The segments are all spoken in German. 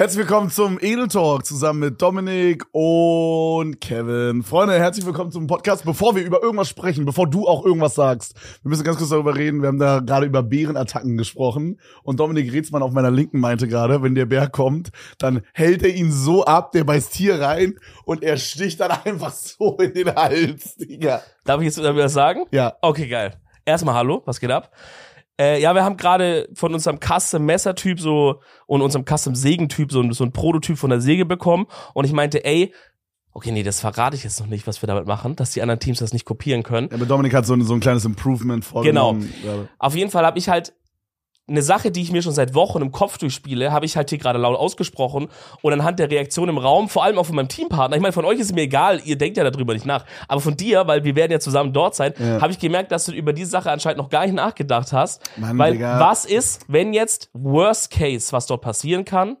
Herzlich willkommen zum Edel Talk zusammen mit Dominik und Kevin. Freunde, herzlich willkommen zum Podcast. Bevor wir über irgendwas sprechen, bevor du auch irgendwas sagst, wir müssen ganz kurz darüber reden. Wir haben da gerade über Bärenattacken gesprochen und Dominik Reetzmann auf meiner Linken meinte gerade, wenn der Bär kommt, dann hält er ihn so ab, der beißt hier rein und er sticht dann einfach so in den Hals, Digga. Darf ich jetzt ich was sagen? Ja. Okay, geil. Erstmal hallo, was geht ab? Äh, ja, wir haben gerade von unserem Custom-Messer-Typ so und unserem Custom-Sägen-Typ so, ein- so ein Prototyp von der Säge bekommen. Und ich meinte, ey, okay, nee, das verrate ich jetzt noch nicht, was wir damit machen, dass die anderen Teams das nicht kopieren können. Ja, aber Dominik hat so ein, so ein kleines Improvement vorgenommen. Genau. Auf jeden Fall habe ich halt eine Sache, die ich mir schon seit Wochen im Kopf durchspiele, habe ich halt hier gerade laut ausgesprochen und anhand der Reaktion im Raum, vor allem auch von meinem Teampartner, ich meine, von euch ist es mir egal, ihr denkt ja darüber nicht nach, aber von dir, weil wir werden ja zusammen dort sein, Ja. habe ich gemerkt, dass du über diese Sache anscheinend noch gar nicht nachgedacht hast, Mann, weil Digga. was ist, wenn jetzt Worst Case, was dort passieren kann,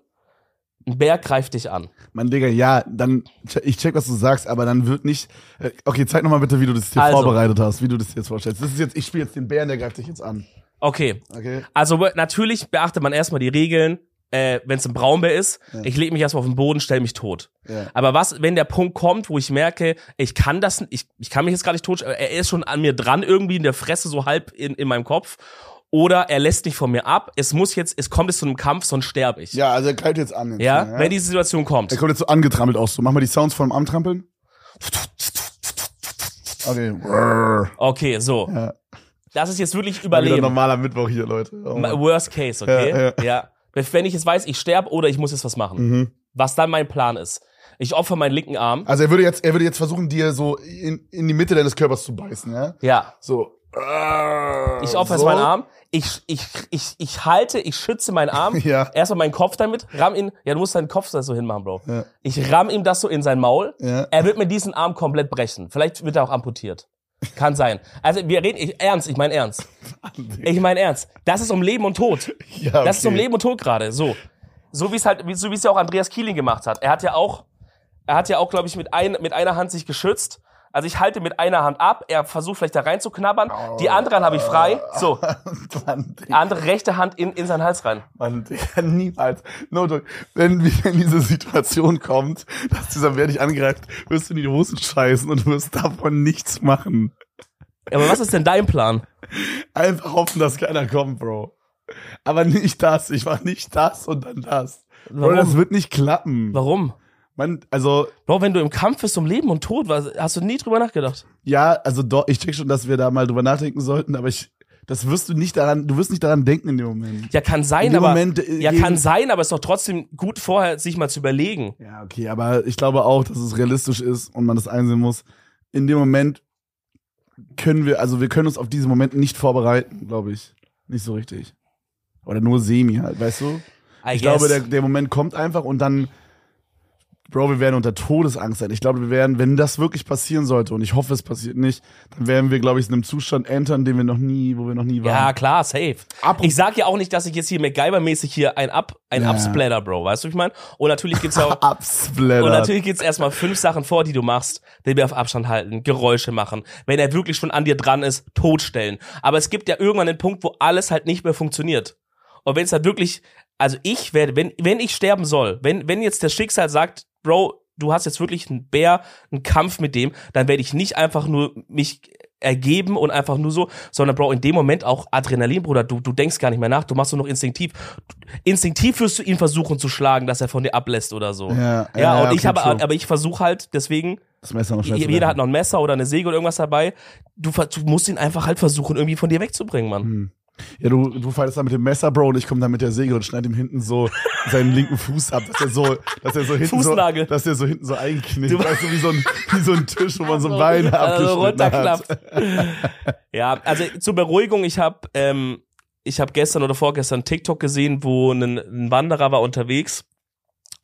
ein Bär greift dich an. Mann, Digga, ja, dann, ich check, was du sagst, aber dann wird nicht, äh, okay, zeig nochmal bitte, wie du das hier Also. vorbereitet hast, wie du das jetzt vorstellst. Das ist jetzt, ich spiele jetzt den Bären, der greift dich jetzt an. Okay, Okay? also natürlich beachtet man erstmal die Regeln, äh, wenn es ein Braunbär ist, Ja. ich lege mich erstmal auf den Boden, stell mich tot. Ja. Aber was, wenn der Punkt kommt, wo ich merke, ich kann das, ich, ich kann mich jetzt gar nicht tot, er ist schon an mir dran irgendwie in der Fresse so halb in, in meinem Kopf. Oder er lässt nicht von mir ab. Es muss jetzt, es kommt jetzt zu einem Kampf, sonst sterbe ich. Ja, also er greift jetzt an. Jetzt, Ja, ne, wenn diese Situation kommt. Er kommt jetzt so angetrampelt aus. So, mach mal die Sounds vom Antrampeln. Okay. Okay, so. Ja. Das ist jetzt wirklich Wieder überleben. normaler Mittwoch hier, Leute. Oh. Worst case, okay? Ja, Ja, Wenn ich jetzt weiß, ich sterbe oder ich muss jetzt was machen. Mhm. Was dann mein Plan ist. Ich opfer meinen linken Arm. Also er würde jetzt, er würde jetzt versuchen, dir so in, in die Mitte deines Körpers zu beißen, ja? Ja. So. Ich opfer jetzt so. meinen Arm. Ich, ich, ich, ich halte, ich schütze meinen Arm. Ja. Erstmal meinen Kopf damit, ramm ihn. Ja, du musst deinen Kopf so hinmachen, Bro. Ja. Ich ramm ihm das so in sein Maul. Ja. Er wird mir diesen Arm komplett brechen. Vielleicht wird er auch amputiert. Kann sein. Also wir reden, ich, ernst, ich meine ernst. Ich meine ernst. Das ist um Leben und Tod. Ja, okay. Das ist um Leben und Tod gerade. So. So wie es halt, so wie es ja auch Andreas Kieling gemacht hat. Er hat ja auch, er hat ja auch, glaube ich, mit, ein, mit einer Hand sich geschützt. Also ich halte mit einer Hand ab, er versucht vielleicht da rein zu knabbern. Die andere Hand habe ich frei. So. Mann, Die andere rechte Hand in, in seinen Hals rein. Mann, Digga, niemals. No, joke. wenn wieder in diese Situation kommt, dass dieser Bär dich angreift, wirst du in die Hosen scheißen und wirst davon nichts machen. Aber was ist denn dein Plan? Einfach hoffen, dass keiner kommt, Bro. Aber nicht das. Ich mach nicht das und dann das. Bro, Warum? das wird nicht klappen. Warum? Man, also, Bro, wenn du im Kampf bist um Leben und Tod, was, hast du nie drüber nachgedacht? ja, also doch, ich check schon, dass wir da mal drüber nachdenken sollten, aber ich, das wirst du nicht daran, du wirst nicht daran denken in dem Moment. Ja, kann sein, aber Moment, äh, ja, kann sein, aber es ist doch trotzdem gut vorher, sich mal zu überlegen. Ja, okay, aber ich glaube auch, dass es realistisch ist und man das einsehen muss. In dem Moment können wir, also wir können uns auf diesen Moment nicht vorbereiten, glaube ich. Nicht so richtig. Oder nur semi halt, weißt du? I Ich guess. glaube, der, der Moment kommt einfach und dann, Bro, wir werden unter Todesangst sein. Ich glaube, wir werden, wenn das wirklich passieren sollte, und ich hoffe, es passiert nicht, dann werden wir, glaube ich, in einem Zustand entern, den wir noch nie, wo wir noch nie ja, waren. klar, safe. Apropos- Ich sag ja auch nicht, dass ich jetzt hier MacGyver-mäßig hier ein Up, ein Ja. Upsplatter, Bro, weißt du, ich meine? Und natürlich gibt's ja auch, Absplatter. und natürlich gibt's erstmal fünf Sachen vor, die du machst, den wir auf Abstand halten, Geräusche machen. Wenn er wirklich schon an dir dran ist, totstellen. Aber es gibt ja irgendwann einen Punkt, wo alles halt nicht mehr funktioniert. Und wenn es halt wirklich, also ich werde, wenn, wenn ich sterben soll, wenn, wenn jetzt das Schicksal sagt, Bro, du hast jetzt wirklich einen Bär, einen Kampf mit dem, dann werde ich nicht einfach nur mich ergeben und einfach nur so, sondern Bro, in dem Moment auch Adrenalin, Bruder, du, du denkst gar nicht mehr nach, du machst nur noch instinktiv. Instinktiv wirst du ihn versuchen zu schlagen, dass er von dir ablässt oder so. Ja, ja, ja, und ja, ich habe, true. aber ich versuche halt, deswegen, das Messer noch jeder werfen. hat noch ein Messer oder eine Säge oder irgendwas dabei, du, du musst ihn einfach halt versuchen, irgendwie von dir wegzubringen, Mann. Hm. Ja, du, du fightest da mit dem Messer, Bro, und ich komme da mit der Säge und schneide ihm hinten so seinen linken Fuß ab, dass er so, dass er so hinten Fußnagel. so, dass er so hinten so einknickt. Du- weißt du, wie so ein, wie so ein Tisch, wo man so ein Bein Also abgeschnitten hat. runterklappt. ja, also zur Beruhigung, ich habe ähm, ich habe gestern oder vorgestern TikTok gesehen, wo ein, ein Wanderer war unterwegs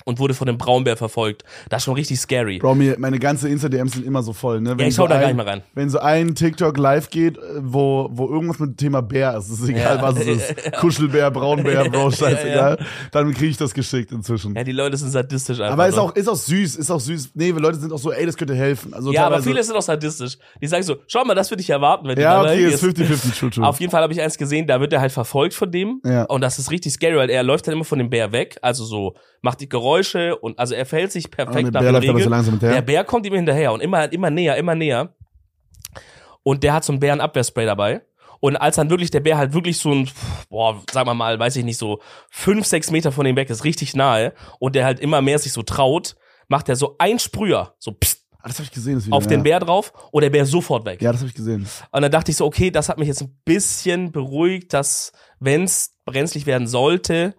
und wurde von dem Braunbär verfolgt. Das ist schon richtig scary. Bro, mir, meine ganze Insta-DMs sind immer so voll, ne? Wenn ja, ich so schau da ein, gar nicht mehr rein. Wenn so ein TikTok live geht, äh, wo, wo irgendwas mit dem Thema Bär ist, ist egal, Ja. was es ist. Kuschelbär, Braunbär, Bro, scheißegal. Dann kriege ich das geschickt inzwischen. Ja, die Leute sind sadistisch einfach. Aber ist ne? auch, ist auch süß, ist auch süß. Nee, Leute sind auch so, ey, das könnte helfen. Also Ja, aber viele sind auch sadistisch. Die sagen so, schau mal, das würde ich erwarten, wenn Ja, da okay, ist hingehst. 50-50, true, true. Auf jeden Fall habe ich eins gesehen, da wird er halt verfolgt von dem. Ja. Und das ist richtig scary, weil er läuft dann immer von dem Bär weg. Also so, macht die Geräusche und also er verhält sich Aber perfekt der nach Bär den läuft aber Regeln. so. Der Bär kommt ihm hinterher und immer, immer näher, immer näher. Und der hat so ein Bärenabwehrspray dabei. Und als dann wirklich der Bär halt wirklich so ein, boah, sagen wir mal, weiß ich nicht, so fünf, sechs Meter von ihm weg ist, richtig nahe, und der halt immer mehr sich so traut, macht er so ein Sprüher, so pst, Ah, das habe ich gesehen, das Video. auf ja. den Bär drauf und der Bär sofort weg. Ja, das habe ich gesehen. Und dann dachte ich so, okay, das hat mich jetzt ein bisschen beruhigt, dass, wenn es brenzlig werden sollte,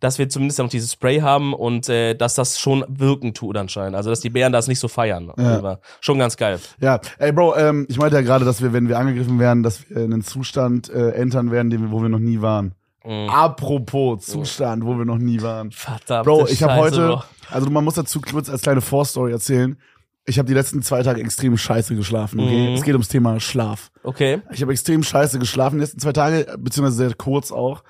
dass wir zumindest noch dieses Spray haben und äh, dass das schon wirken tut anscheinend. Also dass die Bären das nicht so feiern. Ja. Aber Schon ganz geil. Ja, ey Bro, ähm, ich meinte ja gerade, dass wir, wenn wir angegriffen werden, dass wir in einen Zustand äh, entern werden, den wir, wo wir noch nie waren. Mhm. Apropos Zustand, wo wir noch nie waren. Verdammt. Bro, ich habe heute, Bro. also man muss dazu kurz als kleine Vorstory erzählen. Ich habe die letzten zwei Tage extrem scheiße geschlafen. Okay, Mhm. es geht ums Thema Schlaf. Okay. Ich habe extrem scheiße geschlafen die letzten zwei Tage, beziehungsweise sehr kurz auch.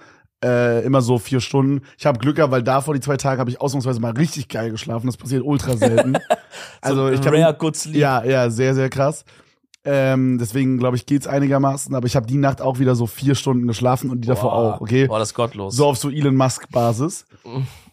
Äh, immer so vier Stunden. Ich habe Glück gehabt, weil davor die zwei Tage habe ich ausnahmsweise mal richtig geil geschlafen. Das passiert ultra selten. also ich Rare habe Good Sleep. ja, ja, sehr, sehr krass. Ähm, deswegen glaube ich geht's einigermaßen. Aber ich habe die Nacht auch wieder so vier Stunden geschlafen und die davor Boah. auch. Okay, Boah, das ist gottlos. so auf so Elon Musk Basis.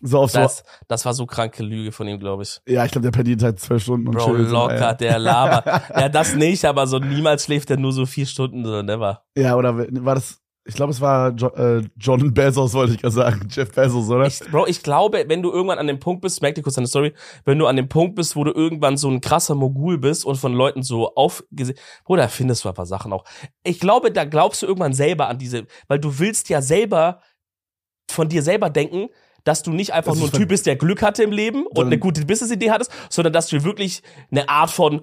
So auf so. das, das war so kranke Lüge von ihm, glaube ich. ja, ich glaube, der verdient halt zwölf Stunden und Bro, chillt so, locker, ja. der Laber. ja, das nicht, aber so niemals schläft er nur so vier Stunden, so never. Ja, oder war das? Ich glaube, es war jo äh, John Bezos, wollte ich gerade sagen. Jeff Bezos, oder? Ich, Bro, ich glaube, wenn du irgendwann an dem Punkt bist, merk dir kurz eine Story, wenn du an dem Punkt bist, wo du irgendwann so ein krasser Mogul bist und von Leuten so aufgesehen, Bruder, findest du ein paar Sachen auch. Ich glaube, da glaubst du irgendwann selber an diese, weil du willst ja selber von dir selber denken, dass du nicht einfach Das nur ein Typ bist, der Glück hatte im Leben und eine gute Business-Idee hattest, sondern dass du wirklich eine Art von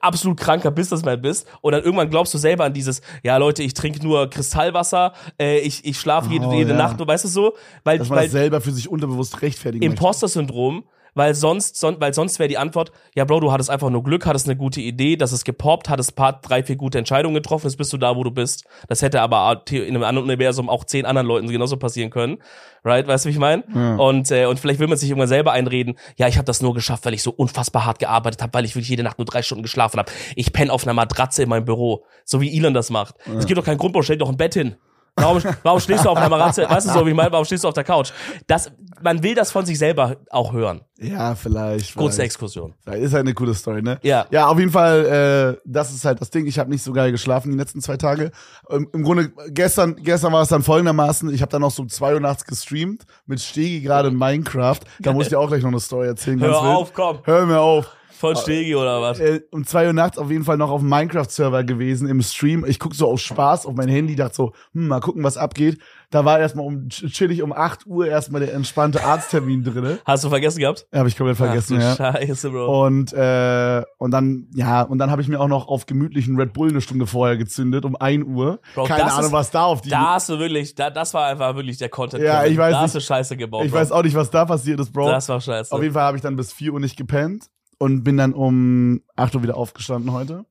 absolut kranker Businessman bist und dann irgendwann glaubst du selber an dieses, ja Leute, ich trinke nur Kristallwasser, äh, ich, ich schlafe jede, Oh, jede ja. Nacht, weißt du so, weil, Dass man weil das selber für sich unterbewusst rechtfertigen. Imposter-Syndrom, weil sonst, son, weil sonst wäre die Antwort, ja Bro, du hattest einfach nur Glück, hattest eine gute Idee, das ist gepoppt, hattest paar, drei, vier gute Entscheidungen getroffen, jetzt bist du da, wo du bist. Das hätte aber in einem anderen Universum auch zehn anderen Leuten genauso passieren können. Right? Weißt du, wie ich meine? Ja. Und, äh, und vielleicht will man sich irgendwann selber einreden, ja, ich habe das nur geschafft, weil ich so unfassbar hart gearbeitet habe, weil ich wirklich jede Nacht nur drei Stunden geschlafen habe. Ich penne auf einer Matratze in meinem Büro, so wie Elon das macht. Es gibt doch keinen Grund, stell doch ein Bett hin. Warum, warum stehst du auf einer Matratze? Weißt du so, wie ich meine? Warum stehst du auf der Couch? Das, man will das von sich selber auch hören. Ja, vielleicht. Kurze. Exkursion. Ist halt eine coole Story, ne? Ja. Ja, auf jeden Fall, äh, das ist halt das Ding. Ich habe nicht so geil geschlafen die letzten zwei Tage. Ähm, Im Grunde, gestern, gestern war es dann folgendermaßen, ich habe dann noch so um zwei Uhr nachts gestreamt mit Stegi gerade in Minecraft. Da muss ich dir auch gleich noch eine Story erzählen. Hör wild. auf, komm. Hör mir auf. Von Stegi oder was? Äh, um zwei Uhr nachts auf jeden Fall noch auf dem Minecraft-Server gewesen im Stream. Ich guck so aus Spaß auf mein Handy, dachte so, hm, mal gucken, was abgeht. Da war erstmal um chillig um 8 Uhr erstmal der entspannte Arzttermin drinne. Hast du vergessen gehabt? Habe ich komplett vergessen, Ach, ja. du Scheiße, Bro. Und, äh, und dann, ja, und dann habe ich mir auch noch auf gemütlichen Red Bull eine Stunde vorher gezündet, um 1 Uhr. Bro, Keine Ahnung, ist- was da auf die. Da hast du wirklich, da, das war einfach wirklich der Content. Ja, ich weiß Da hast du. Scheiße gebaut. ich Bro. weiß auch nicht, was da passiert ist, Bro. Das war scheiße. Auf jeden Fall habe ich dann bis 4 Uhr nicht gepennt und bin dann um 8 Uhr wieder aufgestanden heute.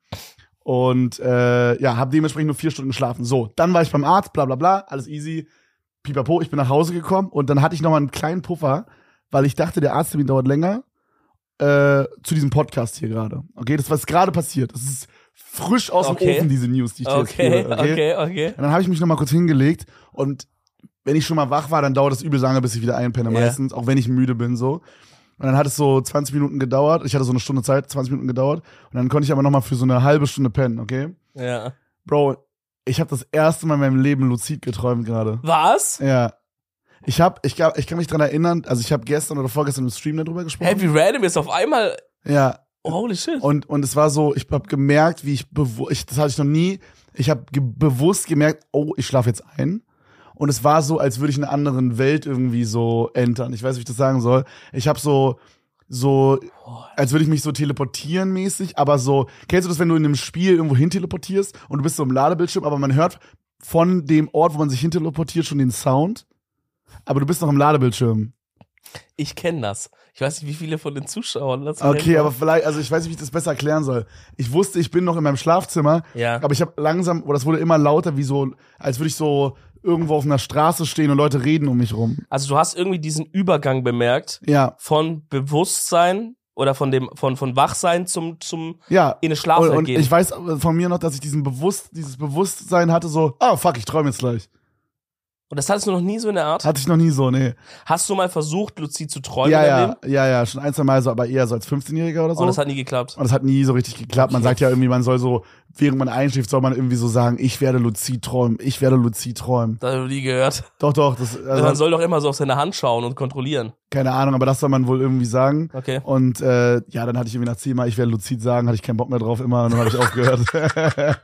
Und äh, ja, habe dementsprechend nur vier Stunden geschlafen. So, dann war ich beim Arzt, bla bla bla, alles easy. Pipapo, ich bin nach Hause gekommen und dann hatte ich noch mal einen kleinen Puffer, weil ich dachte, der Arzttermin dauert länger äh, zu diesem Podcast hier gerade. Okay, das was gerade passiert. Das ist frisch aus Okay. dem Ofen, diese News, die ich dir jetzt okay, gebe, okay, okay. und dann habe ich mich noch mal kurz hingelegt und wenn ich schon mal wach war, dann dauert es übel lange, bis ich wieder einpenne Ja. meistens, auch wenn ich müde bin so. Und dann hat es so 20 Minuten gedauert. Ich hatte so eine Stunde Zeit, 20 Minuten gedauert. Und dann konnte ich aber noch mal für so eine halbe Stunde pennen, okay? Ja. Bro, ich habe das erste Mal in meinem Leben luzid geträumt gerade. Was? Ja. Ich hab, ich, ich kann mich dran erinnern, also ich habe gestern oder vorgestern im Stream darüber gesprochen. Hey, wie random ist auf einmal. Ja, Holy shit. Und, und es war so, ich habe gemerkt, wie ich bewusst, das hatte ich noch nie, ich habe ge bewusst gemerkt, oh, ich schlafe jetzt ein. Und es war so, als würde ich in einer anderen Welt irgendwie so entern. Ich weiß nicht, wie ich das sagen soll. Ich habe so, so, als würde ich mich so teleportieren mäßig, aber so, kennst du das, wenn du in einem Spiel irgendwo hin teleportierst und du bist so im Ladebildschirm, aber man hört von dem Ort, wo man sich hin teleportiert, schon den Sound, aber du bist noch im Ladebildschirm. Ich kenne das. Ich weiß nicht, wie viele von den Zuschauern das Okay, aber vielleicht, also ich weiß nicht, wie ich das besser erklären soll. Ich wusste, ich bin noch in meinem Schlafzimmer, Ja. aber ich habe langsam, oder es wurde immer lauter, wie so, als würde ich so irgendwo auf einer Straße stehen und Leute reden um mich rum. Also du hast irgendwie diesen Übergang bemerkt Ja, von Bewusstsein oder von dem von von Wachsein zum zum ja. in eine Schlafwelt Und, und gehen. ich weiß von mir noch, dass ich diesen Bewusst, dieses Bewusstsein hatte, so, ah, fuck, ich träume jetzt gleich. Und das hattest du noch nie so in der Art? Hatte ich noch nie so, nee. Hast du mal versucht, luzid zu träumen Ja, ja, Leben? ja, ja, schon ein, zwei Mal so, aber eher so als 15-Jähriger oder so. Und das hat nie geklappt. Und das hat nie so richtig geklappt. Man sagt ja irgendwie, man soll so, während man einschläft, soll man irgendwie so sagen, ich werde luzid träumen, ich werde luzid träumen. Das habe ich nie gehört. Doch, doch, das, man also, soll doch immer so auf seine Hand schauen und kontrollieren. keine Ahnung, aber das soll man wohl irgendwie sagen. Okay. Und äh, ja, dann hatte ich irgendwie nach zehnmal, ich werde luzid sagen, hatte ich keinen Bock mehr drauf immer und dann habe ich aufgehört.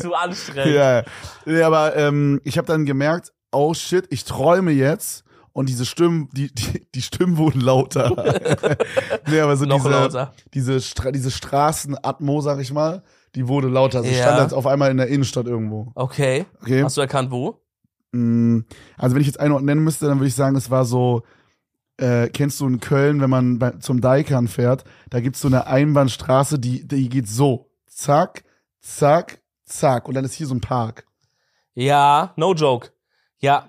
Zu anstrengend. ja, nee, aber ähm, ich habe dann gemerkt, oh shit, ich träume jetzt und diese Stimmen, die, die, die Stimmen wurden lauter. nee, aber so Noch diese, lauter. diese, Stra diese Straßenatmo, sag ich mal, die wurde lauter. Also ich Ja. stand jetzt auf einmal in der Innenstadt irgendwo. Okay. Okay. Hast du erkannt, wo? Mm, Also wenn ich jetzt einen Ort nennen müsste, dann würde ich sagen, es war so, äh, kennst du in Köln, wenn man bei, zum Daikan fährt, da gibt's so eine Einbahnstraße, die, die geht so. Zack, zack, zack. Und dann ist hier so ein Park. Ja, no joke. Ja,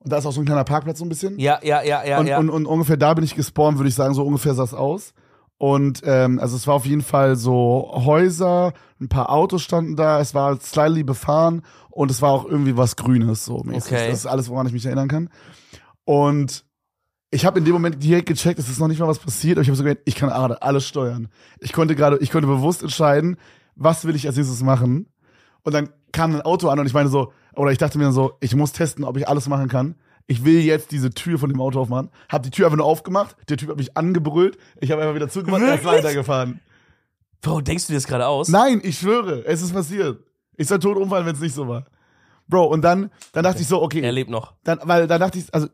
Und da ist auch so ein kleiner Parkplatz so ein bisschen. ja, ja, ja, ja, und, ja. und, und ungefähr da bin ich gespawnt, würde ich sagen, so ungefähr sah es aus. Und ähm, also es war auf jeden Fall so Häuser, ein paar Autos standen da, es war slightly befahren und es war auch irgendwie was Grünes so mäßig. Okay. Das ist alles, woran ich mich erinnern kann. Und ich habe in dem Moment direkt gecheckt, es ist noch nicht mal was passiert, aber ich habe so gedacht, ich kann gerade alles steuern. Ich konnte gerade, ich konnte bewusst entscheiden, was will ich als nächstes machen. Und dann kam ein Auto an und ich meine so, oder ich dachte mir dann so, ich muss testen, ob ich alles machen kann. Ich will jetzt diese Tür von dem Auto aufmachen. Hab die Tür einfach nur aufgemacht, der Typ hat mich angebrüllt, ich habe einfach wieder zugemacht und er ist weitergefahren. Bro, denkst du dir das gerade aus? Nein, ich schwöre, es ist passiert. Ich soll tot umfallen, wenn es nicht so war. Bro, und dann, dann dachte ich so, okay, Er lebt noch. dann, weil dann dachte ich, also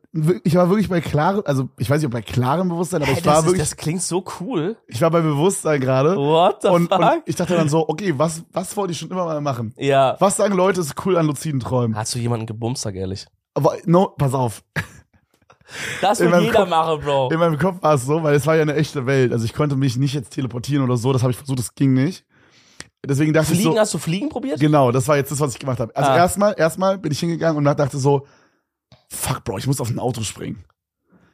ich war wirklich bei klarem, also ich weiß nicht, ob bei klarem Bewusstsein, aber Hä, ich war ist, wirklich, das klingt so cool. ich war bei Bewusstsein gerade. What the Und, fuck? und ich dachte dann so, okay, was, was wollte ich schon immer mal machen? ja. Was sagen Leute, ist cool an luziden Träumen? Hast du jemanden gebumst, sag ehrlich? Aber no, pass auf. Das will jeder Kopf- machen, Bro. In meinem Kopf war es so, weil es war ja eine echte Welt. Also ich konnte mich nicht jetzt teleportieren oder so, das habe ich versucht, das ging nicht. Deswegen dachte Fliegen, ich so, hast du Fliegen probiert? genau, das war jetzt das, was ich gemacht habe. Also Ah. erstmal, erstmal bin ich hingegangen und dachte so, fuck, Bro, ich muss auf ein Auto springen.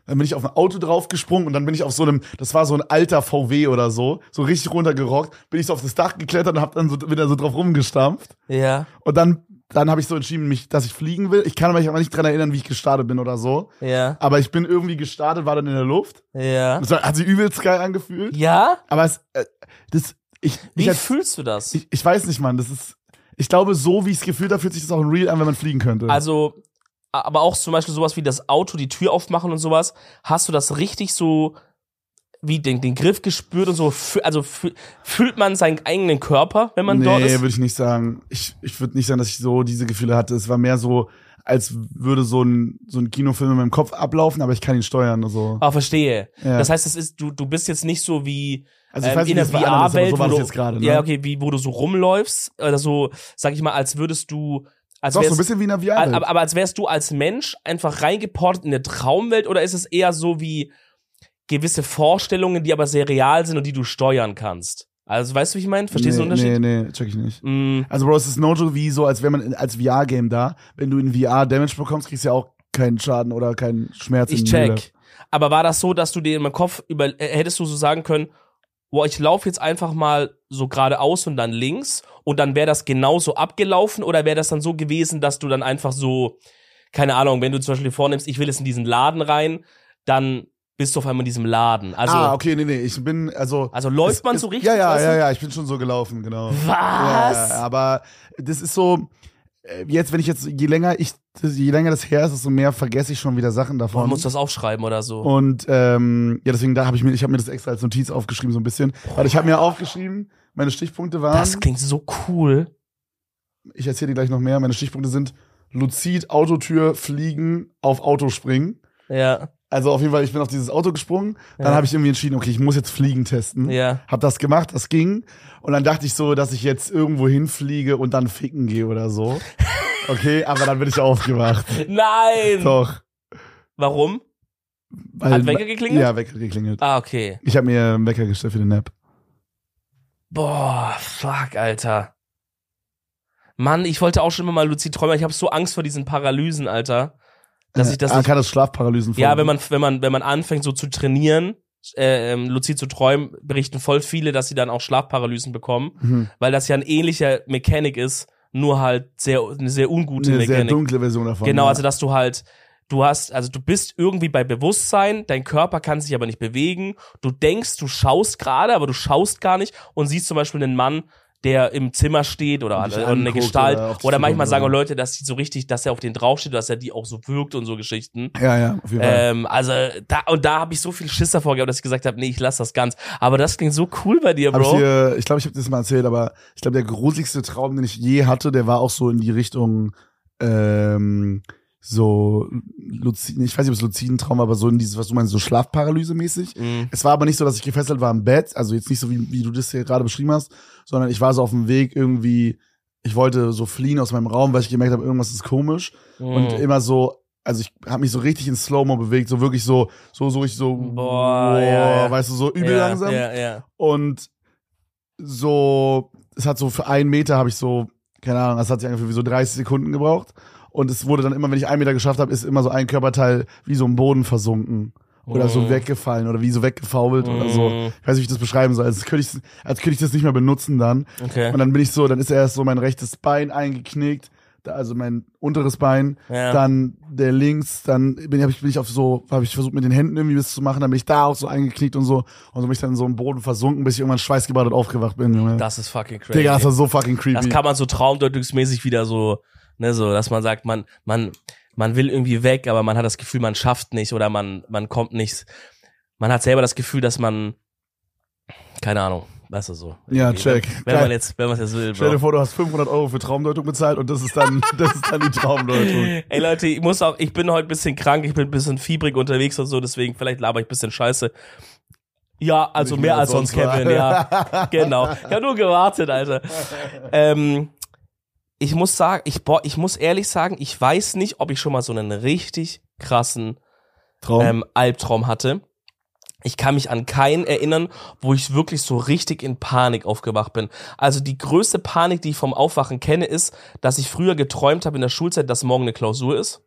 Dann bin ich auf ein Auto draufgesprungen und dann bin ich auf so einem, das war so ein alter VW oder so, so richtig runtergerockt, bin ich so auf das Dach geklettert und hab dann so wieder so drauf rumgestampft. Ja, Und dann, dann habe ich so entschieden, mich, dass ich fliegen will. Ich kann mich aber nicht dran erinnern, wie ich gestartet bin oder so. ja, Aber ich bin irgendwie gestartet, war dann in der Luft. ja. Das hat sich übelst geil angefühlt. Ja? Aber es, äh, das, ich, Wie ich, fühlst du das? ich, ich weiß nicht, Mann. Das ist, ich glaube, so wie ich es gefühlt habe, fühlt sich das auch in Real an, wenn man fliegen könnte. Also, aber auch zum Beispiel sowas wie das Auto, die Tür aufmachen und sowas. Hast du das richtig so wie den, den Griff gespürt und so? Also fü- fühlt man seinen eigenen Körper, wenn man nee, dort ist? würde ich nicht sagen. Ich, ich würde nicht sagen, dass ich so diese Gefühle hatte. Es war mehr so, als würde so ein, so ein Kinofilm in meinem Kopf ablaufen, aber ich kann ihn steuern. Also, Ah, verstehe. Ja. Das heißt, es ist, du, du bist jetzt nicht so wie also ich ähm, weiß nicht, in der VR-Welt, so wo. Ne? ja, okay, wie, wo du so rumläufst, oder so, sag ich mal, als würdest du, als Doch, so ein bisschen wie in der Al- VR-Welt. aber, aber als wärst du als Mensch einfach reingeportet in eine Traumwelt oder ist es eher so wie gewisse Vorstellungen, die aber sehr real sind und die du steuern kannst? Also weißt du, wie ich meine? Verstehst du den nee, Unterschied? Nee, nee, check ich nicht. Mm, Also, Bro, es ist no joke wie so, als wäre man als VR-Game da. Wenn du in VR Damage bekommst, kriegst du ja auch keinen Schaden oder keinen Schmerz. ich check. Aber war das so, dass du dir in meinem Kopf über, äh, hättest du so sagen können, boah, ich laufe jetzt einfach mal so geradeaus und dann links und dann wäre das genauso abgelaufen oder wäre das dann so gewesen, dass du dann einfach so, keine Ahnung, wenn du zum Beispiel vornimmst, ich will jetzt in diesen Laden rein, dann bist du auf einmal in diesem Laden. Also, ah, okay, nee, nee, ich bin, also. also läuft es- man so richtig? Ja, ja, ja, ja, ich bin schon so gelaufen, genau. Was? Ja, aber das ist so, jetzt, wenn ich jetzt, je länger ich, je länger das her ist, desto mehr vergesse ich schon wieder Sachen Man davon. muss das aufschreiben oder so. Und ähm, ja, deswegen da habe ich mir, ich habe mir das extra als Notiz aufgeschrieben so ein bisschen, weil ich habe mir aufgeschrieben, meine Stichpunkte waren, Das klingt so cool. ich erzähle dir gleich noch mehr, meine Stichpunkte sind Luzid, Autotür, Fliegen, auf Auto springen. Ja, Also auf jeden Fall, ich bin auf dieses Auto gesprungen, dann Ja. habe ich irgendwie entschieden, okay, ich muss jetzt Fliegen testen. ja. Hab das gemacht, das ging. Und dann dachte ich so, dass ich jetzt irgendwo hinfliege und dann ficken gehe oder so. Okay, aber dann bin ich aufgewacht. Nein! Doch. Warum? Weil, Hat Wecker geklingelt? Ja, Wecker geklingelt. Ah, okay. Ich habe mir einen Wecker gestellt für den Nap. Boah, fuck, Alter. Mann, ich wollte auch schon immer mal luzid träumen. Ich habe so Angst vor diesen Paralysen, Alter. Dass ich das Man nicht, kann das Schlafparalysen Ja, wenn man, wenn man, wenn man anfängt, so zu trainieren, äh, ähm, luzid zu träumen, berichten voll viele, dass sie dann auch Schlafparalysen bekommen, Mhm. weil das ja ein ähnlicher Mechanik ist, nur halt sehr, eine sehr ungute Eine sehr Mechanik. dunkle Version davon. Genau, ja. also dass du halt, du hast, also du bist irgendwie bei Bewusstsein, dein Körper kann sich aber nicht bewegen. Du denkst, du schaust gerade, aber du schaust gar nicht und siehst zum Beispiel einen Mann, der im Zimmer steht oder, oder eine anguckt Gestalt. oder Oder, manchmal sagen auch Leute, dass sie so richtig, dass er auf den draufsteht, dass er die auch so wirkt und so Geschichten. Ja, ja, auf jeden Fall. Ähm, also da und da habe ich so viel Schiss davor gehabt, dass ich gesagt habe, nee, ich lass das ganz. Aber das klingt so cool bei dir, Hab ich, Bro. ich glaube, ich habe das mal erzählt, aber ich glaube, der gruseligste Traum, den ich je hatte, der war auch so in die Richtung ähm, so Luziden, ich weiß nicht, ob es Luzidentraum war, aber so in dieses, was du meinst, so Schlafparalyse-mäßig. Mhm. Es war aber nicht so, dass ich gefesselt war im Bett, also jetzt nicht so, wie, wie du das hier gerade beschrieben hast, sondern ich war so auf dem Weg irgendwie, ich wollte so fliehen aus meinem Raum, weil ich gemerkt habe, irgendwas ist komisch. Und Mhm. immer so, also ich habe mich so richtig in Slow-Mo bewegt, so wirklich so, so, so ich so, Boah, ja, ja. weißt du, so übel ja, langsam. Ja, ja. Und so, es hat so für einen Meter habe ich so, keine Ahnung, das hat sich ungefähr wie so 30 Sekunden gebraucht. Und es wurde dann immer, wenn ich einen Meter geschafft habe, ist immer so ein Körperteil wie so im Boden versunken. Oder so Mhm. weggefallen oder wie so weggefault oder so. Mhm. Ich weiß nicht, wie ich das beschreiben soll. Als könnte ich, als könnte ich das nicht mehr benutzen dann. Okay. Und dann bin ich so, dann ist erst so mein rechtes Bein eingeknickt, da- also mein unteres Bein, Ja. dann der links, dann bin, hab ich, bin ich auf so, habe ich versucht mit den Händen irgendwie was zu machen, dann bin ich da auch so eingeknickt und so und so bin ich dann so im Boden versunken, bis ich irgendwann schweißgebadet aufgewacht bin. Junge. Das ist fucking crazy. Digga, das war so fucking creepy. Das kann man so traumdeutungsmäßig wieder so, ne, so, dass man sagt, man, man, man will irgendwie weg, aber man hat das Gefühl, man schafft nicht oder man, man kommt nicht. Man hat selber das Gefühl, dass man, keine Ahnung, weißt du so. Ja, check. Wenn, wenn man jetzt, wenn man jetzt will, Stell dir vor, du hast 500 Euro für Traumdeutung bezahlt und das ist dann, das ist dann die Traumdeutung. Ey Leute, ich muss auch, ich bin heute ein bisschen krank, ich bin ein bisschen fiebrig unterwegs und so, deswegen vielleicht laber ich ein bisschen Scheiße. Ja, also Nicht mehr als sonst, war. Kevin, ja. genau. Ich habe nur gewartet, Alter. Ähm, ich muss sagen, ich, boah, ich muss ehrlich sagen, ich weiß nicht, ob ich schon mal so einen richtig krassen Traum. ähm, Albtraum hatte. Ich kann mich an keinen erinnern, wo ich wirklich so richtig in Panik aufgewacht bin. Also die größte Panik, die ich vom Aufwachen kenne, ist, dass ich früher geträumt habe in der Schulzeit, dass morgen eine Klausur ist.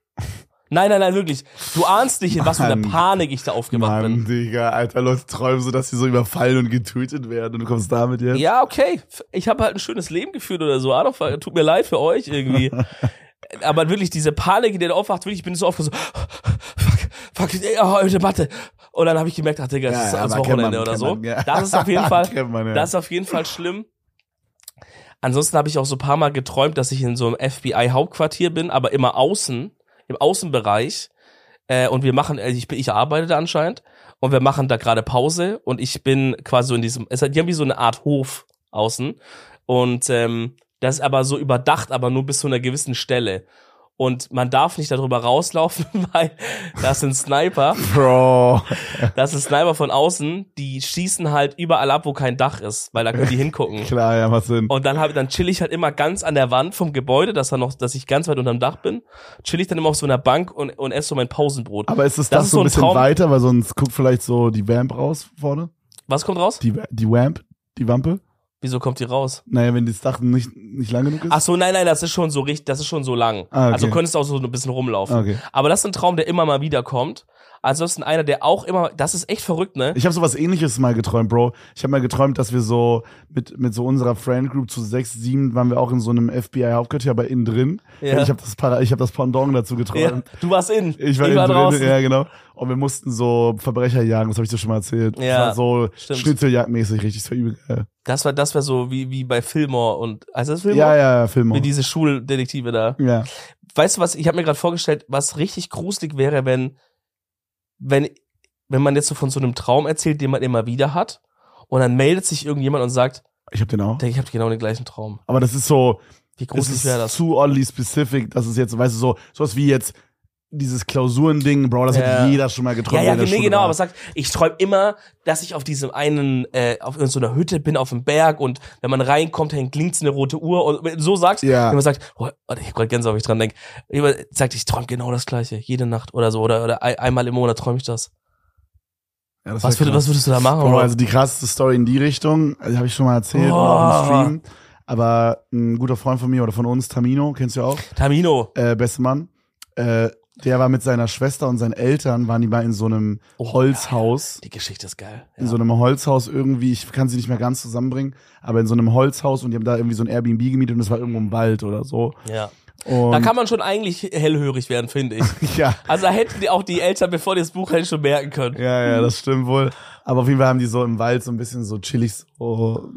Nein, nein, nein, wirklich. Du ahnst nicht, in was für eine Mann. Panik ich da aufgewacht bin. Mann, Digga, alter, Leute träumen so, dass sie so überfallen und getötet werden und du kommst damit jetzt. Ja, okay. Ich habe halt ein schönes Leben geführt oder so. Adolf, tut mir leid für euch irgendwie. Aber wirklich diese Panik, in der du aufwacht, wirklich, ich bin so oft so, fuck, fuck, ey, oh, heute Mathe. Und dann habe ich gemerkt, ach Digga, das Ja, ist ja, kennt Wochenende man, oder so. man, ja. Das ist auf jeden Fall, man, ja. das ist auf jeden Fall schlimm. Ansonsten habe ich auch so ein paar Mal geträumt, dass ich in so einem FBI-Hauptquartier bin, aber immer außen, im Außenbereich. Äh, und wir machen, also ich, ich arbeite da anscheinend und wir machen da gerade Pause und ich bin quasi so in diesem, es hat, die haben wie so eine Art Hof außen und ähm, das ist aber so überdacht, aber nur bis zu einer gewissen Stelle. Und man darf nicht darüber rauslaufen, weil das sind Sniper, Bro. das sind Sniper von außen, die schießen halt überall ab, wo kein Dach ist, weil da können die hingucken. Klar, ja, was Sinn. Und dann hab, dann chill ich halt immer ganz an der Wand vom Gebäude, dass, da noch, dass ich ganz weit unterm Dach bin. Chill ich dann immer auf so einer Bank und, und esse so mein Pausenbrot. Aber ist es Das das, ist so ein bisschen Traum. weiter, weil sonst guckt vielleicht so die Vamp raus vorne? Was kommt raus? Die, die Vamp? Die Wampe? Wieso kommt die raus? Naja, wenn das Dach nicht, nicht lang genug ist? Ach so, nein, nein, das ist schon so richtig, das ist schon so lang. Ah, okay. Also könntest du auch so ein bisschen rumlaufen. Okay. Aber das ist ein Traum, der immer mal wieder kommt. Ansonsten einer, der auch immer, das ist echt verrückt, ne? Ich habe sowas ähnliches mal geträumt, Bro. Ich habe mal geträumt, dass wir so mit, mit so unserer Friend Group zu sechs, sieben waren wir auch in so einem FBI-Hauptquartier, aber innen drin. Ja. Ich habe das, ich hab das Pendant dazu Ja, geträumt. du warst in. Ich war, ich innen war drin, draußen. ja genau. Und wir mussten so Verbrecher jagen, das habe ich dir schon mal erzählt. Ja, das war so. Schnitzeljagdmäßig, richtig, das war übel geil. Das war, das war so wie, wie bei Fillmore und, heißt das Fillmore? Ja, ja, ja, Film. Wie diese Schuldetektive da. Ja. weißt du was, ich habe mir gerade vorgestellt, was richtig gruselig wäre, wenn, wenn, wenn man jetzt so von so einem Traum erzählt, den man immer wieder hat, und dann meldet sich irgendjemand und sagt, Ich hab den auch. ich habe genau den gleichen Traum. Aber das ist so, Wie ist wäre das? zu oddly specific, dass es jetzt, weißt du, so, sowas wie jetzt, dieses Klausurending, Bro, das Ja. hat jeder schon mal getroffen. Ja, ja, nee, genau, war. aber sagt, ich träume immer, dass ich auf diesem einen, äh, auf so einer Hütte bin, auf dem Berg und wenn man reinkommt, hängt links eine rote Uhr und so sagst, Ja. wenn man sagt, oh, warte, ich hab grad Gänsehaut, ich dran denke, jemand sagt, ich träume genau das Gleiche, jede Nacht oder so, oder, oder ein, einmal im Monat träume ich das. Ja, das Was, würd, was würdest du da machen? Bro, also die krasseste Story in die Richtung, also habe ich schon mal erzählt Boah. auch im Stream. Aber ein guter Freund von mir oder von uns, Tamino, kennst du auch, Tamino. äh, beste Mann, äh, der war mit seiner Schwester und seinen Eltern, waren die mal in so einem Oh, Holzhaus. Die Geschichte ist geil. In so einem Holzhaus irgendwie, ich kann sie nicht mehr ganz zusammenbringen, aber in so einem Holzhaus und die haben da irgendwie so ein Airbnb gemietet und das war irgendwo im Wald oder so. ja. Und Da kann man schon eigentlich hellhörig werden, finde ich. ja, Also da hätten die auch die Eltern, bevor die das Buch hätten, schon merken können. ja, ja, das stimmt wohl. Aber auf jeden Fall haben die so im Wald so ein bisschen so chillig so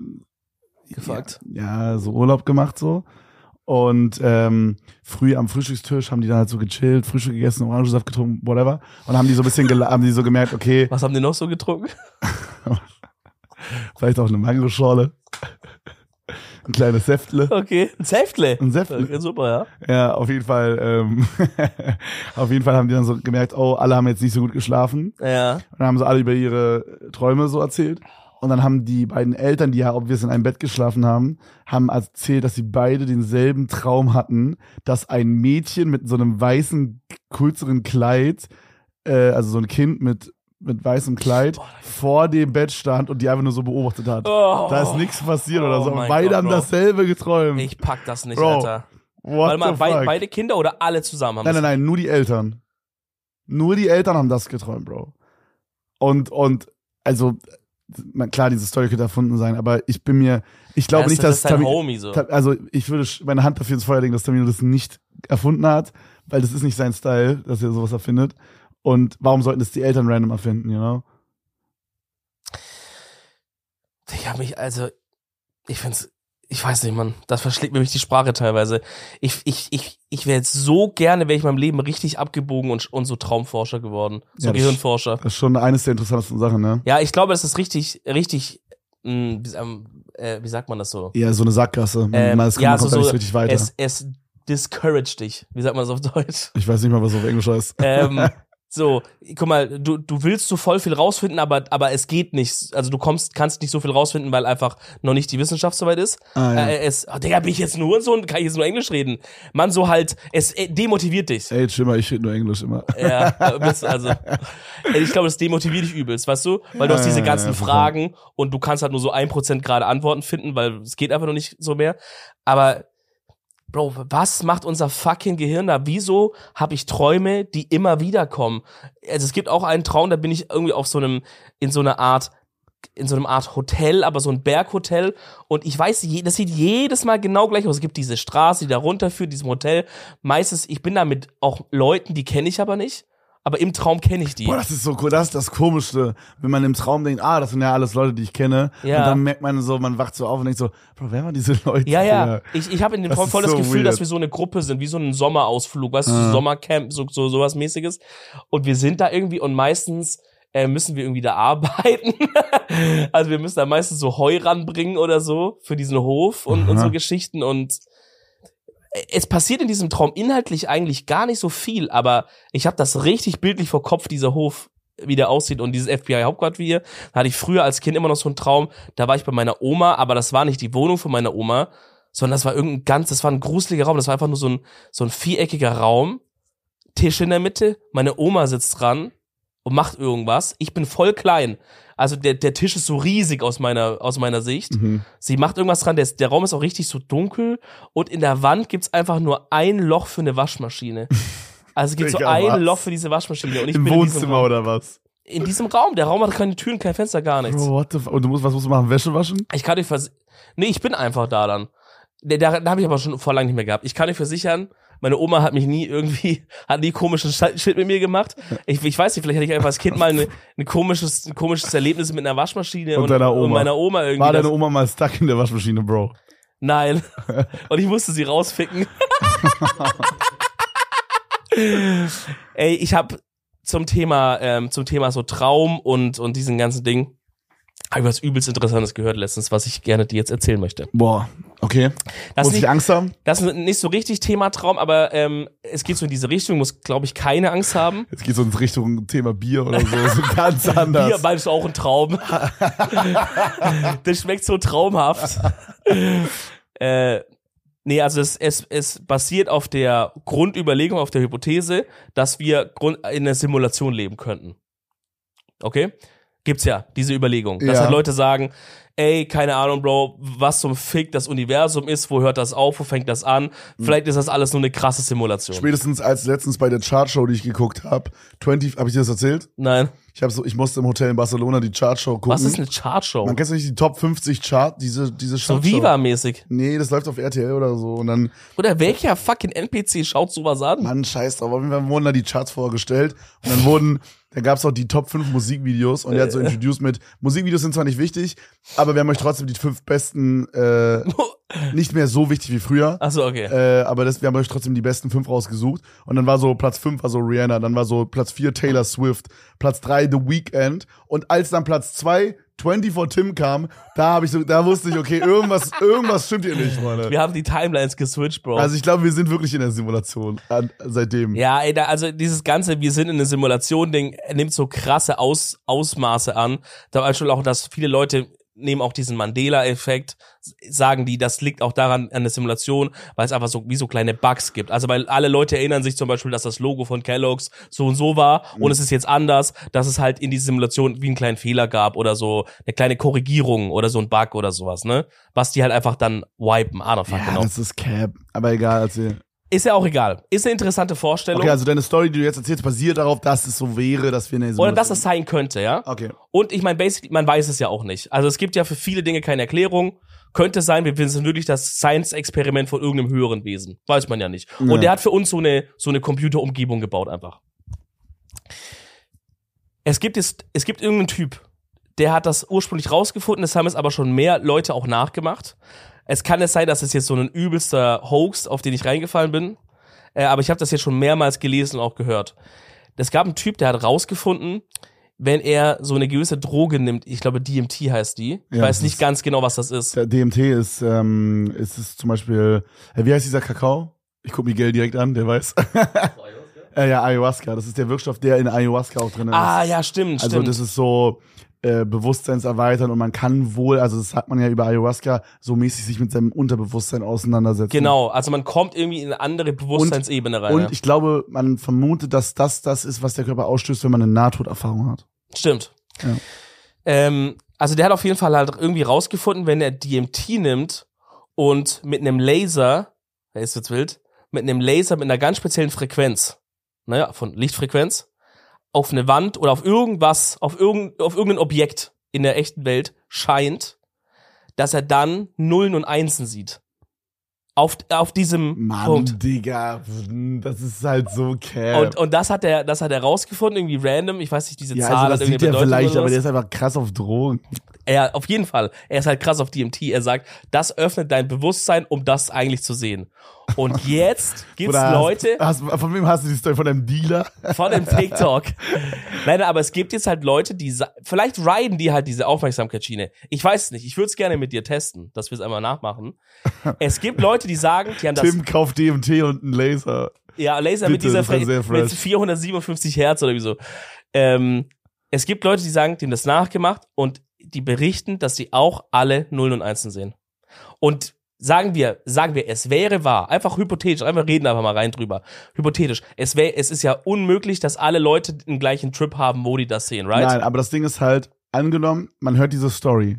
Gefuckt. Ja, ja, so Urlaub gemacht so. Und ähm, früh am Frühstückstisch haben die dann halt so gechillt, Frühstück gegessen, Orangensaft getrunken, whatever. Und haben die so ein bisschen haben die so gemerkt, okay, Was haben die noch so getrunken? vielleicht auch eine Mangoschorle. Ein kleines Säftle. Okay, ein Säftle. Ein Säftle. Okay, super, ja. Ja, auf jeden Fall, ähm, auf jeden Fall haben die dann so gemerkt, oh, alle haben jetzt nicht so gut geschlafen. Ja. Und dann haben sie alle über ihre Träume so erzählt. Und dann haben die beiden Eltern, die ja obvious in einem Bett geschlafen haben, haben erzählt, dass sie beide denselben Traum hatten, dass ein Mädchen mit so einem weißen, kürzeren Kleid, äh, also so ein Kind mit, mit weißem Kleid, vor dem Bett stand und die einfach nur so beobachtet hat. Oh. Da ist nichts passiert oder Oh so. Und mein beide Gott, haben Bro. dasselbe geträumt. Ich pack das nicht, Bro, Alter. What Warte mal, beide Kinder oder alle zusammen haben Nein, nein, nein, nur die Eltern. Nur die Eltern haben das geträumt, Bro. Und, und, also, klar, diese Story könnte erfunden sein, aber ich bin mir, ich glaube das, nicht, das dass ist dein Tami- Homie so. Also ich würde meine Hand dafür ins Feuer legen, dass Tamino das nicht erfunden hat, weil das ist nicht sein Style, dass er sowas erfindet. Und warum sollten das die Eltern random erfinden, you know? Ich habe mich, also, ich find's, ich weiß nicht, Mann, das verschlägt mir mich die Sprache teilweise. Ich, ich, ich, ich wäre jetzt so gerne, wäre ich in meinem Leben richtig abgebogen und, und so Traumforscher geworden. So Ja, das- Gehirnforscher. Das ist schon eines der interessantesten Sachen, ne? Ja, ich glaube, das ist richtig, richtig, mh, wie, ähm, äh, wie sagt man das so? Ja, so eine Sackgasse. Ähm, man, ja, so, so richtig weiter. es, es discourage dich. Wie sagt man das auf Deutsch? ich weiß nicht mal, was auf Englisch heißt. ähm, so, guck mal, du, du willst so voll viel rausfinden, aber, aber es geht nicht. Also du kommst, kannst nicht so viel rausfinden, weil einfach noch nicht die Wissenschaft soweit ist. Ah, ja. äh, es, oh, Digga, bin ich jetzt nur so, kann ich jetzt nur Englisch reden? Man, so halt, es äh, demotiviert dich. Ey, Schimmer, ich rede nur Englisch immer. Ja, bist, also, äh, ich glaube, das demotiviert dich übelst, weißt du? Weil du Ja, hast diese ja, ganzen ja, voll. Fragen und du kannst halt nur so ein Prozent gerade Antworten finden, weil es geht einfach noch nicht so mehr. Aber, Bro, was macht unser fucking Gehirn da? Wieso habe ich Träume, die immer wieder kommen? Also es gibt auch einen Traum, da bin ich irgendwie auf so einem, in so einer Art, in so einem Art Hotel, aber so ein Berghotel. Und ich weiß, das sieht jedes Mal genau gleich aus. Es gibt diese Straße, die da runterführt, diesem Hotel. Meistens, ich bin da mit auch Leuten, die kenne ich aber nicht. Aber im Traum kenne ich die. Boah, das ist so cool. Das ist das Komischste, wenn man im Traum denkt, ah, das sind ja alles Leute, die ich kenne. Ja. Und dann merkt man so, man wacht so auf und denkt so, Bro, wer waren diese Leute? Ja, ja. Ich, ich habe in dem Traum voll das so Gefühl, weird. dass wir so eine Gruppe sind, wie so ein Sommerausflug, weißt du, so Ah. Sommercamp, so, so sowas mäßiges. Und wir sind da irgendwie und meistens äh, müssen wir irgendwie da arbeiten. also wir müssen da meistens so Heu ranbringen oder so für diesen Hof und, und so Geschichten. Und es passiert in diesem Traum inhaltlich eigentlich gar nicht so viel, aber ich habe das richtig bildlich vor Kopf, dieser Hof wie der aussieht und dieses FBI-Hauptquartier. Da hatte ich früher als Kind immer noch so einen Traum, da war ich bei meiner Oma, aber das war nicht die Wohnung von meiner Oma, sondern das war irgendein ganz, das war ein gruseliger Raum, das war einfach nur so ein, so ein viereckiger Raum, Tisch in der Mitte, meine Oma sitzt dran und macht irgendwas. Ich bin voll klein. Also der, der Tisch ist so riesig aus meiner, aus meiner Sicht. Mhm. Sie macht irgendwas dran, der, der Raum ist auch richtig so dunkel und in der Wand gibt's einfach nur ein Loch für eine Waschmaschine. Also es gibt so ein was? Loch für diese Waschmaschine und ich Im bin Wohnzimmer oder was? in diesem Raum. Der Raum hat keine Türen, kein Fenster, gar nichts. Bro, what the f Und du musst, was musst du machen? Wäsche waschen? Ich kann euch vers Nee, ich bin einfach da dann. Da, da, habe ich aber schon vor lang nicht mehr gehabt. Ich kann euch versichern, meine Oma hat mich nie irgendwie, hat nie komischen Sch- Shit mit mir gemacht. Ich, ich weiß nicht, vielleicht hatte ich einfach als Kind mal eine, ein, komisches, ein komisches Erlebnis mit einer Waschmaschine Und deiner Oma. und meiner Oma irgendwie. War deine Oma mal stuck in der Waschmaschine, Bro? Nein. Und ich musste sie rausficken. Ey, ich habe zum Thema, ähm, zum Thema so Traum und, und diesen ganzen Ding, habe ich was übelst Interessantes gehört letztens, was ich gerne dir jetzt erzählen möchte. Boah, Okay. Das Muss nicht- ich Angst haben? Das ist nicht so richtig Thema Traum, aber ähm, es geht so in diese Richtung, muss, glaube ich, keine Angst haben. Jetzt geht so in Richtung Thema Bier oder so. so ganz anders. Bier meinst du auch ein Traum. das schmeckt so traumhaft. äh, nee, also es, es, es basiert auf der Grundüberlegung, auf der Hypothese, dass wir in einer Simulation leben könnten. Okay? Gibt's ja, diese Überlegung. Dass Ja. halt Leute sagen, ey, keine Ahnung, Bro, was zum Fick das Universum ist, wo hört das auf, wo fängt das an? Vielleicht ist das alles nur eine krasse Simulation. Spätestens als letztens bei der Chartshow, die ich geguckt habe, 20, habe ich dir das erzählt? Nein. Ich habe so, ich musste im Hotel in Barcelona die Chartshow gucken. Was ist eine Chartshow? Man kennt nicht die Top 50 Chart, diese diese So Chartshow. Viva-mäßig. Nee, das läuft auf RTL oder so und dann Oder welcher fucking NPC schaut sowas an? Mann, scheiß drauf. Auf jeden Fall wurden da die Charts vorgestellt und dann wurden, da gab's auch die Top 5 Musikvideos und er hat so introduced mit, Musikvideos sind zwar nicht wichtig, aber wir haben euch trotzdem die fünf besten, äh, nicht mehr so wichtig wie früher. Achso, okay. Äh, aber das, wir haben euch trotzdem die besten fünf rausgesucht. Und dann war so Platz fünf war so Rihanna, dann war so Platz vier Taylor Swift, Platz drei The Weeknd. Und als dann Platz zwei 24 Tim kam, da habe ich so, da wusste ich, okay, irgendwas, irgendwas stimmt hier nicht, Freunde. Wir haben die Timelines geswitcht, Bro. Also ich glaube, wir sind wirklich in der Simulation an, seitdem. ja, ey, da, also dieses ganze, wir sind in einer Simulation-Ding, nimmt so krasse Aus, Ausmaße an. Da war schon auch, dass viele Leute nehmen auch diesen Mandela-Effekt, sagen die, das liegt auch daran an der Simulation, weil es einfach so wie so kleine Bugs gibt. Also weil alle Leute erinnern sich zum Beispiel, dass das Logo von Kellogg's so und so war und es ist jetzt anders, dass es halt in dieser Simulation wie einen kleinen Fehler gab oder so eine kleine Korrigierung oder so ein Bug oder sowas, ne? Was die halt einfach dann wipen. Ah, no, fuck, Ja, genau. das ist Cap. Aber egal, erzähl. Ist ja auch egal. Ist eine interessante Vorstellung. Okay, also deine Story, die du jetzt erzählst, basiert darauf, dass es so wäre, dass wir in der oder dass es sein könnte, ja? Okay. Und ich meine, basically, man weiß es ja auch nicht. Also es gibt ja für viele Dinge keine Erklärung. Könnte sein, wir sind wirklich das Science-Experiment von irgendeinem höheren Wesen. Weiß man ja nicht. Ja. Und der hat für uns so eine, so eine Computerumgebung gebaut einfach. Es gibt, es, es gibt irgendeinen Typ, der hat das ursprünglich rausgefunden, das haben es aber schon mehr Leute auch nachgemacht. Es kann es sein, dass es jetzt so ein übelster Hoax, auf den ich reingefallen bin. Äh, aber ich habe das jetzt schon mehrmals gelesen und auch gehört. Es gab einen Typ, der hat rausgefunden, wenn er so eine gewisse Droge nimmt, ich glaube DMT heißt die. Ich Ja, weiß nicht ganz genau, was das ist. DMT ist, ähm, ist es zum Beispiel, äh, wie heißt dieser Kakao? Ich guck Miguel direkt an, der weiß. äh, ja, Ayahuasca. Das ist der Wirkstoff, der in Ayahuasca auch drin ist. Ah, ja, stimmt, Also stimmt. das ist so äh, Bewusstseinserweitern und man kann wohl, also das sagt man ja über Ayahuasca, so mäßig sich mit seinem Unterbewusstsein auseinandersetzen. genau, also man kommt irgendwie in eine andere Bewusstseinsebene rein. Und ja. ich glaube, man vermutet, dass das das ist, was der Körper ausstößt, wenn man eine Nahtoderfahrung hat. Stimmt. Ja. Ähm, also der hat auf jeden Fall halt irgendwie rausgefunden, wenn er DMT nimmt und mit einem Laser, ja, jetzt wird's wild, mit einem Laser mit einer ganz speziellen Frequenz, naja, von Lichtfrequenz, auf eine Wand oder auf irgendwas, auf, irgend, auf irgendein Objekt in der echten Welt scheint, dass er dann Nullen und Einsen sieht. Auf, auf diesem Mann, Punkt. Digga, das ist halt so cap. Und, und das hat er, das hat er rausgefunden, irgendwie random. Ich weiß nicht, diese ja, Zahl also hat das irgendwie sieht er vielleicht, aber der ist einfach krass auf Drogen. Er, auf jeden Fall. Er ist halt krass auf DMT. Er sagt, das öffnet dein Bewusstsein, um das eigentlich zu sehen. Und jetzt gibt's Oder Leute Hast, hast, von wem hast du die Story? Von deinem Dealer? von dem TikTok. Nein, aber es gibt jetzt halt Leute, die, vielleicht riden die halt diese Aufmerksamkeitsschiene. Ich weiß es nicht. Ich würde es gerne mit dir testen, dass wir es einmal nachmachen. Es gibt Leute, die sagen, die haben das, Tim kauft DMT und einen Laser. ja, Laser mit Bitte, dieser, das wär Fre mit fresh. 457 Hertz oder wie so. Ähm, es gibt Leute, die sagen, die haben das nachgemacht und die berichten, dass sie auch alle Nullen und Einsen sehen. Und sagen wir, sagen wir, es wäre wahr, einfach hypothetisch, einfach reden einfach mal rein drüber. Hypothetisch. Es wäre, es ist ja unmöglich, dass alle Leute den gleichen Trip haben, wo die das sehen, right? Nein, aber das Ding ist halt, angenommen, man hört diese Story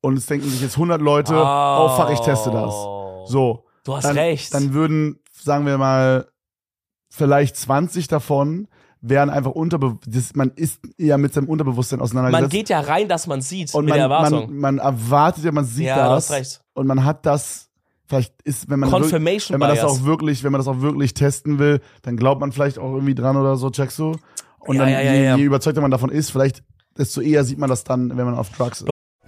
und es denken sich jetzt 100 Leute, oh, fuck, ich teste das. So. Du hast dann, recht. Dann würden, sagen wir mal, vielleicht 20 davon wären einfach unterbe das, man ist ja mit seinem Unterbewusstsein auseinandergesetzt. man geht ja rein, dass man sieht und mit man, der Erwartung. man, man erwartet ja, man sieht ja, du das hast recht. und man hat das vielleicht ist wenn man wirklich, Confirmation wenn man das auch wirklich wenn man das auch wirklich testen will dann glaubt man vielleicht auch irgendwie dran oder so checkst du und Ja, dann ja, ja, je, je überzeugter man davon ist vielleicht desto eher sieht man das dann wenn man auf Drugs ist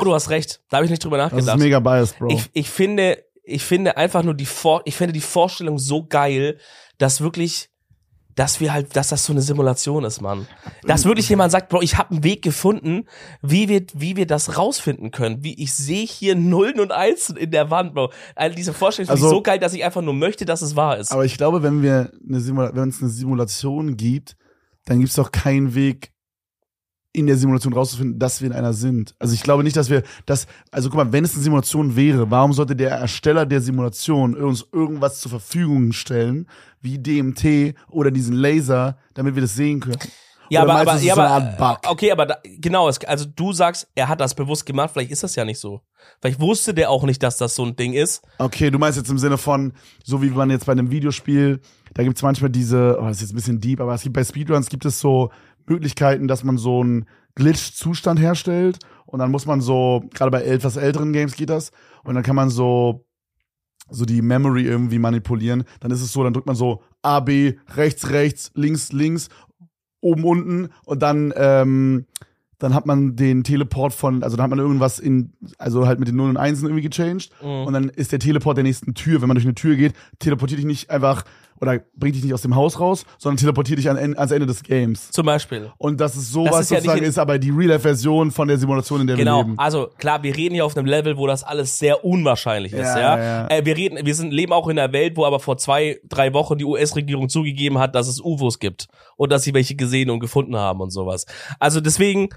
Oh, du hast recht. Da habe ich nicht drüber Das nachgedacht. ist mega biased, Bro. ich, ich finde, ich finde einfach nur die Vor ich finde die Vorstellung so geil, dass wirklich, dass wir halt, dass das so eine Simulation ist, Mann. Dass wirklich jemand sagt, Bro, ich habe einen Weg gefunden, wie wir, wie wir das rausfinden können. Wie ich sehe hier Nullen und Einsen in der Wand, Bro. Also diese Vorstellung ist Also- so geil, dass ich einfach nur möchte, dass es wahr ist. Aber ich glaube, wenn wir eine Simula wenn es eine Simulation gibt, dann gibt es doch keinen Weg, in der Simulation rauszufinden, dass wir in einer sind. Also ich glaube nicht, dass wir das, also guck mal, wenn es eine Simulation wäre, warum sollte der Ersteller der Simulation uns irgendwas zur Verfügung stellen, wie DMT oder diesen Laser, damit wir das sehen können? Ja, Oder aber, aber, ja, so aber, Bug? okay, aber da, genau, es, also du sagst, er hat das bewusst gemacht, vielleicht ist das ja nicht so. Vielleicht wusste der auch nicht, dass das so ein Ding ist. Okay, du meinst jetzt im Sinne von, so wie man jetzt bei einem Videospiel, da gibt's manchmal diese, oh, das ist jetzt ein bisschen deep, aber es gibt bei Speedruns gibt es so Möglichkeiten, dass man so einen Glitch-Zustand herstellt und dann muss man so, gerade bei etwas älteren Games geht das, und dann kann man so so die Memory irgendwie manipulieren. Dann ist es so, dann drückt man so A, B, rechts, rechts, links, links, oben, unten und dann ähm, dann hat man den Teleport von, also dann hat man irgendwas in, also halt mit den Nullen und Einsen irgendwie gechanged. Mhm. Und dann ist der Teleport der nächsten Tür. Wenn man durch eine Tür geht, teleportiert dich nicht einfach, oder bringt dich nicht aus dem Haus raus, sondern teleportiert dich an, ans Ende des Games. Zum Beispiel. Und das ist sowas Das ist ja sozusagen, ist aber die Real-Life-Version von der Simulation, in der wir Genau, leben. also klar, wir reden hier auf einem Level, wo das alles sehr unwahrscheinlich ist, Ja, ja. ja. Äh, wir reden, wir sind leben auch in einer Welt, wo aber vor zwei, drei Wochen die US-Regierung zugegeben hat, dass es UFOs gibt und dass sie welche gesehen und gefunden haben und sowas. Also deswegen,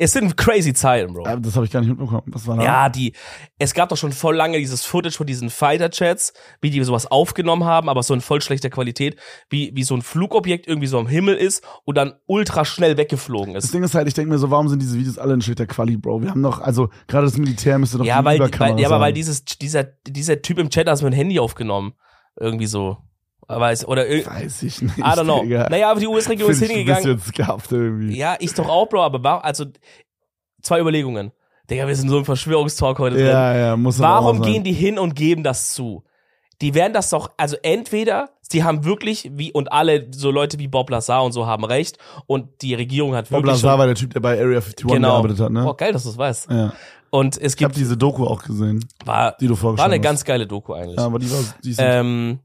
es sind crazy Zeiten, Bro. Das habe ich gar nicht mitbekommen. Was war da? Ja, die, es gab doch schon voll lange dieses Footage von diesen Fighter-Chats, wie die sowas aufgenommen haben, aber so in voll schlechter Qualität, wie, wie so ein Flugobjekt irgendwie so am Himmel ist und dann ultra schnell weggeflogen Das ist. Ding ist halt, ich denke mir so, warum sind diese Videos alle in schlechter Quali, Bro? Wir haben doch, also gerade das Militär müsste doch Ja, die weil, weil, ja, aber weil dieses, dieser, dieser Typ im Chat hat es mit dem Handy aufgenommen. Irgendwie so. Es, oder Weiß ich nicht. I don't know. Digga. Naja, aber die US-Regierung ist ich ein hingegangen. bisschen scuffed irgendwie. Ja, ich doch auch, Bro, aber warum, also, zwei Überlegungen. Digga, wir sind so im Verschwörungstalk heute drin. Ja, ja, muss Warum gehen die hin und geben das zu? Die werden das doch, also entweder, sie haben wirklich, wie, und alle so Leute wie Bob Lazar und so haben recht, und die Regierung hat Bob wirklich Lazar schon, war der Typ, der bei Area 51 genau. gearbeitet hat, ne? Oh, geil, dass du es weißt. Ja. Und es Ich habe gibt, diese Doku auch gesehen, war, die du war vorgestellt eine hast. ganz geile Doku eigentlich. ja, aber die war, die ist Ähm,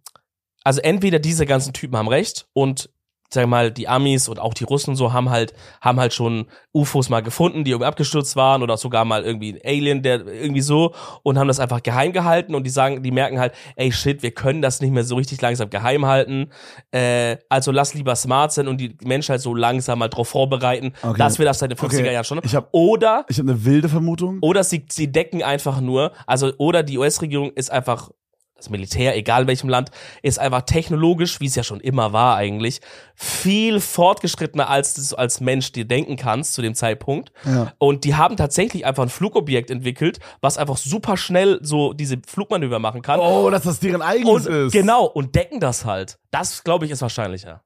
also entweder diese ganzen Typen haben recht und sag mal, die Amis und auch die Russen und so haben halt, haben halt schon UFOs mal gefunden, die irgendwie abgestürzt waren oder sogar mal irgendwie ein Alien, der irgendwie so und haben das einfach geheim gehalten und die sagen, die merken halt, ey shit, wir können das nicht mehr so richtig langsam geheim halten, äh, also lass lieber smart sein und die Menschheit so langsam mal drauf vorbereiten, Okay. dass wir das seit den 50er Okay. Jahren schon. Ich hab- oder ich habe eine wilde Vermutung. oder sie, sie decken einfach nur, also oder die US-Regierung ist einfach, das Militär, egal in welchem Land, ist einfach technologisch, wie es ja schon immer war eigentlich, viel fortgeschrittener als du als Mensch dir denken kannst zu dem Zeitpunkt. Ja. Und die haben tatsächlich einfach ein Flugobjekt entwickelt, was einfach super schnell so diese Flugmanöver machen kann. Oh, dass das deren eigenes und ist. genau, und decken das halt. Das, glaube ich, ist wahrscheinlicher.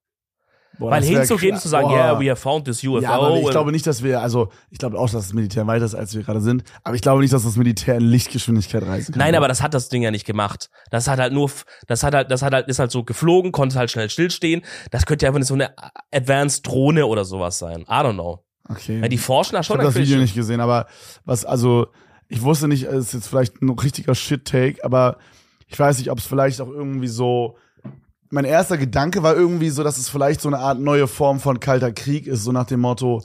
Boah, Weil hinzugehen zu sagen, Boah. yeah, we have found this UFO. Ja, aber ich glaube nicht, dass wir, also ich glaube auch, dass das Militär weiter ist, als wir gerade sind. Aber ich glaube nicht, dass das Militär in Lichtgeschwindigkeit reisen kann. Nein, aber das hat das Ding ja nicht gemacht. Das hat halt nur, das hat halt, das hat halt, ist halt so geflogen, konnte halt schnell stillstehen. Das könnte ja einfach so eine Advanced Drohne oder sowas sein. I don't know. okay. Ja, die forschen da ich schon habe das. Video nicht gesehen, aber was, also ich wusste nicht, es ist jetzt vielleicht ein richtiger Shit-Take, aber ich weiß nicht, ob es vielleicht auch irgendwie so. Mein erster Gedanke war irgendwie so, dass es vielleicht so eine Art neue Form von kalter Krieg ist, so nach dem Motto,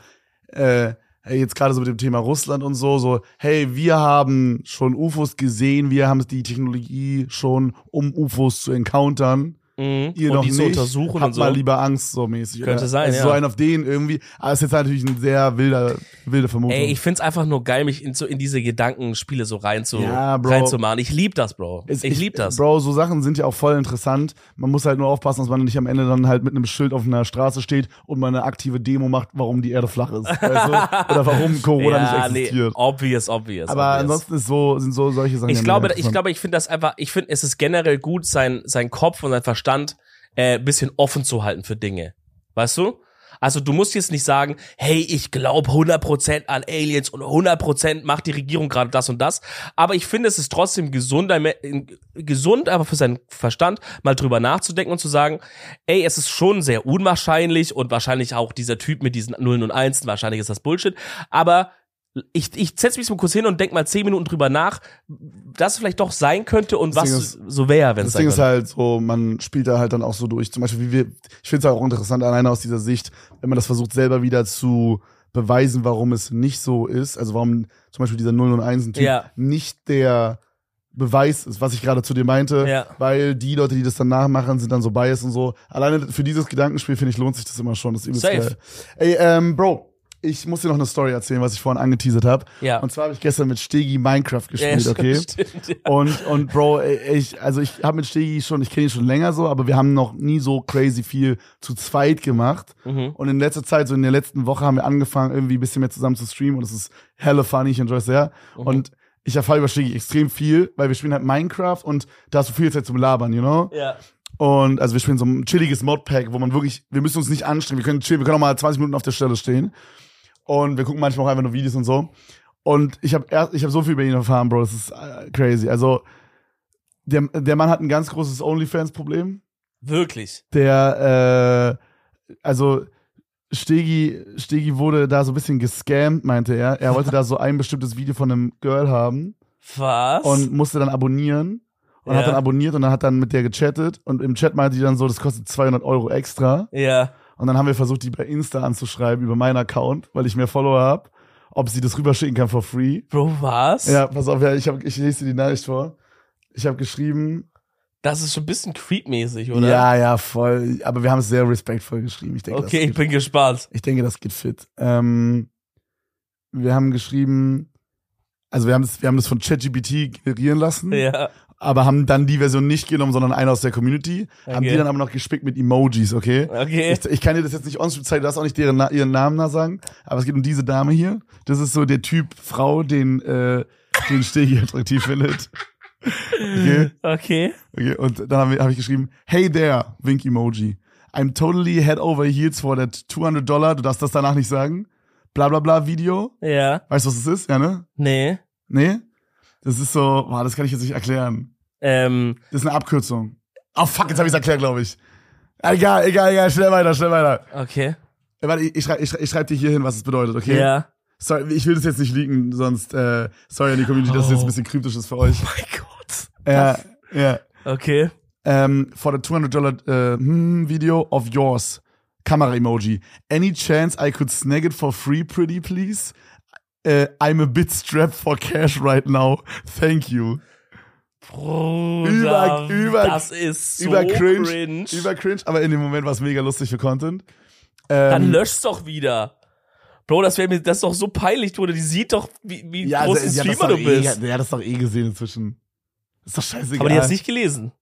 äh, jetzt gerade so mit dem Thema Russland und so, so, hey, wir haben schon UFOs gesehen, wir haben die Technologie schon, um UFOs zu encountern. Mhm. Ihr und noch die zu nicht, untersuchen habt und so. mal lieber Angst, so mäßig. Könnte oder? sein, also ja. So einen auf den irgendwie. Aber es ist jetzt natürlich ein sehr wilder, wilde Vermutung. Ey, ich find's einfach nur geil, mich in, so in diese Gedankenspiele so rein zu, Ja, Bro. reinzumachen. Ich lieb das, Bro. Es- ich lieb das. Bro, so Sachen sind ja auch voll interessant. Man muss halt nur aufpassen, dass man nicht am Ende dann halt mit einem Schild auf einer Straße steht und mal eine aktive Demo macht, warum die Erde flach ist. Weißt du? Oder warum Corona ja, nicht existiert. Nee, obvious, obvious. Aber obvious. ansonsten ist so, sind so solche Sachen. ich glaube, ich glaube, ich finde das einfach, ich finde, es ist generell gut, sein, sein Kopf und sein Verstand äh, bisschen offen zu halten für Dinge. Weißt du? Also du musst jetzt nicht sagen, hey, ich glaube 100% an Aliens und 100% macht die Regierung gerade das und das. Aber ich finde, es ist trotzdem gesund, gesund, aber für seinen Verstand mal drüber nachzudenken und zu sagen, ey, es ist schon sehr unwahrscheinlich und wahrscheinlich auch dieser Typ mit diesen Nullen und Einsen, wahrscheinlich ist das Bullshit. Aber ich, ich setze mich so kurz hin und denk mal zehn Minuten drüber nach, dass es vielleicht doch sein könnte und Das was ist- so wäre, wenn es Das sein Ding ist könnte. halt so, man spielt da halt dann auch so durch. Zum Beispiel, wie wir, ich finde es halt auch interessant, alleine aus dieser Sicht, wenn man das versucht, selber wieder zu beweisen, warum es nicht so ist. Also warum zum Beispiel dieser 0 und 1 Typ Ja. nicht der Beweis ist, was ich gerade zu dir meinte, Ja. weil die Leute, die das dann nachmachen, sind dann so biased und so. Alleine für dieses Gedankenspiel, finde ich, lohnt sich das immer schon. Das ist übelst Safe. geil. Ey, ähm, Bro, ich muss dir noch eine Story erzählen, was ich vorhin angeteasert habe. Ja. Und zwar habe ich gestern mit Stegi Minecraft gespielt, Ja, okay? stimmt, ja. Und, und Bro, ich, also ich habe mit Stegi schon, ich kenne ihn schon länger so, aber wir haben noch nie so crazy viel zu zweit gemacht. Mhm. Und in letzter Zeit, so in der letzten Woche, haben wir angefangen, irgendwie ein bisschen mehr zusammen zu streamen und es ist hella funny, ich enjoy es sehr. Mhm. Und ich erfahre über Stegi extrem viel, weil wir spielen halt Minecraft und da hast du viel Zeit zum Labern, you know? Ja. Und also wir spielen so ein chilliges Modpack, wo man wirklich, wir müssen uns nicht anstrengen, wir können chillen, wir können auch mal 20 Minuten auf der Stelle stehen. Und wir gucken manchmal auch einfach nur Videos und so. Und ich habe ich habe so viel über ihn erfahren, Bro, das ist äh, crazy. Also der, der Mann hat ein ganz großes OnlyFans-Problem. Wirklich. Der, äh, also Stegi, Stegi wurde da so ein bisschen gescammt, meinte er. Er wollte da so ein bestimmtes Video von einem Girl haben Was? und musste dann abonnieren und Ja. hat dann abonniert und dann hat dann mit der gechattet und im Chat meinte die dann so, das kostet 200 Euro extra ja. Und dann haben wir versucht, die bei Insta anzuschreiben über meinen Account, weil ich mehr Follower hab, ob sie das rüberschicken kann for free. Bro, was? Ja, pass auf, ja, ich, hab, ich lese dir die Nachricht vor. Ich habe geschrieben, Das ist schon ein bisschen creepmäßig, oder? ja, ja, voll, aber wir haben es sehr respektvoll geschrieben. Ich denke, Okay, ich bin gespannt. Ich denke, das geht fit. Ähm, wir haben geschrieben, also wir haben das, wir haben das von ChatGPT generieren lassen, Ja. Aber haben dann die Version nicht genommen, sondern eine aus der Community, haben Okay. die dann aber noch gespickt mit Emojis, okay? Okay. Ich, ich kann dir das jetzt nicht onscreen zeigen, du darfst auch nicht deren, ihren Namen da sagen, aber es geht um diese Dame hier. Das ist so der Typ Frau, den, äh, den Stegi attraktiv findet. Okay? Okay. Okay, und dann habe hab ich geschrieben, hey there, Wink Emoji. I'm totally head over heels for that 200 Dollar, du darfst das danach nicht sagen. Bla bla bla Video. Ja. Weißt du, was das ist? Ja, ne? Nee. Nee? Das ist so, boah, das kann ich jetzt nicht erklären. Ähm, Das ist eine Abkürzung. Oh fuck, jetzt habe ich erklärt, glaube ich. Egal, egal, egal, schnell weiter, schnell weiter. okay. Äh, Warte, ich, ich schreibe ich, ich schreib dir hier hin, was es bedeutet, okay? Ja. Sorry, ich will das jetzt nicht leaken, sonst, äh, sorry an die Community, dass es jetzt ein bisschen kryptisch ist für euch. Oh mein Gott. Ja, ja. Okay. um, for the 200 dollar uh, hmm, video of yours. Kamera emoji. Any chance I could snag it for free, pretty please? Uh, I'm a bit strapped for cash right now. Thank you. Bruder, Über- über- das ist so über cringe, cringe. Über cringe, aber in dem Moment war es mega lustig für Content. Dann Ähm, lösch's doch wieder. Bro, das wäre mir, das ist doch so peinlich, Bruder. Die sieht doch, wie, wie ja, groß ein Streamer du eh, bist. Der hat das doch eh gesehen inzwischen. Ist doch scheißegal. Aber die hat's nicht gelesen.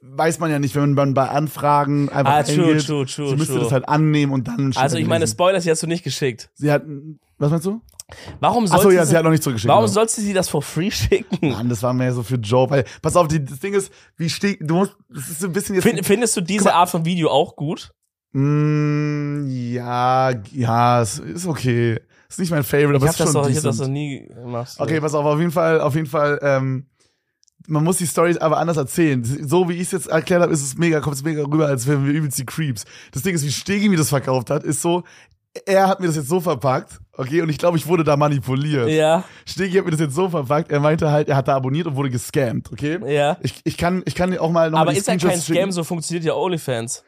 Weiß man ja nicht, wenn man bei Anfragen einfach Ah, true, eingeht. true, true, sie müsste true. das halt annehmen und dann Also ich meine. Spoiler, sie hast du nicht geschickt. Sie hat, was meinst du? Warum Achso, sollte ja, sie, sie hat noch nicht zurückgeschickt. warum genau. sollst du sie das for free schicken? Mann, das war mehr so für Joe. Weil, pass auf, die, das Ding ist, wie steht, du musst, das ist so ein bisschen jetzt. Find, findest du diese Art von Video auch gut? Mm, ja, ja, es ist okay. Ist nicht mein Favorite, aber Ich es hab ist das schon doch, ich hab das noch nie gemacht. Okay, pass auf, auf jeden Fall, auf jeden Fall, ähm, man muss die Story aber anders erzählen. So wie ich es jetzt erklärt habe, ist es mega, kommt es mega rüber, als wären wir übelst die Creeps. Das Ding ist, wie Stegi mir das verkauft hat, ist so, er hat mir das jetzt so verpackt, okay, und ich glaube, ich wurde da manipuliert. Ja, Stegi hat mir das jetzt so verpackt, er meinte halt, er hat da abonniert und wurde gescammt, okay? ja. Ich, ich kann, ich kann auch mal noch Aber mal ist ja kein Scam, so funktioniert ja OnlyFans.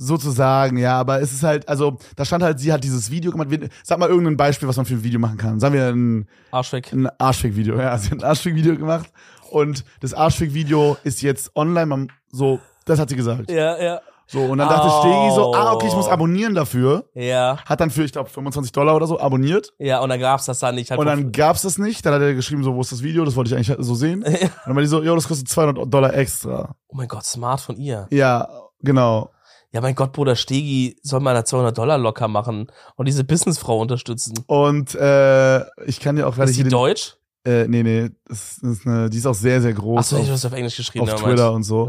Sozusagen, ja, aber es ist halt, also, da stand halt, sie hat dieses Video gemacht. Sag mal irgendein Beispiel, was man für ein Video machen kann. Sagen wir ein, Arschweg. ein Arschfick-Video. Ja, sie hat ein Arschfick-Video gemacht und das Arschfick-Video ist jetzt online, man, so, das hat sie gesagt. Ja, ja. So, und dann dachte. Stegi so, ah, okay, ich muss abonnieren dafür. Ja, Hat dann für, ich glaube, 25 Dollar oder so abonniert. ja, und dann gab's das dann nicht. Halt Und dann gab's das nicht. Dann hat er geschrieben, so, wo ist das Video? Das wollte ich eigentlich so sehen. Und dann war die so, jo, das kostet 200 Dollar extra. oh mein Gott, smart von ihr. Ja, genau. Ja, mein Gott, Bruder Stegi soll mal 200 Dollar locker machen und diese Businessfrau unterstützen. Und äh, ich kann dir auch gerade Ist den, deutsch? Äh, nee, nee, das ist eine, die ist auch sehr, sehr groß Achso, ich hab's auf Englisch geschrieben. auf. Twitter und so.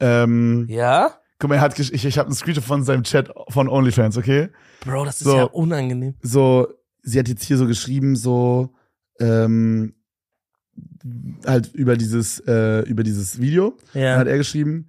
Ähm, Ja? Guck mal, er hat, ich, ich habe einen Screenshot von seinem Chat von OnlyFans, okay? Bro, das ist So. ja unangenehm. so, sie hat jetzt hier so geschrieben, so, ähm, halt über dieses, äh, über dieses Video. Dann Ja. hat er geschrieben,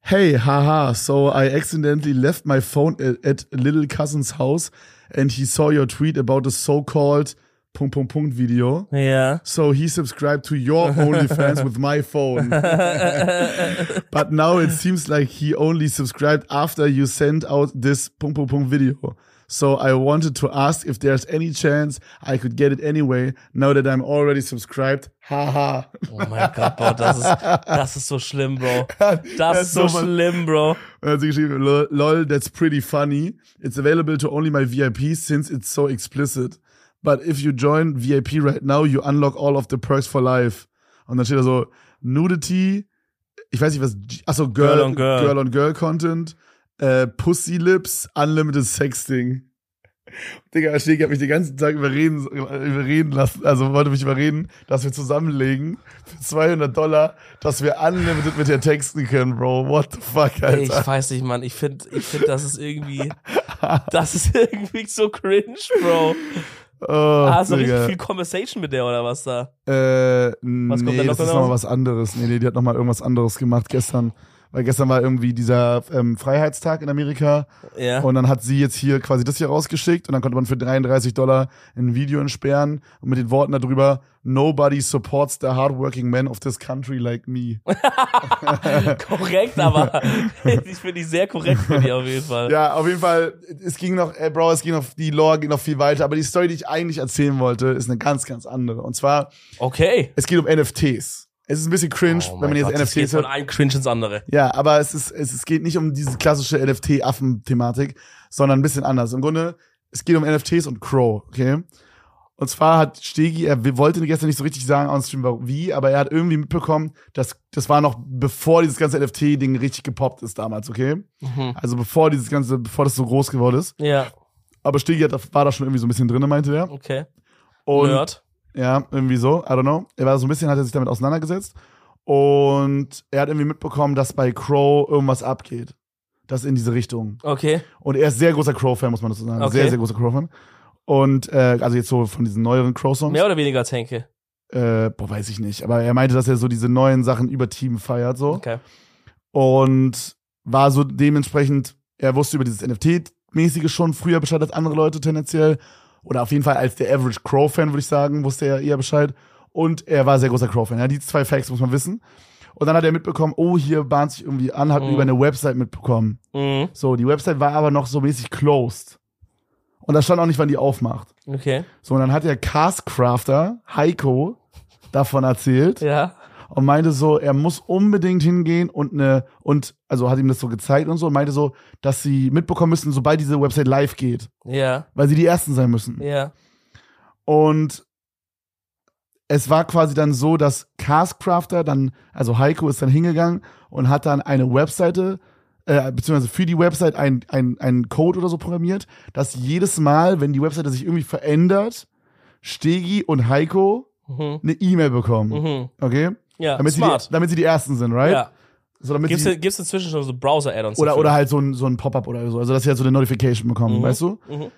Hey, haha, so I accidentally left my phone at, at little cousin's house and he saw your tweet about the so-called Punkt, Punkt, Punkt Video. Yeah. So he subscribed to your OnlyFans with my phone. But now it seems like he only subscribed after you sent out this Punkt, Punkt, Punkt Video. So I wanted to ask if there's any chance I could get it anyway, now that I'm already subscribed. Haha. Oh mein Gott, Bro, das ist, das ist so schlimm, Bro. Das ist so was- schlimm, Bro. Und hat sie geschrieben, "Lol, lol, that's pretty funny. It's available to only my VIPs since it's so explicit. But if you join VIP right now, you unlock all of the perks for life. Und dann steht da so, Nudity, ich weiß nicht was, achso, Girl, Girl on Girl. Girl on Girl Content, äh, Pussy Lips, Unlimited Sexting. Digga, Stegi hat mich den ganzen Tag überreden, überreden lassen, also wollte mich überreden, dass wir zusammenlegen für 200 Dollar, dass wir unlimited mit dir texten können, Bro. What the fuck, Alter. Ey, ich weiß nicht, Mann. Ich finde, ich find, das ist irgendwie, das ist irgendwie so cringe, Bro. Oh, Hast du Digga. richtig viel Conversation mit der oder was da? Äh, Was kommt nee, da noch das ist nochmal was anderes. Nee, nee, die hat nochmal irgendwas anderes gemacht gestern. Weil gestern war irgendwie dieser ähm, Freiheitstag in Amerika Ja. und dann hat sie jetzt hier quasi das hier rausgeschickt und dann konnte man für 33 Dollar ein Video entsperren und mit den Worten darüber, nobody supports the hardworking men of this country like me. korrekt, aber ich finde die sehr korrekt von dir auf jeden Fall. Ja, auf jeden Fall, es ging noch, äh, Bro, es ging noch, die Lore ging noch viel weiter, aber die Story, die ich eigentlich erzählen wollte, ist eine ganz, ganz andere. Und zwar, Okay. es geht um NFTs. Es ist ein bisschen cringe, Oh wenn man jetzt Gott, NFTs von hört. einem Cringe ins andere. Ja, aber es ist, es, es geht nicht um diese klassische NFT-Affen-Thematik, sondern ein bisschen anders. Im Grunde, es geht um NFTs und Crow, okay? Und zwar hat Stegi, er wollte gestern nicht so richtig sagen on stream wie, aber er hat irgendwie mitbekommen, dass das war noch bevor dieses ganze NFT-Ding richtig gepoppt ist damals, okay? Mhm. Also bevor dieses ganze, bevor das so groß geworden ist. Ja, Aber Stegi hat, war da schon irgendwie so ein bisschen drin, meinte er. okay. Und Nerd. Ja, irgendwie so, I don't know. Er war so ein bisschen, hat er sich damit auseinandergesetzt. Und er hat irgendwie mitbekommen, dass bei Crow irgendwas abgeht. Das in diese Richtung. Okay. Und er ist sehr großer Crow-Fan, muss man dazu sagen. Okay. Sehr, sehr großer Crow-Fan. Und, äh, also jetzt so von diesen neueren Crow-Songs. Mehr oder weniger als Henke. Äh, boah, weiß ich nicht. Aber er meinte, dass er so diese neuen Sachen über Team feiert, so. Okay. Und war so dementsprechend, er wusste über dieses NFT-mäßige schon früher Bescheid als andere Leute tendenziell. Oder auf jeden Fall als der Average Crow-Fan, würde ich sagen, wusste er eher Bescheid. Und er war sehr großer Crow-Fan. Ja, die zwei Facts muss man wissen. Und dann hat er mitbekommen, oh, hier bahnt sich irgendwie an, hat Mhm. über eine Website mitbekommen. Mhm. So, die Website war aber noch so mäßig closed. Und da stand auch nicht, wann die aufmacht. Okay. So, und dann hat der Castcrafter, Heiko, davon erzählt Ja. Und meinte so, er muss unbedingt hingehen und eine, und, also hat ihm das so gezeigt und so, und meinte so, dass sie mitbekommen müssen, sobald diese Website live geht, Ja. weil sie die Ersten sein müssen. Ja. Und es war quasi dann so, dass Castcrafter dann, also Heiko ist dann hingegangen und hat dann eine Webseite, äh, beziehungsweise für die Website ein, ein, einen Code oder so programmiert, dass jedes Mal, wenn die Webseite sich irgendwie verändert, Stegi und Heiko Mhm. eine E-Mail bekommen. Mhm. Okay? Ja, Damit sie, die, smart. damit sie die Ersten sind, right? Ja. So, damit Gibt's, sie, gibt's inzwischen schon so Browser-Add-ons? oder, dafür? oder halt so ein, so ein Pop-up oder so. Also, dass sie halt so eine Notification bekommen, Mhm. weißt du? Mhm.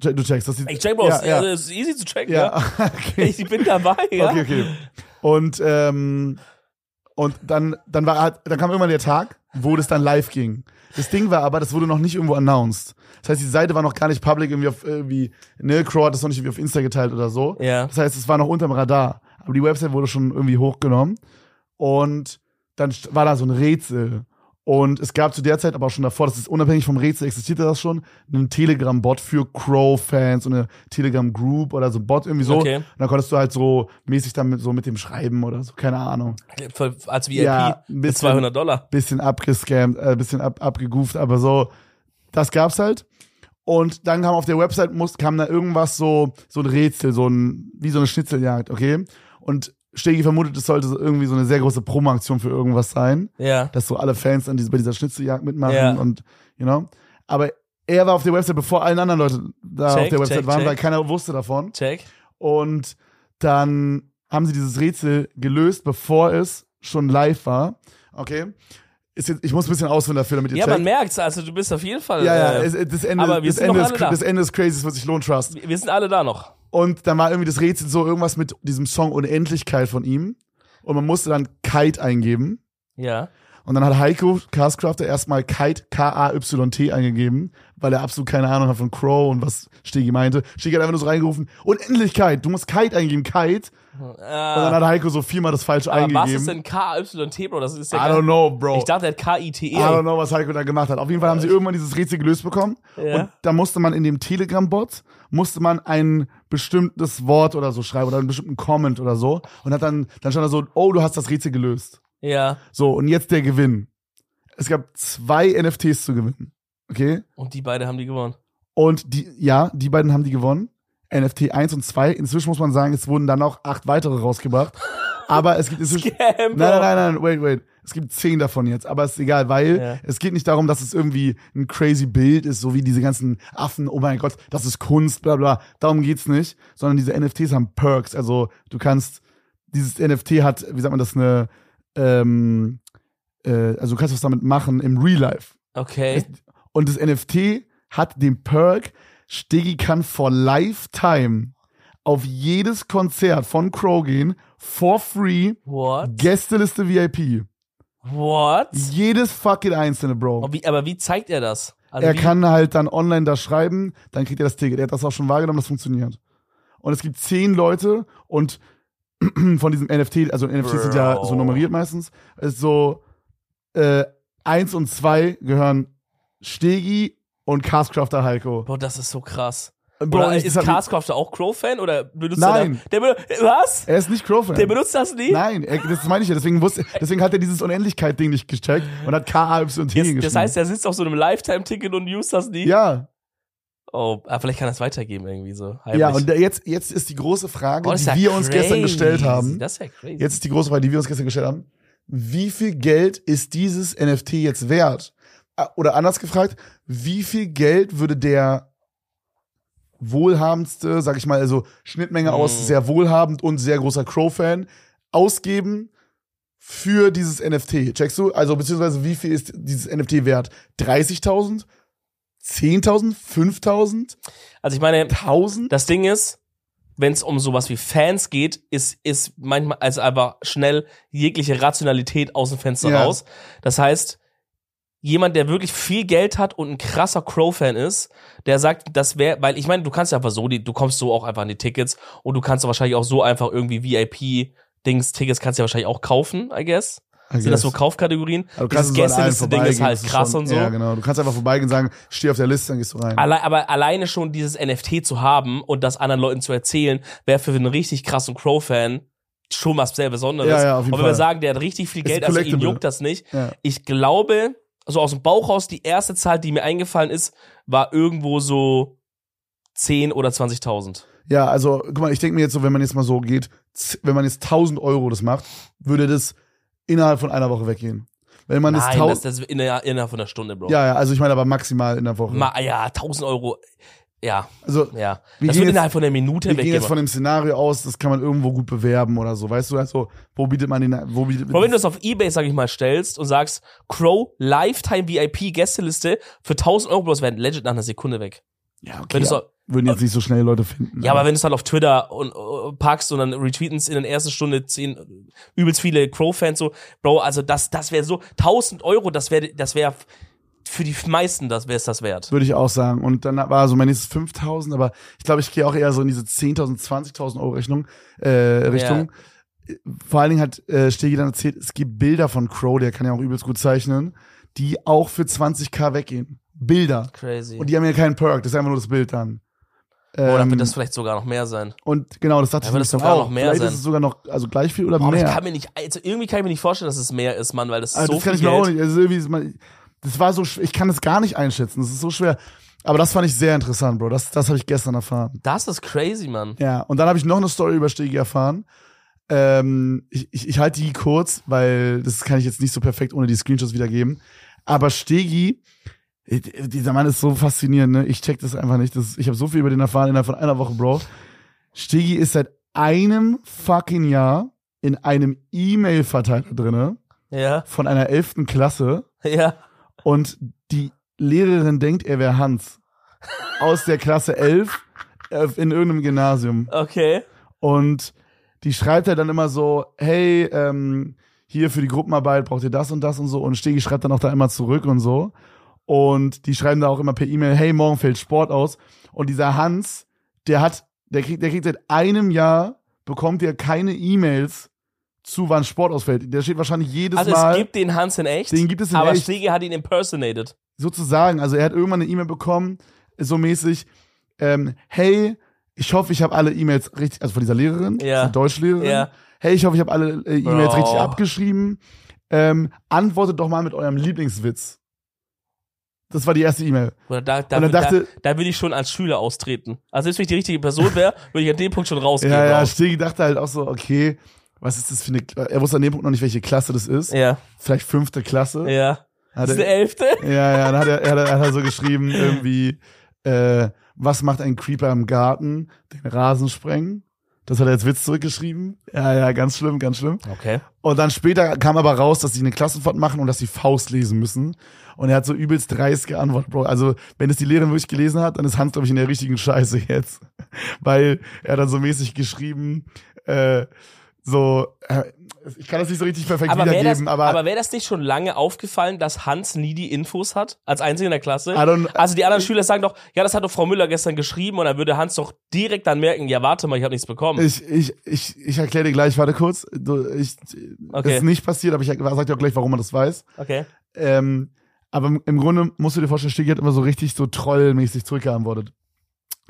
Check- Du checkst, dass sie. Ich check, Bros. Ja, ja. Also, ist easy zu checken, ja. ja. okay. Ich bin dabei, ja. Okay, okay. Und, ähm, und dann, dann war, halt- dann kam irgendwann der Tag, wo das dann live ging. Das Ding war aber, das wurde noch nicht irgendwo announced. Das heißt, die Seite war noch gar nicht public irgendwie auf, irgendwie, ne, Crow hat das noch nicht irgendwie auf Insta geteilt oder so. Ja. Das heißt, es war noch unterm Radar. Aber die Website wurde schon irgendwie hochgenommen. Und dann war da so ein Rätsel. Und es gab zu der Zeit aber auch schon davor, das ist unabhängig vom Rätsel, existierte das schon, einen Telegram-Bot für Crow-Fans und eine Telegram-Group oder so ein Bot irgendwie so. Okay. Und dann konntest du halt so mäßig damit so mit dem schreiben oder so, keine Ahnung. Als VIP Ja, ein mit bisschen. 200 Dollar. Bisschen abgescammt, äh, bisschen ab, abgegooft, aber so, das gab's halt. Und dann kam auf der Website, muss, kam da irgendwas so, so ein Rätsel, so ein, wie so eine Schnitzeljagd, okay? Und Stegi vermutet, es sollte so irgendwie so eine sehr große Promo-Aktion für irgendwas sein, Ja. dass so alle Fans dann diese, bei dieser Schnitzeljagd mitmachen Ja. und, you know? Aber er war auf der Website, bevor allen anderen Leute da Check, auf der Website check, waren, check. weil keiner wusste davon. Check. Und dann haben sie dieses Rätsel gelöst, bevor es schon live war. Okay. jetzt, ich muss ein bisschen ausholen dafür, damit ihr Ja, checkt. man merkt's, also du bist auf jeden Fall. ja, ja, äh, das Ende, aber wir das, sind Ende ist, da. das Ende ist crazy, es wird sich lohnen, trust. wir sind alle da noch. Und dann war irgendwie das Rätsel so irgendwas mit diesem Song Unendlichkeit von ihm. Und man musste dann Kite eingeben. Ja. Und dann hat Heiko Castcrafter erstmal Kite, K-A-Y-T eingegeben, weil er absolut keine Ahnung hat von Crow und was Stegi meinte. Stegi hat einfach nur so reingerufen, Unendlichkeit, du musst Kite eingeben, Kite. Und dann hat Heiko so viermal das falsch. Aber was eingegeben. ist denn KYT, Bro? Das ist I ja don't know, Bro. Ich dachte, er hat KITE. I don't know, was Heiko da gemacht hat. Auf jeden Fall haben sie irgendwann dieses Rätsel gelöst bekommen. Ja. Und da musste man in dem Telegram-Bot, musste man ein bestimmtes Wort oder so schreiben oder einen bestimmten Comment oder so. Und hat dann, dann stand da so, oh, du hast das Rätsel gelöst. Ja. So, und jetzt der Gewinn. Es gab zwei NFTs zu gewinnen. Okay? Und die beide haben die gewonnen. Und die, ja, die beiden haben die gewonnen. NFT 1 und 2. Inzwischen muss man sagen, es wurden dann noch acht weitere rausgebracht. Aber es gibt inzwischen. Scam, nein, nein, nein, wait, wait. Es gibt zehn davon jetzt, aber ist egal, weil Ja. es geht nicht darum, dass es irgendwie ein crazy Bild ist, so wie diese ganzen Affen, oh mein Gott, das ist Kunst, bla bla. Darum geht's nicht, sondern diese NFTs haben Perks. Also du kannst, dieses NFT hat, wie sagt man das, eine, ähm, äh, also du kannst was damit machen im Real Life. Okay. Und das NFT hat den Perk, Stegi kann for lifetime auf jedes Konzert von Crow gehen, for free, What? Gästeliste VIP. What? Jedes fucking einzelne, Bro. Und wie, aber wie zeigt er das? Also Er wie, kann halt dann online da schreiben, dann kriegt er das Ticket. Er hat das auch schon wahrgenommen, das funktioniert. Und es gibt zehn Leute und von diesem NFT, also NFTs sind ja so nummeriert meistens, ist so äh, eins und zwei gehören Stegi und Castcrafter Heiko. Bro, das ist so krass. Bro, oder ist das hat- Castcrafter auch Crow-Fan oder benutzt Nein. er da, der Was? Er ist nicht Crow-Fan. Der benutzt das nie? Nein, er, das meine ich ja. Deswegen, wusste, deswegen hat er dieses Unendlichkeit-Ding nicht gecheckt und hat K-A-Y-T Das, geschrieben. das heißt, er sitzt auf so einem Lifetime-Ticket und used das nie? ja, Oh, ah, vielleicht kann er es weitergeben irgendwie so. ja, heimlich. und der- jetzt, jetzt ist die große Frage, Oh, das die ja wir uns gestern crazy. gestellt haben. Das ist ja crazy. Jetzt ist die große Frage, die wir uns gestern gestellt haben. Wie viel Geld ist dieses NFT jetzt wert? Ah, Oder anders gefragt, wie viel Geld würde der wohlhabendste, sag ich mal, also Schnittmenge Mhm. aus sehr wohlhabend und sehr großer Crow-Fan ausgeben für dieses NFT? Checkst du? Also beziehungsweise wie viel ist dieses NFT wert? 30.000? 10.000? 5.000? also ich meine, 1.000? das Ding ist, wenn es um sowas wie Fans geht, ist, ist manchmal also einfach schnell jegliche Rationalität aus dem Fenster Ja. raus. Das heißt, jemand, der wirklich viel Geld hat und ein krasser Crow-Fan ist, der sagt, das wäre, weil ich meine, du kannst ja einfach so, die, du kommst so auch einfach an die Tickets und du kannst wahrscheinlich auch so einfach irgendwie VIP-Dings, Tickets kannst du ja wahrscheinlich auch kaufen, I guess. I Sind das so. Kaufkategorien? Also Dieses so an allen Gästeliste-Ding ist halt krass schon- und so. Ja, genau. Du kannst einfach vorbeigehen und sagen, steh auf der Liste, dann gehst du rein. Alle, aber alleine schon dieses NFT zu haben und das anderen Leuten zu erzählen, wäre für einen richtig krassen Crow-Fan schon was sehr Besonderes. Ja, ja, auf jeden und wenn wir Fall. sagen, der hat richtig viel Geld, also ihn juckt das nicht. Ja. Ich glaube, so aus dem Bauch raus, die erste Zahl, die mir eingefallen ist, war irgendwo so 10 oder 20.000. Ja, also, guck mal, ich denke mir jetzt so, wenn man jetzt mal so geht, wenn man jetzt 1000 Euro das macht, würde das innerhalb von einer Woche weggehen. Wenn man Nein, das, 1000. das ist innerhalb, innerhalb von einer Stunde, Bro. Ja, ja, also ich meine aber maximal in der Woche. Ma, ja, 1000 Euro. Ja, also, ja. Wir das gehen wird jetzt- innerhalb von einer Minute wir gehen weggehen. jetzt von dem Szenario aus, das kann man irgendwo gut bewerben oder so. Weißt du, also, wo bietet man den, wo bietet Aber wenn du das auf Ebay, sag ich mal, stellst und sagst, Crow Lifetime VIP Gästeliste für 1000 Euro, bloß werden legit nach einer Sekunde weg. ja, okay, ja, auch- würden jetzt nicht so schnell Leute finden. Ja, aber wenn du es halt auf Twitter und äh, packst und dann retweeten es in der ersten Stunde zehn, übelst viele Crow-Fans so, Bro, also das, das wäre so, 1000 Euro, das wäre, das wäre für die meisten, das wäre es das wert. Würde ich auch sagen. Und dann war so mein nächstes 5000, aber ich glaube, ich gehe auch eher so in diese 10.000, 20.000 Euro Rechnung, äh, Richtung. Vor allen Dingen hat äh, Stegi dann erzählt, es gibt Bilder von Crow, der kann ja auch übelst gut zeichnen, die auch für 20k weggehen. Bilder. Crazy. Und die haben ja keinen Perk, das ist einfach nur das Bild dann. Oder Ähm, wird das vielleicht sogar noch mehr sein? und genau, das dachte Ja, ich mir dann sogar auch. noch mehr Vielleicht sein. ist es sogar noch, also gleich viel oder aber mehr. ich kann mir nicht, also irgendwie kann ich mir nicht vorstellen, dass es mehr ist, Mann, weil das ist Also so das kann viel ich mir Geld. auch nicht. Also irgendwie ist man, das war so, ich kann es gar nicht einschätzen. Das ist so schwer. Aber das fand ich sehr interessant, Bro. Das, das habe ich gestern erfahren. Das ist crazy, Mann. Ja, und dann habe ich noch eine Story über Stegi erfahren. Ähm, ich ich, ich halte die kurz, weil das kann ich jetzt nicht so perfekt ohne die Screenshots wiedergeben. Aber Stegi, äh, dieser Mann ist so faszinierend, ne? Ich check das einfach nicht. Das, ich habe so viel über den erfahren innerhalb von einer Woche, Bro. Stegi ist seit einem fucking Jahr in einem E-Mail-Verteiler drinne, Ja, von einer elften Klasse ja. Und die Lehrerin denkt, er wäre Hans. Aus der Klasse 11 äh, in irgendeinem Gymnasium. Okay. Und die schreibt halt dann immer so, hey, ähm, hier für die Gruppenarbeit braucht ihr das und das und so. Und Stegi schreibt dann auch da immer zurück und so. Und die schreiben da auch immer per E-Mail, hey, morgen fällt Sport aus. Und dieser Hans, der hat, der kriegt, der kriegt seit einem Jahr, bekommt er keine E-Mails zu, wann Sport ausfällt. Der steht wahrscheinlich jedes Also Mal. es gibt den Hans in echt, Den gibt es in aber echt. Stegi hat ihn impersonated. sozusagen, also er hat irgendwann eine E-Mail bekommen, so mäßig, ähm, hey, ich hoffe, ich habe alle E-Mails richtig, also von dieser Lehrerin, Ja. dieser Deutschlehrerin, Ja. hey, ich hoffe, ich habe alle äh, E-Mails Bro. richtig abgeschrieben, ähm, antwortet doch mal mit eurem Lieblingswitz. Das war die erste E-Mail. Oder da, da, Und dann da, dachte- da würde ich schon als Schüler austreten. Also selbst wenn ich die richtige Person wäre, würde ich an dem Punkt schon rausgehen. Ja, ja. Stegi dachte halt auch so, okay, was ist das für eine, er wusste an dem Punkt noch nicht, welche Klasse das ist. ja, Vielleicht fünfte Klasse. ja. Hat Das ist er, der Elfte? Ja, ja, dann hat er, er, hat- er hat so geschrieben, irgendwie, äh, was macht ein Creeper im Garten? Den Rasen sprengen. Das hat er als Witz zurückgeschrieben. Ja, ja, ganz schlimm, ganz schlimm. Okay. Und dann später kam aber raus, dass sie eine Klassenfahrt machen und dass sie Faust lesen müssen. Und er hat so übelst dreist geantwortet, Bro. Also, wenn es die Lehrerin wirklich gelesen hat, dann ist Hans, glaube ich, in der richtigen Scheiße jetzt. Weil er hat dann so mäßig geschrieben, äh, so, äh, ich kann das nicht so richtig perfekt Aber wäre das, wiedergeben, aber, aber, wär das nicht schon lange aufgefallen, dass Hans nie die Infos hat? Als einziger in der Klasse? Also die anderen Schüler sagen doch, ja, das hat doch Frau Müller gestern geschrieben und dann würde Hans doch direkt dann merken, ja, warte mal, ich habe nichts bekommen. Ich, ich, ich, ich erkläre dir gleich, warte kurz. Du, ich, Okay. Das ist nicht passiert, aber ich sag dir auch gleich, warum man das weiß. Okay. Ähm, aber im- Grunde musst du dir vorstellen, Stegi hat immer so richtig so trollmäßig zurückgeantwortet.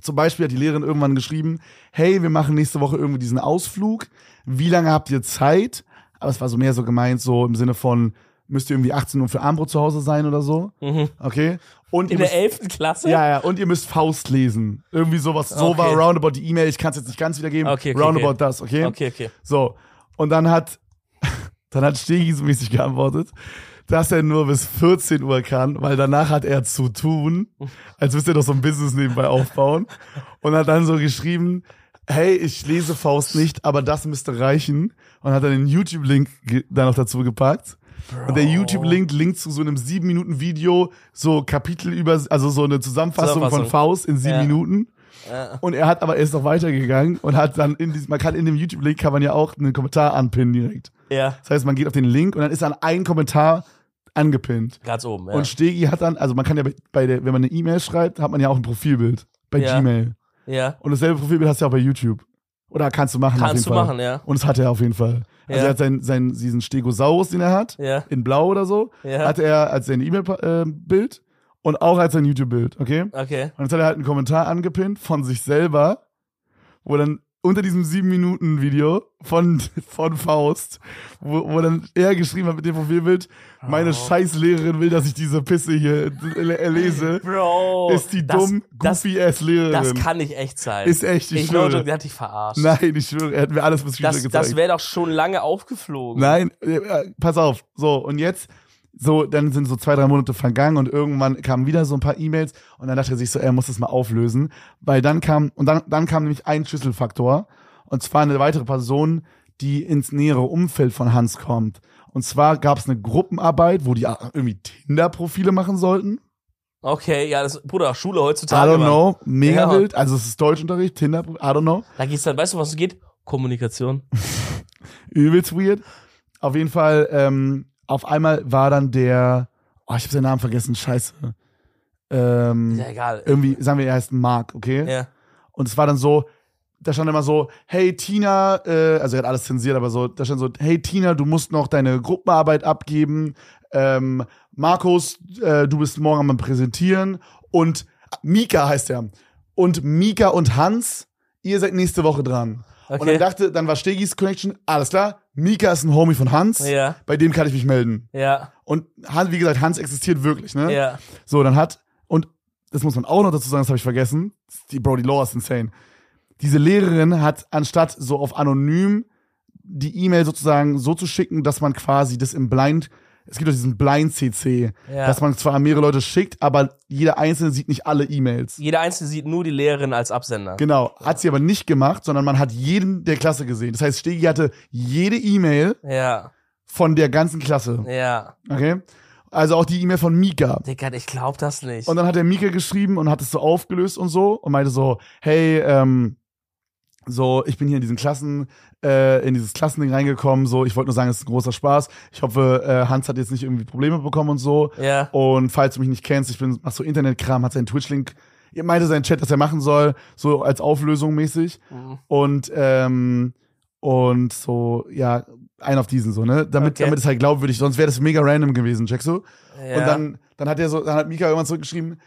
Zum Beispiel hat die Lehrerin irgendwann geschrieben, hey, wir machen nächste Woche irgendwie diesen Ausflug. Wie lange habt ihr Zeit? Aber es war so mehr so gemeint, so im Sinne von, müsst ihr irgendwie 18 Uhr für Abendbrot zu Hause sein oder so. Mhm. Okay? Und In der müsst, elften Klasse? ja, ja, und ihr müsst Faust lesen. Irgendwie sowas. So Okay. war roundabout die E-Mail. Ich kann es jetzt nicht ganz wiedergeben. Okay, okay, roundabout okay. das, okay? Okay, okay. So. Und dann hat, dann hat Stegi so mäßig geantwortet, dass er nur bis 14 Uhr kann, weil danach hat er zu tun, als müsste er doch so ein Business nebenbei aufbauen. Und hat dann so geschrieben, hey, ich lese Faust nicht, aber das müsste reichen. Und hat dann den YouTube-Link ge- da noch dazu gepackt. Und der YouTube-Link linkt zu so einem sieben Minuten Video, so Kapitel über, also so eine Zusammenfassung, von. Faust in sieben Ja. Minuten. Ja. Und er hat aber er ist noch weitergegangen und hat dann in diesem, man kann in dem YouTube-Link kann man ja auch einen Kommentar anpinnen direkt. ja. Das heißt, man geht auf den Link und dann ist dann ein Kommentar angepinnt. Ganz oben, ja. Und Stegi hat dann, also man kann ja bei- der, wenn man eine E-Mail schreibt, hat man ja auch ein Profilbild bei Ja. Gmail. ja. Und dasselbe Profilbild hast du ja auch bei YouTube. Oder kannst du machen auf Kannst du Fall. machen, ja. Und das hat er auf jeden Fall. Also er hat seinen, seinen, diesen Stegosaurus, den er hat, in blau oder so, hat er als sein E-Mail-Bild und auch als sein YouTube-Bild, okay? Okay. Und jetzt hat er halt einen Kommentar angepinnt von sich selber, wo dann unter diesem sieben Minuten Video von, von Faust, wo, wo dann er geschrieben hat mit dem Profilbild, meine Oh. scheiß Lehrerin will, dass ich diese Pisse hier le- lese. Bro. Ist die das, dumm, das, goofy ass Lehrerin. das kann nicht echt sein. ist echt, ich, ich glaube, schwöre. der hat dich verarscht. Nein, ich schwöre, er hat mir alles bis das, gezeigt. das wäre doch schon lange aufgeflogen. Nein, äh, pass auf. So, und jetzt, so, dann sind so zwei, drei Monate vergangen und irgendwann kamen wieder so ein paar E-Mails und dann dachte er sich so, er muss das mal auflösen. Weil dann kam, und dann, dann kam nämlich ein Schlüsselfaktor. Und zwar eine weitere Person, die ins nähere Umfeld von Hans kommt. Und zwar gab es eine Gruppenarbeit, wo die irgendwie Tinder-Profile machen sollten. Okay, ja, das, Bruder, Schule I heutzutage. don't Mann. know. Mega Ja. wild. Also es ist Deutschunterricht, Tinder, I don't know. Da geht's dann, weißt du, was es geht? Kommunikation. Übelst weird. Auf jeden Fall, ähm, auf einmal war dann der, oh, ich habe seinen Namen vergessen, scheiße. Ähm, Ist ja egal. irgendwie, sagen wir, er heißt Mark, okay? Ja. Und es war dann so, da stand immer so, hey Tina, äh, also er hat alles zensiert, aber so, da stand so, hey Tina, du musst noch deine Gruppenarbeit abgeben. Ähm, Markus, äh, du bist morgen am Präsentieren. Und Mika heißt er. Und Mika und Hans, ihr seid nächste Woche dran. Und Okay. dann dachte, dann war Stegis Connection, alles klar, Mika ist ein Homie von Hans, Ja. bei dem kann ich mich melden. Ja. Und Hans, wie gesagt, Hans existiert wirklich, ne? Ja. So, dann hat, und das muss man auch noch dazu sagen, das habe ich vergessen, die Bro, die Lore ist insane. Diese Lehrerin hat, anstatt so auf anonym die E-Mail sozusagen so zu schicken, dass man quasi das im Blind, es gibt doch diesen Blind-CC, Ja. dass man zwar mehrere Leute schickt, aber jeder Einzelne sieht nicht alle E-Mails. Jeder Einzelne sieht nur die Lehrerin als Absender. Genau, hat sie aber nicht gemacht, sondern man hat jeden der Klasse gesehen. Das heißt, Stegi hatte jede E-Mail Ja. von der ganzen Klasse. Ja. Okay? Also auch die E-Mail von Mika. Digga, ich glaub das nicht. Und dann hat der Mika geschrieben und hat es so aufgelöst und so und meinte so, hey, ähm, so, ich bin hier in diesen Klassen, äh, in dieses Klassending reingekommen, so, ich wollte nur sagen, es ist ein großer Spaß. Ich hoffe, äh, Hans hat jetzt nicht irgendwie Probleme bekommen und so. ja. Und falls du mich nicht kennst, ich bin, mach so Internetkram, hat seinen Twitch-Link, er meinte seinen Chat, dass er machen soll, so als Auflösung mäßig. Mhm. Und, ähm, und so, ja, ein auf diesen so, ne? Damit, Okay. damit es halt glaubwürdig, sonst wäre das mega random gewesen, checkst du? ja. Und dann, dann hat er so, dann hat Mika irgendwann zurückgeschrieben,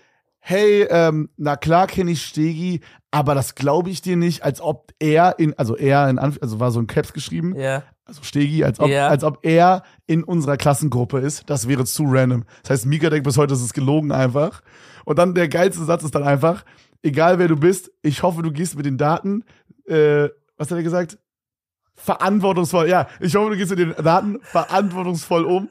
hey, ähm, na klar kenne ich Stegi, aber das glaube ich dir nicht, als ob er in, also er in, Anf also war so ein Caps geschrieben, ja. also Stegi, als ob, Ja. als ob er in unserer Klassengruppe ist. Das wäre zu random. Das heißt, Mika denkt bis heute, das ist gelogen einfach. Und dann der geilste Satz ist dann einfach, egal wer du bist, ich hoffe, du gehst mit den Daten, äh, was hat er gesagt? Verantwortungsvoll, ja, ich hoffe, du gehst mit den Daten verantwortungsvoll um.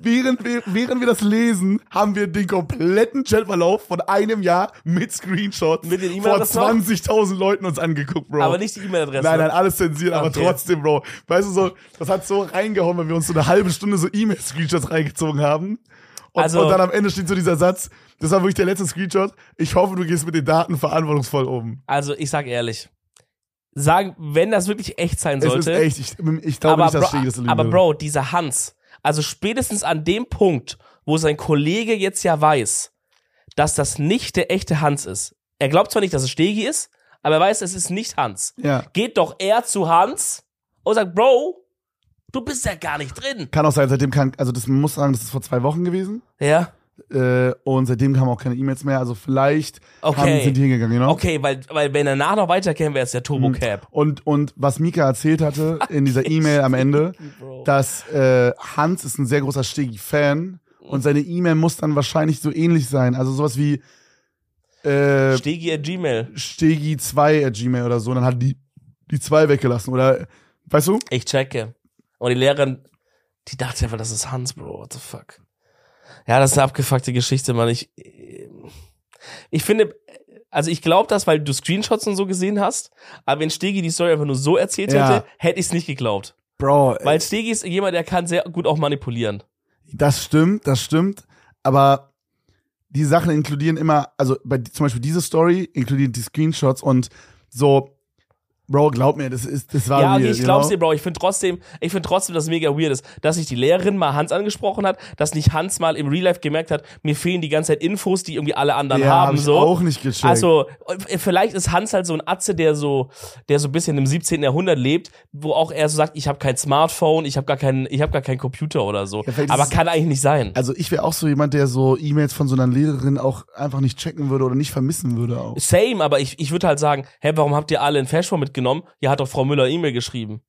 Während wir, während wir das lesen, haben wir den kompletten Chatverlauf von einem Jahr mit Screenshots Mit den vor E-Mail-Adressen noch? 20.000 Leuten uns angeguckt, Bro. Aber nicht die E-Mail-Adresse. Nein, nein, alles zensiert, aber Okay. trotzdem, Bro. Weißt du so, das hat so reingehauen, weil wir uns so eine halbe Stunde so E-Mail-Screenshots reingezogen haben. Und, Also- und dann am Ende steht so dieser Satz, das war wirklich der letzte Screenshot. Ich hoffe, du gehst mit den Daten verantwortungsvoll um. Also, ich sag ehrlich. Sagen, wenn das wirklich echt sein Es ist sollte. echt, ich, ich glaube aber, nicht, dass Bro, Stegi das aber. Bro, dieser Hans, also spätestens an dem Punkt, wo sein Kollege jetzt ja weiß, dass das nicht der echte Hans ist. Er glaubt zwar nicht, dass es Stegi ist, aber er weiß, es ist nicht Hans. Ja. Geht doch er zu Hans und sagt, Bro, du bist ja gar nicht drin. Kann auch sein, seitdem kann, also das man muss sagen, das ist vor zwei Wochen gewesen. Ja. Äh, und seitdem kamen auch keine E-Mails mehr. Also vielleicht Okay. haben, sind die hingegangen, genau. Okay, weil, weil wenn er danach noch weiterkäme, wäre es ja Turbo Cap. Und, und was Mika erzählt hatte in dieser E-Mail am Ende, dass äh, Hans ist ein sehr großer Stegi-Fan und seine E-Mail muss dann wahrscheinlich so ähnlich sein. Also sowas wie äh, Stegi at Gmail. Stegi2 at Gmail oder so. Und dann hat die die 2 weggelassen. Oder, weißt du? Ich checke. Und die Lehrerin, die dachte einfach, das ist Hans, Bro. What the fuck? Ja, das ist eine abgefuckte Geschichte, Mann. Ich, ich finde, also ich glaube das, weil du Screenshots und so gesehen hast. Aber wenn Stegi die Story einfach nur so erzählt Ja. hätte, hätte ich es nicht geglaubt. Bro, Weil Stegi ist jemand, der kann sehr gut auch manipulieren. Das stimmt, das stimmt. Aber die Sachen inkludieren immer, also bei zum Beispiel diese Story inkludiert die Screenshots und so, Bro, glaub mir, das ist, das war Ja, okay, weird, ich glaub's dir? Bro. Ich finde trotzdem, ich finde trotzdem, dass es mega weird ist, dass sich die Lehrerin mal Hans angesprochen hat, dass nicht Hans mal im Real Life gemerkt hat, mir fehlen die ganze Zeit Infos, die irgendwie alle anderen Ja, haben, hab ich so. auch nicht gecheckt. Also, äh, vielleicht ist Hans halt so ein Atze, der so, der so ein bisschen im 17. Jahrhundert lebt, wo auch er so sagt, ich habe kein Smartphone, ich habe gar keinen, ich habe gar keinen Computer oder so. Ja, Aber kann eigentlich nicht sein. Also ich wäre auch so jemand, der so E-Mails von so einer Lehrerin auch einfach nicht checken würde oder nicht vermissen würde auch. Same, aber ich, ich würde halt sagen, hä, warum habt ihr alle ein Flashphone mitgenommen? Ja, hat doch Frau Müller E-Mail geschrieben.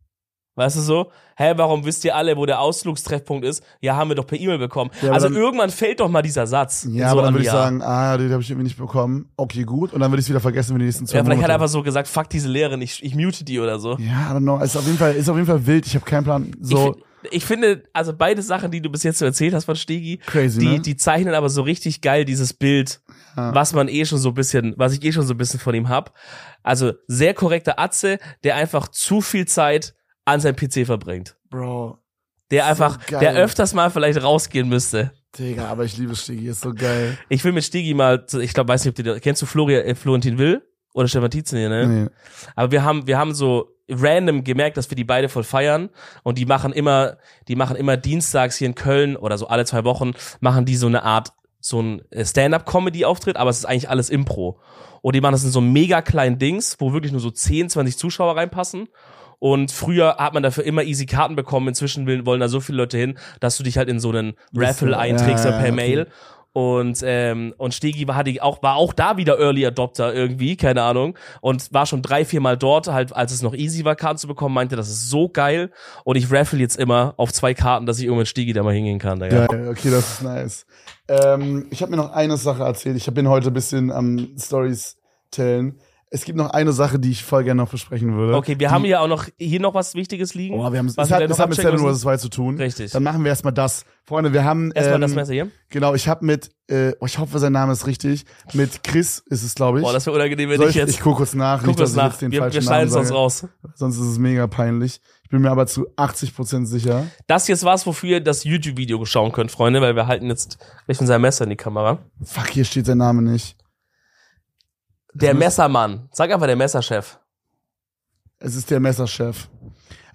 Weißt du so? Hä, warum wisst ihr alle, wo der Ausflugstreffpunkt ist? Ja, haben wir doch per E-Mail bekommen. Ja, also dann- irgendwann fällt doch mal dieser Satz. Ja, so aber dann würde ich sagen, ah, den habe ich irgendwie nicht bekommen. Okay, gut. Und dann würde ich es wieder vergessen, wenn die nächsten zwei Ja, vielleicht hat er Monate. einfach so gesagt, fuck diese Lehrerin, ich, ich mute die oder so. Ja, I don't know. Ist auf jeden Fall, ist auf jeden Fall wild. Ich habe keinen Plan. So Ich, ich finde, also beide Sachen, die du bis jetzt so erzählt hast von Stegi, crazy, die, ne? die zeichnen aber so richtig geil dieses Bild, Ja. was man eh schon so ein bisschen, was ich eh schon so ein bisschen von ihm hab. Also sehr korrekter Atze, der einfach zu viel Zeit an seinem PC verbringt. Bro, Der So einfach, geil. der öfters mal vielleicht rausgehen müsste. Digga, aber ich liebe Stegi, ist so geil. Ich will mit Stegi mal, ich glaube, weiß nicht, ob du, kennst du Florian, äh, Florentin Will? Oder Stefan Tietzen hier, ne? Nee. Aber wir haben, wir haben so random gemerkt, dass wir die beide voll feiern und die machen immer, die machen immer dienstags hier in Köln oder so alle zwei Wochen machen die so eine Art so ein äh, Stand-up-Comedy-Auftritt, aber es ist eigentlich alles Impro. Und die machen das in so mega kleinen Dings, wo wirklich nur so 10, 20 Zuschauer reinpassen. Und früher hat man dafür immer easy Karten bekommen. Inzwischen wollen da so viele Leute hin, dass du dich halt in so einen Raffle Ja, einträgst ja, oder per okay. Und, ähm, und Stegi war, hatte auch, war auch da wieder Early Adopter irgendwie, keine Ahnung. Und war schon drei, vier Mal dort, halt, als es noch easy war, Karten zu bekommen, meinte, das ist so geil. Und ich raffle jetzt immer auf zwei Karten, dass ich irgendwann Stegi da mal hingehen kann. Geil, okay, das ist nice. Ähm, ich habe mir noch eine Sache erzählt. Ich bin heute ein bisschen am Stories tellen. Es gibt noch eine Sache, die ich voll gerne noch besprechen würde. Okay, wir die, haben hier auch noch hier noch was Wichtiges liegen. Oh, wir haben, es was hat, es hat mit Seven. Wars 2 zu tun. Richtig. Dann machen wir erstmal das. Freunde, wir haben. Erstmal ähm, das Messer hier. Genau, ich habe mit, äh, oh, ich hoffe, sein Name ist richtig. Mit Chris ist es, glaube ich. Boah, das wäre unangenehm, wenn ich ich, jetzt. ich gucke kurz nach, guck nicht, dass uns ich nach. jetzt den Wir, falschen wir schneiden Namen es uns sage. raus. Sonst ist es mega peinlich. Ich bin mir aber zu 80% sicher. Das hier ist was, wofür ihr das YouTube-Video schauen könnt, Freunde, weil wir halten jetzt gleich unser Messer in die Kamera. Fuck, hier steht sein Name nicht. Der muss- Messermann. Sag einfach der Messerchef. Es ist der Messerchef.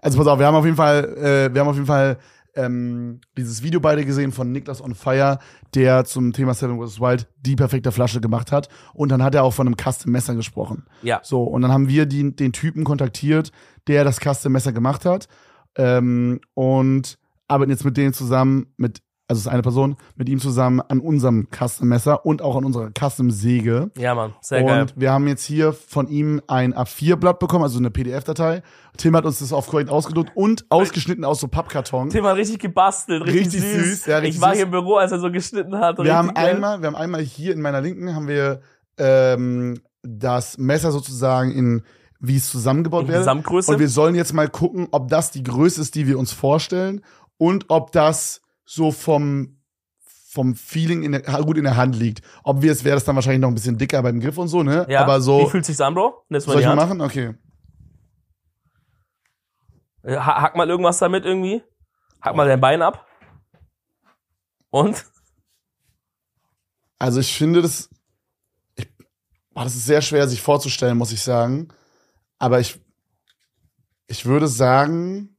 Also pass auf, wir haben auf jeden Fall, äh, wir haben auf jeden Fall ähm, dieses Video beide gesehen von Niklas on Fire, der zum Thema Seven vs. Wild die perfekte Flasche gemacht hat. Und dann hat er auch von einem Custom Messer gesprochen. Ja. So, und dann haben wir die, den Typen kontaktiert, der das Custom Messer gemacht hat. Ähm, und arbeiten jetzt mit denen zusammen, mit, also es ist eine Person, mit ihm zusammen an unserem Custom Messer und auch an unserer Custom Säge. Ja, Mann. Sehr und geil. wir haben jetzt hier von ihm ein A4-Blatt bekommen, also eine PDF-Datei. Tim hat uns das auf korrekt ausgedruckt und ausgeschnitten aus so Pappkarton. Tim hat richtig gebastelt, richtig, Richtig süß. süß, ja, richtig ich war süß. hier im Büro, als er so geschnitten hat. Wir haben geil. einmal, wir haben einmal hier in meiner Linken haben wir ähm, das Messer sozusagen in wie es zusammengebaut wird. Und wir sollen jetzt mal gucken, ob das die Größe ist, die wir uns vorstellen und ob das so vom vom Feeling in der, gut in der Hand liegt. Ob wir es wäre das dann wahrscheinlich noch ein bisschen dicker beim Griff und so, ne? ja. Aber so Wie fühlt sich's an, Bro? Nimm's mal soll ich mal machen? Okay. Äh, ha- Hack mal irgendwas damit irgendwie. Hack mal dein Bein ab. Und? Also ich finde das, ich, boah, das ist sehr schwer sich vorzustellen, muss ich sagen. Aber ich, ich würde sagen,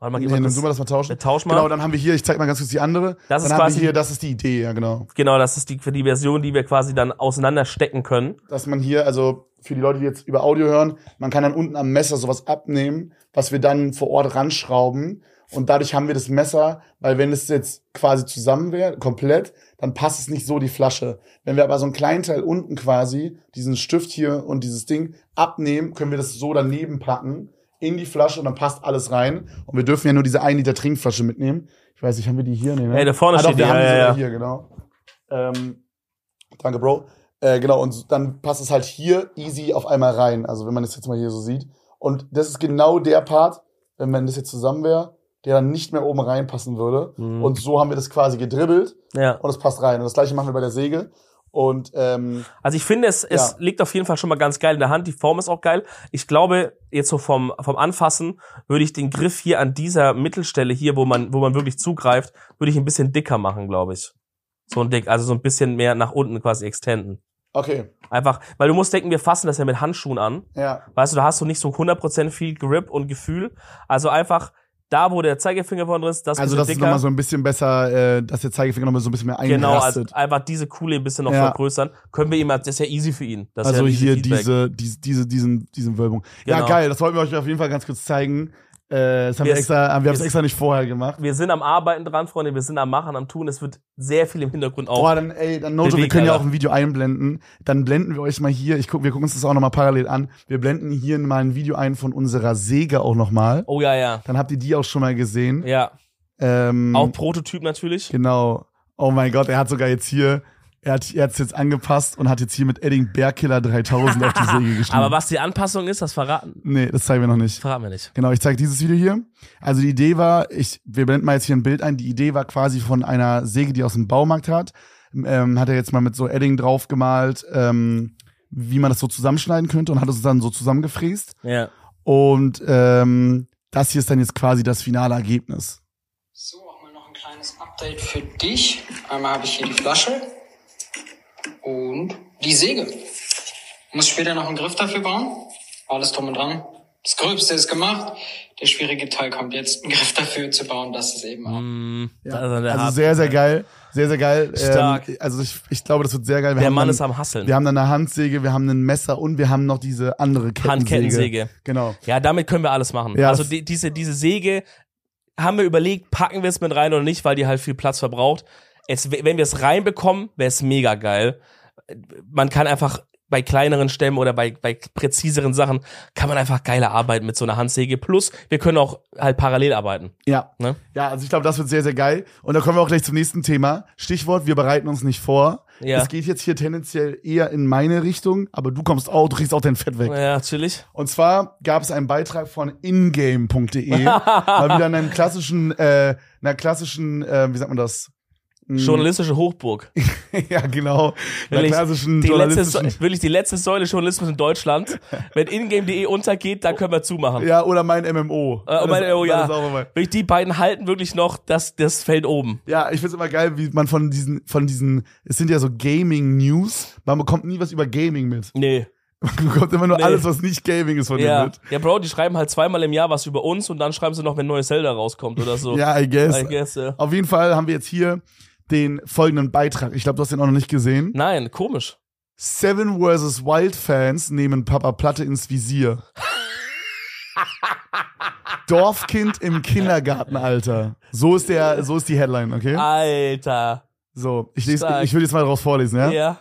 Warte mal, nee, kurz. du mal das mal tauschen. Wir tauschen mal. Genau, dann haben wir hier, ich zeig mal ganz kurz die andere. Das dann ist haben quasi- wir hier, das ist die Idee, ja genau. Genau, das ist die, für die Version, die wir quasi dann auseinanderstecken können. Dass man hier, also für die Leute, die jetzt über Audio hören, man kann dann unten am Messer sowas abnehmen, was wir dann vor Ort ranschrauben. Und dadurch haben wir das Messer, weil wenn es jetzt quasi zusammen wäre, komplett, dann passt es nicht so die Flasche. Wenn wir aber so einen kleinen Teil unten quasi, diesen Stift hier und dieses Ding abnehmen, können wir das so daneben packen in die Flasche und dann passt alles rein. Und wir dürfen ja nur diese 1 Liter Trinkflasche mitnehmen. Ich weiß nicht, haben wir die hier? Nee, ne? Ey, da vorne ah, doch, steht die, wir haben ja, die ja, sogar ja. hier, genau. Ähm, danke, Bro. Äh, genau, und dann passt es halt hier easy auf einmal rein. Also wenn man das jetzt mal hier so sieht. Und das ist genau der Part, wenn man das jetzt zusammen wäre, der dann nicht mehr oben reinpassen würde. Mhm. Und so haben wir das quasi gedribbelt Ja. und es passt rein. Und das gleiche machen wir bei der Säge. Und ähm, Also ich finde, es, es Ja. liegt auf jeden Fall schon mal ganz geil in der Hand. Die Form ist auch geil. Ich glaube, jetzt so vom, vom Anfassen würde ich den Griff hier an dieser Mittelstelle hier, wo man, wo man wirklich zugreift, würde ich ein bisschen dicker machen, glaube ich. So ein dick, also so ein bisschen mehr nach unten quasi extenden. okay, Einfach, weil du musst denken, wir fassen das ja mit Handschuhen an. ja. Weißt du, da hast du nicht so 100% viel Grip und Gefühl. Also einfach da, wo der Zeigefinger vorne drin ist, das Also bisschen das ist dicker. nochmal so ein bisschen besser, äh, dass der Zeigefinger nochmal so ein bisschen mehr Genau, also einfach diese Kuhle ein bisschen noch Ja. vergrößern. Können wir ihm, das ist ja easy für ihn. Das also ja hier Feedback. diese, diese, diese, diesen, diesen Wölbung. Ja, Genau. geil, das wollten wir euch auf jeden Fall ganz kurz zeigen. Äh, das haben Wir wir, extra, wir haben es wir- extra nicht vorher gemacht. Wir sind am Arbeiten dran, Freunde. Wir sind am Machen, am Tun. Es wird sehr viel im Hintergrund auch. Boah, dann, ey, dann Noto, wir können ja auch ein Video einblenden. Dann blenden wir euch mal hier, ich guck, wir gucken uns das auch nochmal parallel an. Wir blenden hier mal ein Video ein von unserer Säge auch nochmal. oh ja, ja. Dann habt ihr die auch schon mal gesehen. Ja. Ähm, Auch Prototyp natürlich. Genau. Oh mein Gott, er hat sogar jetzt hier, er hat er hat's jetzt angepasst und hat jetzt hier mit Edding Bearkiller 3000 auf die Säge geschrieben. Aber was die Anpassung ist, das verraten, Nee, das zeigen wir noch nicht. verraten wir nicht. Genau, ich zeige dieses Video hier. Also die Idee war, ich, wir blenden mal jetzt hier ein Bild ein. Die Idee war quasi von einer Säge, die aus dem Baumarkt hat. Ähm, hat er jetzt mal mit so Edding drauf gemalt, ähm, wie man das so zusammenschneiden könnte und hat es dann so zusammengefräst. Ja. Und ähm, das hier ist dann jetzt quasi das finale Ergebnis. So, auch mal noch ein kleines Update für dich. Einmal habe ich hier die Flasche und die Säge. Muss später noch einen Griff dafür bauen. Alles drum und dran. Das Gröbste ist gemacht. Der schwierige Teil kommt jetzt, einen Griff dafür zu bauen, dass es eben auch Mm, Ja. also Also sehr, sehr geil. Sehr, sehr geil. Stark. Ähm, also ich, ich glaube, das wird sehr geil. Wir der Mann dann, ist am Hasseln. Wir haben dann eine Handsäge, wir haben ein Messer und wir haben noch diese andere Kettensäge. Handkettensäge. Genau. Ja, damit können wir alles machen. Ja, also die, diese, diese Säge haben wir überlegt, packen wir es mit rein oder nicht, weil die halt viel Platz verbraucht. Es, wenn wir es reinbekommen, wäre es mega geil. Man kann einfach bei kleineren Stämmen oder bei, bei präziseren Sachen kann man einfach geiler arbeiten mit so einer Handsäge. Plus, wir können auch halt parallel arbeiten. Ja. Ne? Ja, also ich glaube, das wird sehr, sehr geil. Und da kommen wir auch gleich zum nächsten Thema. Stichwort, wir bereiten uns nicht vor. Ja. Es geht jetzt hier tendenziell eher in meine Richtung, aber du kommst auch, du kriegst auch dein Fett weg. Ja, natürlich. Und zwar gab es einen Beitrag von ingame.de, mal wieder in einem klassischen, äh, einer klassischen, äh, wie sagt man das? Hm, Journalistische Hochburg. ja, genau. Wirklich, klassischen die letzte, journalistischen. Säule- wirklich die letzte Säule Journalismus in Deutschland. Wenn ingame.de untergeht, dann können wir zumachen. Ja, oder mein MMO. Äh, meine, oh ja, wirklich die beiden halten wirklich noch das, das Feld oben. Ja, ich find's immer geil, wie man von diesen, von diesen, es sind ja so Gaming-News, man bekommt nie was über Gaming mit. Nee. Man bekommt immer nur Nee. alles, was nicht Gaming ist von denen Ja. mit. ja, Bro, die schreiben halt zweimal im Jahr was über uns und dann schreiben sie noch, wenn neues Zelda rauskommt oder so. Ja, I guess. I guess, ja. Auf jeden Fall haben wir jetzt hier den folgenden Beitrag. Ich glaube, du hast den auch noch nicht gesehen. Nein, komisch. Seven vs. Wild Fans nehmen Papa Platte ins Visier. Dorfkind im Kindergartenalter. So ist der, so ist die Headline, okay? Alter. So, ich lese, ich will jetzt mal daraus vorlesen, ja? Ja.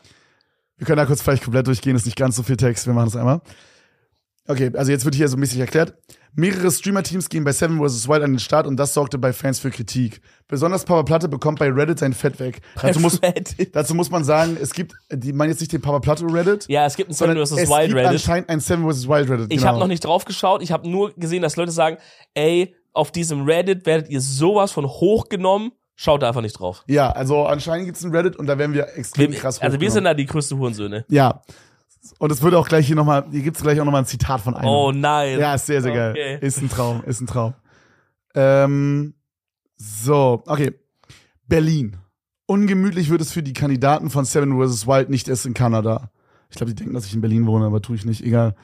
Wir können da kurz vielleicht komplett durchgehen, ist nicht ganz so viel Text, wir machen das einmal. Okay, also jetzt wird hier so bisschen erklärt. Mehrere Streamer-Teams gehen bei Seven vs. Wild an den Start und das sorgte bei Fans für Kritik. Besonders Papa Platte bekommt bei Reddit sein Fett weg. Dazu muss, dazu muss man sagen, es gibt, die meinen jetzt nicht den Papa Platte Reddit, Ja, es gibt ein Seven vs. es Wild gibt Reddit. anscheinend ein Seven vs. Wild Reddit. Ich genau. habe noch nicht drauf geschaut. Ich habe nur gesehen, dass Leute sagen, ey, auf diesem Reddit werdet ihr sowas von hochgenommen. Schaut da einfach nicht drauf. Ja, also anscheinend gibt's ein Reddit und da werden wir extrem Wir, krass also wir sind da die größten Hurensöhne. Ja. Und es wird auch gleich hier nochmal, hier gibt's gleich auch nochmal ein Zitat von einem. Oh nein. Ja, ist sehr, sehr Okay. geil. Ist ein Traum, ist ein Traum. Ähm, so, okay. Berlin. Ungemütlich wird es für die Kandidaten von Seven vs. Wild nicht erst in Kanada. Ich glaube, die denken, dass ich in Berlin wohne, aber tue ich nicht. Egal.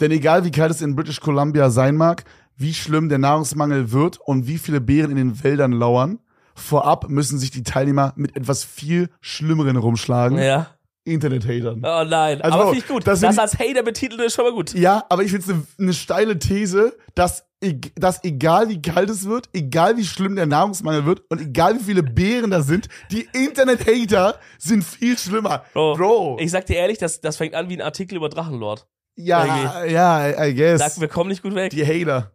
Denn egal wie kalt es in British Columbia sein mag, wie schlimm der Nahrungsmangel wird und wie viele Bären in den Wäldern lauern, vorab müssen sich die Teilnehmer mit etwas viel Schlimmeren rumschlagen. Ja. Internet-Hatern. Oh nein. Also, Aber finde ich gut. das Das, als Hater betiteln ist schon mal gut. Ja, aber ich finde es eine ne steile These, dass, eg- dass egal wie kalt es wird, egal wie schlimm der Nahrungsmangel wird und egal wie viele Beeren da sind, die Internet-Hater sind viel schlimmer. Bro, Bro. Ich sag dir ehrlich, das, das fängt an wie ein Artikel über Drachenlord. ja, ja, I, I guess. Sag, wir kommen nicht gut weg. die Hater.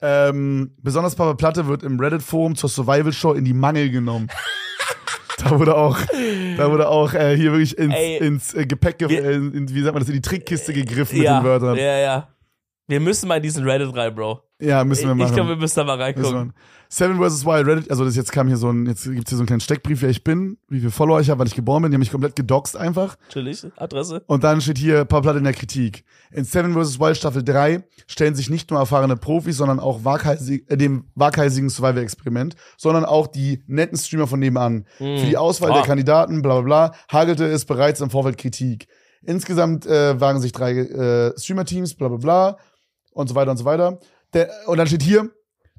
Ähm, besonders Papa Platte wird im Reddit-Forum zur Survival-Show in die Mangel genommen. da wurde auch, da wurde auch äh, hier wirklich ins, Ey, ins äh, Gepäck, ge wir- äh, in, wie sagt man das, in die Trickkiste gegriffen mit ja, den Wörtern. ja, ja. Wir müssen mal in diesen Reddit rein, Bro. Ja, müssen wir machen. ich glaube, wir müssen da mal reingucken. Seven vs. Wild Reddit, also das jetzt kam hier so ein, jetzt gibt's hier so einen kleinen Steckbrief, wer ich bin, wie viele Follower ich habe, weil ich geboren bin, die haben mich komplett gedoxt einfach. Chillig. Adresse. Und dann steht hier Papa Platt in der Kritik. In Seven vs. Wild Staffel 3 stellen sich nicht nur erfahrene Profis, sondern auch waghalsig, äh, dem waghalsigen Survival-Experiment, sondern auch die netten Streamer von nebenan. Für die Auswahl Ah. der Kandidaten, bla bla bla, hagelte es bereits im Vorfeld Kritik. Insgesamt äh, wagen sich drei äh, Streamer-Teams, bla bla bla und so weiter und so weiter. Der, und dann steht hier,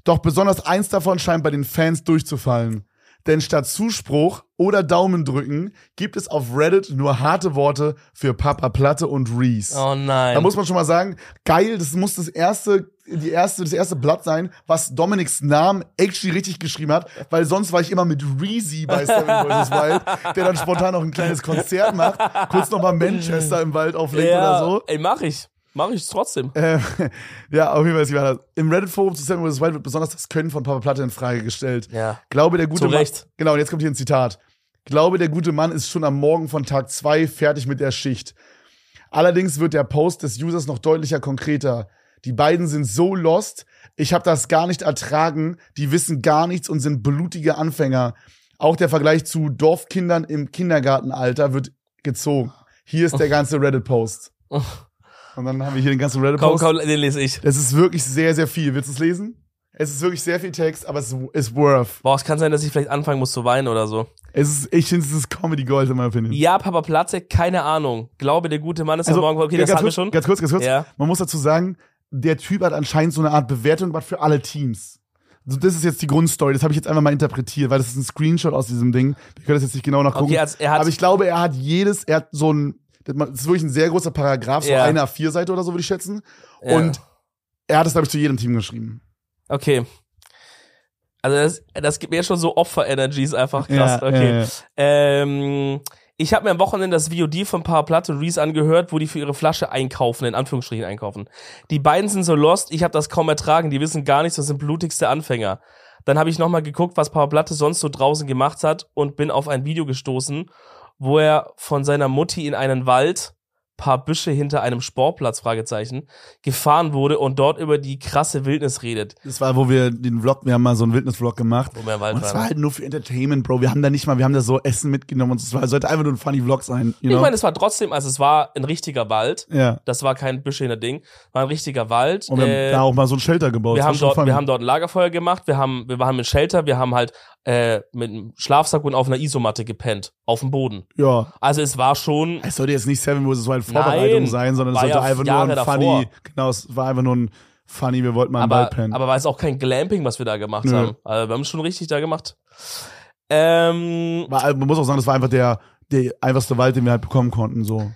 doch besonders eins davon scheint bei den Fans durchzufallen. Denn statt Zuspruch oder Daumen drücken gibt es auf Reddit nur harte Worte für Papa Platte und Reese. Oh nein. Da muss man schon mal sagen, geil, das muss das erste, die erste, das erste Blatt sein, was Dominics Namen actually richtig geschrieben hat, weil sonst war ich immer mit Reezy bei Seven vs. Wild, der dann spontan noch ein kleines Konzert macht, kurz nochmal Manchester im Wald auflegt ja, oder so. Ey, mach ich. Mach ich trotzdem. Äh, ja, auf jeden Fall es anders. Im Reddit-Forum zu Seven vs. Wild wird besonders das Können von Papa Platte in Frage gestellt. Ja. Glaube der gute Zu Mann. Recht. Genau, und jetzt kommt hier ein Zitat. Glaube der gute Mann ist schon am Morgen von Tag zwei fertig mit der Schicht. Allerdings wird der Post des Users noch deutlicher konkreter. Die beiden sind so lost, ich habe das gar nicht ertragen, die wissen gar nichts und sind blutige Anfänger. Auch der Vergleich zu Dorfkindern im Kindergartenalter wird gezogen. Hier ist der ganze Reddit-Post. Und dann haben wir hier den ganzen Komm, Reddit-Post. komm, den lese ich. Es ist wirklich sehr, sehr viel. Willst du es lesen? Es ist wirklich sehr viel Text, aber es ist worth. Boah, es kann sein, dass ich vielleicht anfangen muss zu weinen oder so. Es ist, ich finde, es ist Comedy Gold in meiner Opinion. Ja, Papa Platze, keine Ahnung. Glaube, der gute Mann ist am Morgen. Okay, Also, ja, das hatten wir schon. Ganz kurz, ganz kurz. Ja. Man muss dazu sagen, der Typ hat anscheinend so eine Art Bewertung gemacht für alle Teams. Also das ist jetzt die Grundstory. Das habe ich jetzt einfach mal interpretiert, weil das ist ein Screenshot aus diesem Ding. Wir können das jetzt nicht genau nachgucken. Okay, also er hat- aber ich glaube, er hat jedes, er hat so ein, das ist wirklich ein sehr großer Paragraph, so Ja. eine A4-Seite oder so, würde ich schätzen. Ja. Und er hat es, glaube ich, zu jedem Team geschrieben. Okay. Also das, das gibt mir schon so Opfer-Energies einfach krass. Ja, okay. ja. Ähm, Ich habe mir am Wochenende das VOD von Platte und Reese angehört, wo die für ihre Flasche einkaufen, in Anführungsstrichen einkaufen. Die beiden sind so lost, ich habe das kaum ertragen, die wissen gar nichts, das sind blutigste Anfänger. Dann habe ich nochmal geguckt, was Power Platte sonst so draußen gemacht hat und bin auf ein Video gestoßen, wo er von seiner Mutti in einen Wald paar Büsche hinter einem Sportplatz, Fragezeichen, gefahren wurde und dort über die krasse Wildnis redet. Das war, wo wir den Vlog, wir haben mal so einen Wildnis-Vlog gemacht. Wo wir Wald und waren. war halt nur für Entertainment, Bro. Wir haben da nicht mal, wir haben da so Essen mitgenommen und es sollte einfach nur ein funny Vlog sein. You Ich know? meine, es war trotzdem, also es war ein richtiger Wald. ja. Das war kein Büsche hinter Ding, war ein richtiger Wald. Und wir Äh, haben da auch mal so ein Shelter gebaut. wir Das haben dort, funny. wir haben dort ein Lagerfeuer gemacht, wir haben, wir waren mit Shelter, wir haben halt äh, mit einem Schlafsack und auf einer Isomatte gepennt, auf dem Boden. ja. Also es war schon, Es sollte jetzt nicht Seven vs. Wild Vorbereitung Nein, sein, sondern es war sollte ja einfach Jahre nur ein funny, davor. genau, es war einfach nur ein funny, wir wollten mal aber, Wald pennen. aber war es auch kein Glamping, was wir da gemacht Nö. haben. Also wir haben es schon richtig da gemacht. Ähm, man muss auch sagen, das war einfach der, der einfachste Wald, den wir halt bekommen konnten, so.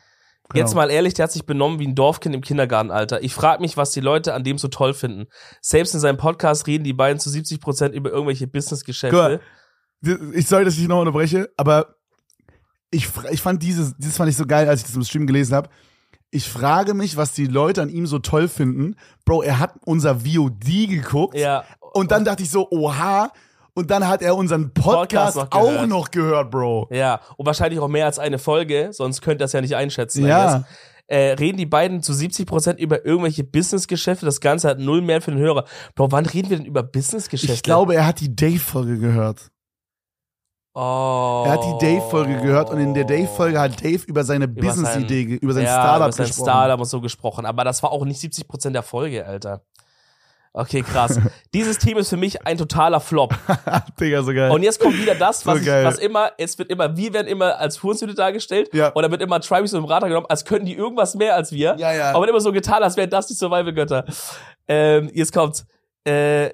Genau. Jetzt mal ehrlich, der hat sich benommen wie ein Dorfkind im Kindergartenalter. Ich frage mich, was die Leute an dem so toll finden. Selbst in seinem Podcast reden die beiden zu 70 Prozent über irgendwelche Businessgeschäfte. ich sorry, dass ich noch unterbreche, aber ich, ich fand dieses, dieses fand ich so geil, als ich das im Stream gelesen habe. Ich frage mich, was die Leute an ihm so toll finden. Bro, er hat unser VOD geguckt. Ja. Und dann dachte ich so, oha. Und dann hat er unseren Podcast, Podcast noch auch noch gehört, Bro. Ja, und wahrscheinlich auch mehr als eine Folge, sonst könnt ihr das ja nicht einschätzen. Ja. Äh, reden die beiden zu 70 Prozent über irgendwelche Businessgeschäfte. Das Ganze hat null mehr für den Hörer. Bro, wann reden wir denn über Businessgeschäfte? Ich glaube, er hat die Dave-Folge gehört. Oh. Er hat die Dave-Folge gehört und in der Dave-Folge hat Dave über seine Über Business-Idee, ge- über sein ja, Startup über sein gesprochen. Startup und so gesprochen. Aber das war auch nicht 70 Prozent der Folge, Alter. Okay, krass. Dieses Team ist für mich ein totaler Flop. Digga, so geil. Und jetzt kommt wieder das, was, So ich, was immer, es wird immer, wir werden immer als Hurenshütte dargestellt. Ja. Und dann wird immer Tribes und Berater genommen, als könnten die irgendwas mehr als wir. Ja, ja. Aber immer so getan, als wären das die Survival-Götter. Ähm, jetzt kommt, äh,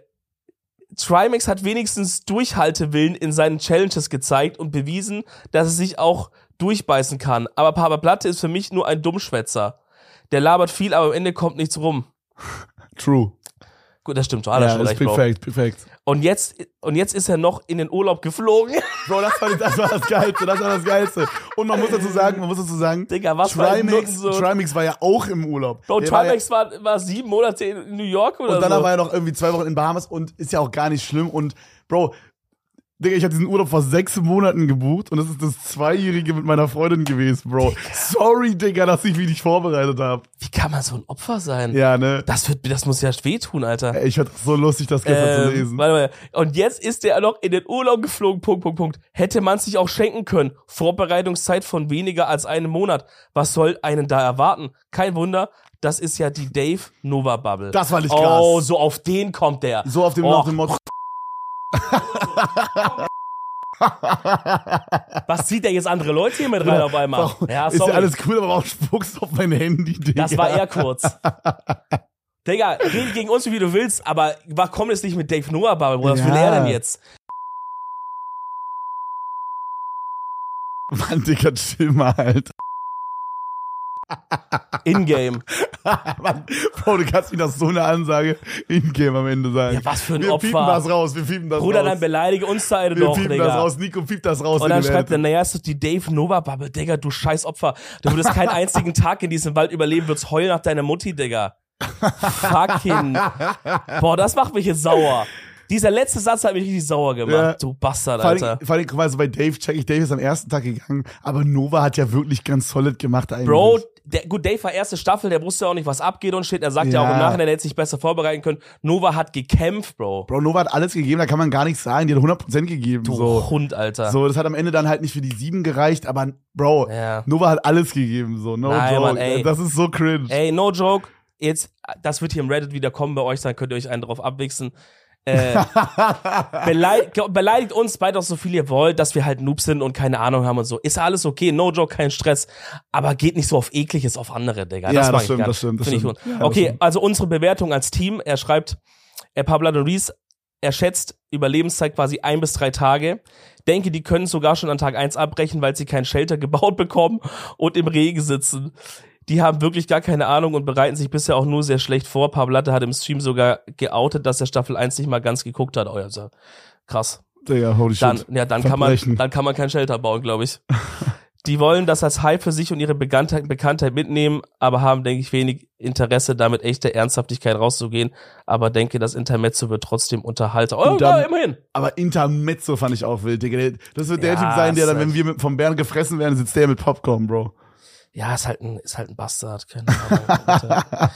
Trimax hat wenigstens Durchhaltewillen in seinen Challenges gezeigt und bewiesen, dass es sich auch durchbeißen kann. Aber Papa Platte ist für mich nur ein Dummschwätzer. Der labert viel, aber am Ende kommt nichts rum. True. Gut, das stimmt, hast Ja, schon das ist Bro. perfekt, perfekt. Und jetzt, und jetzt ist er noch in den Urlaub geflogen. Bro, das war, das war das Geilste, das war das Geilste. Und man muss dazu sagen, man muss dazu sagen, Digga, was Trimax, Nutzen so- Trimax war ja auch im Urlaub. Bro, Der war ja- Trimax war, war sieben Monate in New York oder Und dann so. war er noch irgendwie zwei Wochen in Bahamas und ist ja auch gar nicht schlimm. Und Bro, Digga, ich habe diesen Urlaub vor sechs Monaten gebucht und das ist das Zweijährige mit meiner Freundin gewesen, Bro. Sorry, Digga, dass ich mich nicht vorbereitet habe. Wie kann man so ein Opfer sein? Ja, ne? Das wird, das muss ja wehtun, Alter. Ey, Ich fand so lustig, das gestern zu Ähm, lesen. warte mal. Und jetzt ist er noch in den Urlaub geflogen, Punkt, Punkt, Punkt. Hätte man sich auch schenken können. Vorbereitungszeit von weniger als einem Monat. Was soll einen da erwarten? Kein Wunder, das ist ja die Dave Nova Bubble. Das fand ich krass. Oh, so auf den kommt der. So auf dem, oh, auf dem Motto. Was zieht der jetzt andere Leute hier mit rein auf einmal? Warum- Ja, ist sorry. ja alles cool, aber warum spuckst du auf mein Handy, Digga? Das war eher kurz. Digga, rede gegen uns, wie du willst, aber war, komm jetzt nicht mit Dave Noah Bubble, Bruder. Was will Ja. er denn jetzt? Mann, Digga, chill mal halt. In-game. Bro, du kannst nicht nach so einer Ansage in-game am Ende sagen. Ja, was für ein wir Opfer. piepen das raus, wir piepen das Bruder, raus. dann beleidige uns beide wir doch, piepen Digga. das raus, Nico piept das raus. Und dann schreibt er, naja, ist doch die Dave Nova Bubble, Digga, du scheiß Opfer. Du würdest keinen einzigen Tag in diesem Wald überleben, würdest heulen nach deiner Mutti, Digga. Fucking. Boah, das macht mich jetzt sauer. Dieser letzte Satz hat mich richtig sauer gemacht. Ja. Du Bastard, Vor Alter. allem, vor allem, guck mal, so bei Dave check ich, Dave ist am ersten Tag gegangen, aber Nova hat ja wirklich ganz solid gemacht eigentlich. Bro, der, gut, Dave war erste Staffel, der wusste auch nicht, was abgeht und steht. Er sagt ja, Ja. auch im Nachhinein, er hätte sich besser vorbereiten können. Nova hat gekämpft, Bro. Bro, Nova hat alles gegeben, da kann man gar nichts sagen, die hat 100% gegeben. Du so. Hund, Alter. so, das hat am Ende dann halt nicht für die sieben gereicht, aber Bro, Ja. Nova hat alles gegeben, so, no Nein, joke. Mann, ey. Das ist so cringe. Ey, no joke. Jetzt, das wird hier im Reddit wieder kommen bei euch, dann könnt ihr euch einen drauf abwichsen. Äh, beleid, beleidigt uns beide auch so viel ihr wollt, dass wir halt Noobs sind und keine Ahnung haben und so. Ist alles okay, no joke, kein Stress. Aber geht nicht so auf ekliges auf andere, Digga. Ja, das das stimmt, das stimmt, das stimmt. gut. Ja, okay, stimmt. also unsere Bewertung als Team. Er schreibt, er Pablo Reese, er schätzt Überlebenszeit quasi ein bis drei Tage. Denke, die können sogar schon an Tag eins abbrechen, weil sie kein Shelter gebaut bekommen und im Regen sitzen. Die haben wirklich gar keine Ahnung und bereiten sich bisher auch nur sehr schlecht vor. Pablatte hat im Stream sogar geoutet, dass er Staffel 1 nicht mal ganz geguckt hat. Oh, also, krass. Digga, holy Dann, shit. ja, dann kann man, dann kann man kein Shelter bauen, glaube ich. Die wollen das als Hype für sich und ihre Bekanntheit, Bekanntheit mitnehmen, aber haben, denke ich, wenig Interesse, damit echte Ernsthaftigkeit rauszugehen. Aber denke, das Intermezzo wird trotzdem Unterhalter. Oh, dann- ja, immerhin. Aber Intermezzo fand ich auch wild, Digga. Das wird der Ja, Typ sein, der dann, wenn wir mit, vom Bären gefressen werden, sitzt der mit Popcorn, Bro. Ja, ist halt ein, ist halt ein Bastard. Keine Ahnung.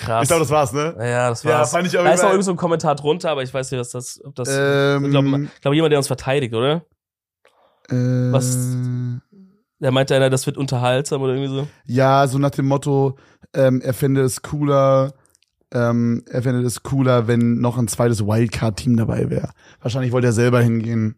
Krass. Ich glaube, das war's, ne? ja, das Ja, war's. fand ich da ist auch Fall- irgend so ein Kommentar drunter, aber ich weiß nicht, was das, ob das, Ähm, ich glaube, glaub, jemand, der uns verteidigt, oder? Äh, Was- Der meinte einer, das wird unterhaltsam oder irgendwie so. Ja, so nach dem Motto, ähm, er fände es cooler, ähm, er fände es cooler, wenn noch ein zweites Wildcard-Team dabei wäre. Wahrscheinlich wollte er selber hingehen.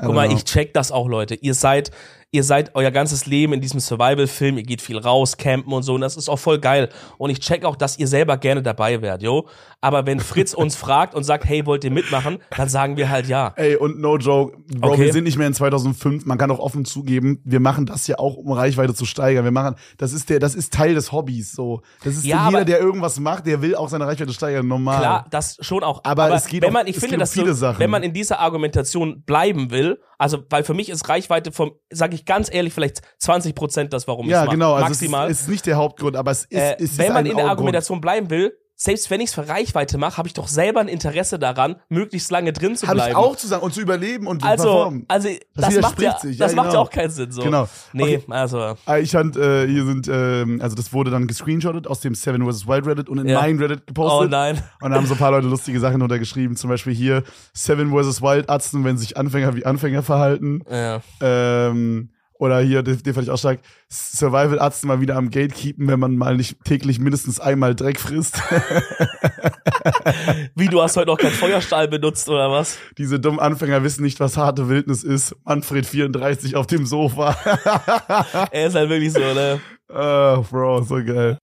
Guck mal, know. ich check das auch, Leute. Ihr seid, ihr seid euer ganzes Leben in diesem Survival-Film, ihr geht viel raus, campen und so, und das ist auch voll geil. Und ich check auch, dass ihr selber gerne dabei wärt, yo. Aber wenn Fritz uns fragt und sagt, hey, wollt ihr mitmachen, dann sagen wir halt ja. Ey, und no joke, Bro, Okay. wir sind nicht mehr in 2005. Man kann auch offen zugeben, wir machen das ja auch, um Reichweite zu steigern. Wir machen, das ist der, das ist Teil des Hobbys, so. Das ist Ja, jeder, aber- der irgendwas macht, der will auch seine Reichweite steigern, normal. Klar, das schon auch. Aber es geht wenn auch- man, ich finde, dass viele so, Sachen. wenn man in dieser Argumentation bleiben will, also weil für mich ist Reichweite vom, sage ich ganz ehrlich, vielleicht 20 Prozent das, warum ja, ich genau, also maximal. es ist, es ist nicht der Hauptgrund, aber es ist, äh, es ist wenn man in der Grund. Argumentation bleiben will, selbst wenn ich es für Reichweite mache, habe ich doch selber ein Interesse daran, möglichst lange drin zu bleiben. ich auch zu sagen und zu überleben und zu also, performen. also das, widerspricht macht ja, sich, ja, das macht ja genau. auch keinen Sinn. So. Genau. Nee, Okay. also Ah, Ich fand, äh, hier sind, ähm, also das wurde dann gescreenshottet aus dem Seven vs. Wild Reddit und in Ja. mein Reddit oh gepostet. nein. Und da haben so ein paar Leute lustige Sachen untergeschrieben. Zum Beispiel hier Seven vs. Wild Arzten, wenn sich Anfänger wie Anfänger verhalten. Ja. Ähm, oder hier, den, den fand ich auch stark. Survival Arzten mal wieder am Gatekeepen, wenn man mal nicht täglich mindestens einmal Dreck frisst. Wie, du hast heute noch keinen Feuerstahl benutzt oder was? Diese dummen Anfänger wissen nicht, was harte Wildnis ist. Manfred 34 auf dem Sofa. Er ist halt wirklich so, ne? Oh, Bro, so geil.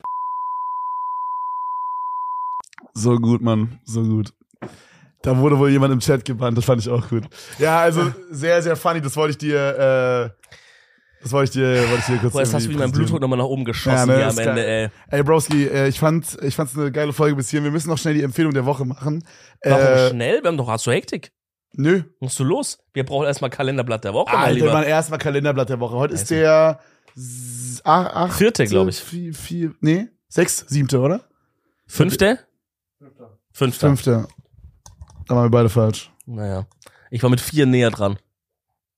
So gut, Mann, so gut. Da wurde wohl jemand im Chat gebannt, das fand ich auch gut. Ja, also sehr, sehr funny, das wollte ich dir, äh, das wollte ich dir, wollte ich dir kurz Boah, jetzt hast du irgendwie wie mein präsentieren. Blutdruck nochmal nach oben geschossen Ja, ne, hier am Ende, geil. ey. Ey, Broski, äh, ich fand, ich fand's eine geile Folge bis hierhin. Wir müssen noch schnell die Empfehlung der Woche machen. Warum Äh, schnell? Wir haben doch hast du Hektik. nö. Musst du los? Wir brauchen erstmal Kalenderblatt der Woche, mein Alter, Lieber. mein erstmal Kalenderblatt der Woche. Heute ist der ach, ach, Vierte, glaub ich. Vier, vier, nee, sechs, siebte, oder? Fünfte? Fünfter. Fünfte. Da waren wir beide falsch. Naja. Ich war mit vier näher dran.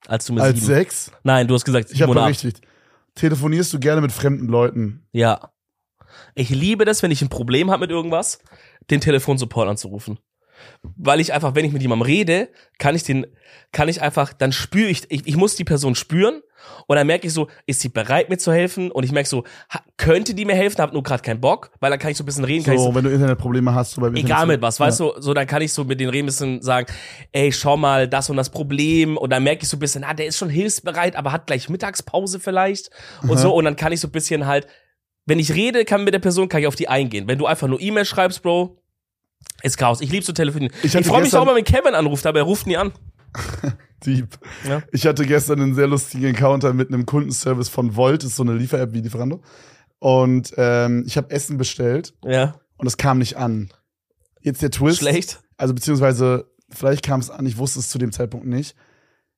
Als du mit Als sieben. sechs? Nein, du hast gesagt Ich habe berichtigt. Telefonierst du gerne mit fremden Leuten? Ja. Ich liebe das, wenn ich ein Problem habe mit irgendwas, den Telefonsupport anzurufen. Weil ich einfach, wenn ich mit jemandem rede, kann ich den, kann ich einfach, dann spüre ich, ich, ich muss die Person spüren und dann merke ich so, ist sie bereit mir zu helfen? Und ich merke so, könnte die mir helfen, habe nur gerade keinen Bock, weil dann kann ich so ein bisschen reden, kann ich So, so, wenn du Internetprobleme hast, so beim Egal Internet- mit was, weißt du, so dann kann ich so mit den reden ein bisschen sagen, ey, schau mal, das und das Problem. Und dann merke ich so ein bisschen, ah, der ist schon hilfsbereit, aber hat gleich Mittagspause vielleicht und so. Und dann kann ich so ein bisschen halt, wenn ich rede, kann mit der Person, kann ich auf die eingehen. Wenn du einfach nur E-Mail schreibst, Bro, ist Chaos. Ich lieb zu telefonieren. Ich Ich, freue mich auch mal, wenn Kevin anruft, aber er ruft nie an. Deep. Ja. Ich hatte gestern einen sehr lustigen Encounter mit einem Kundenservice von Volt, das ist so eine Liefer-App wie Lieferando. Und ähm, ich habe Essen bestellt Ja, und es kam nicht an. Jetzt der Twist. schlecht. Also beziehungsweise, vielleicht kam es an, ich wusste es zu dem Zeitpunkt nicht.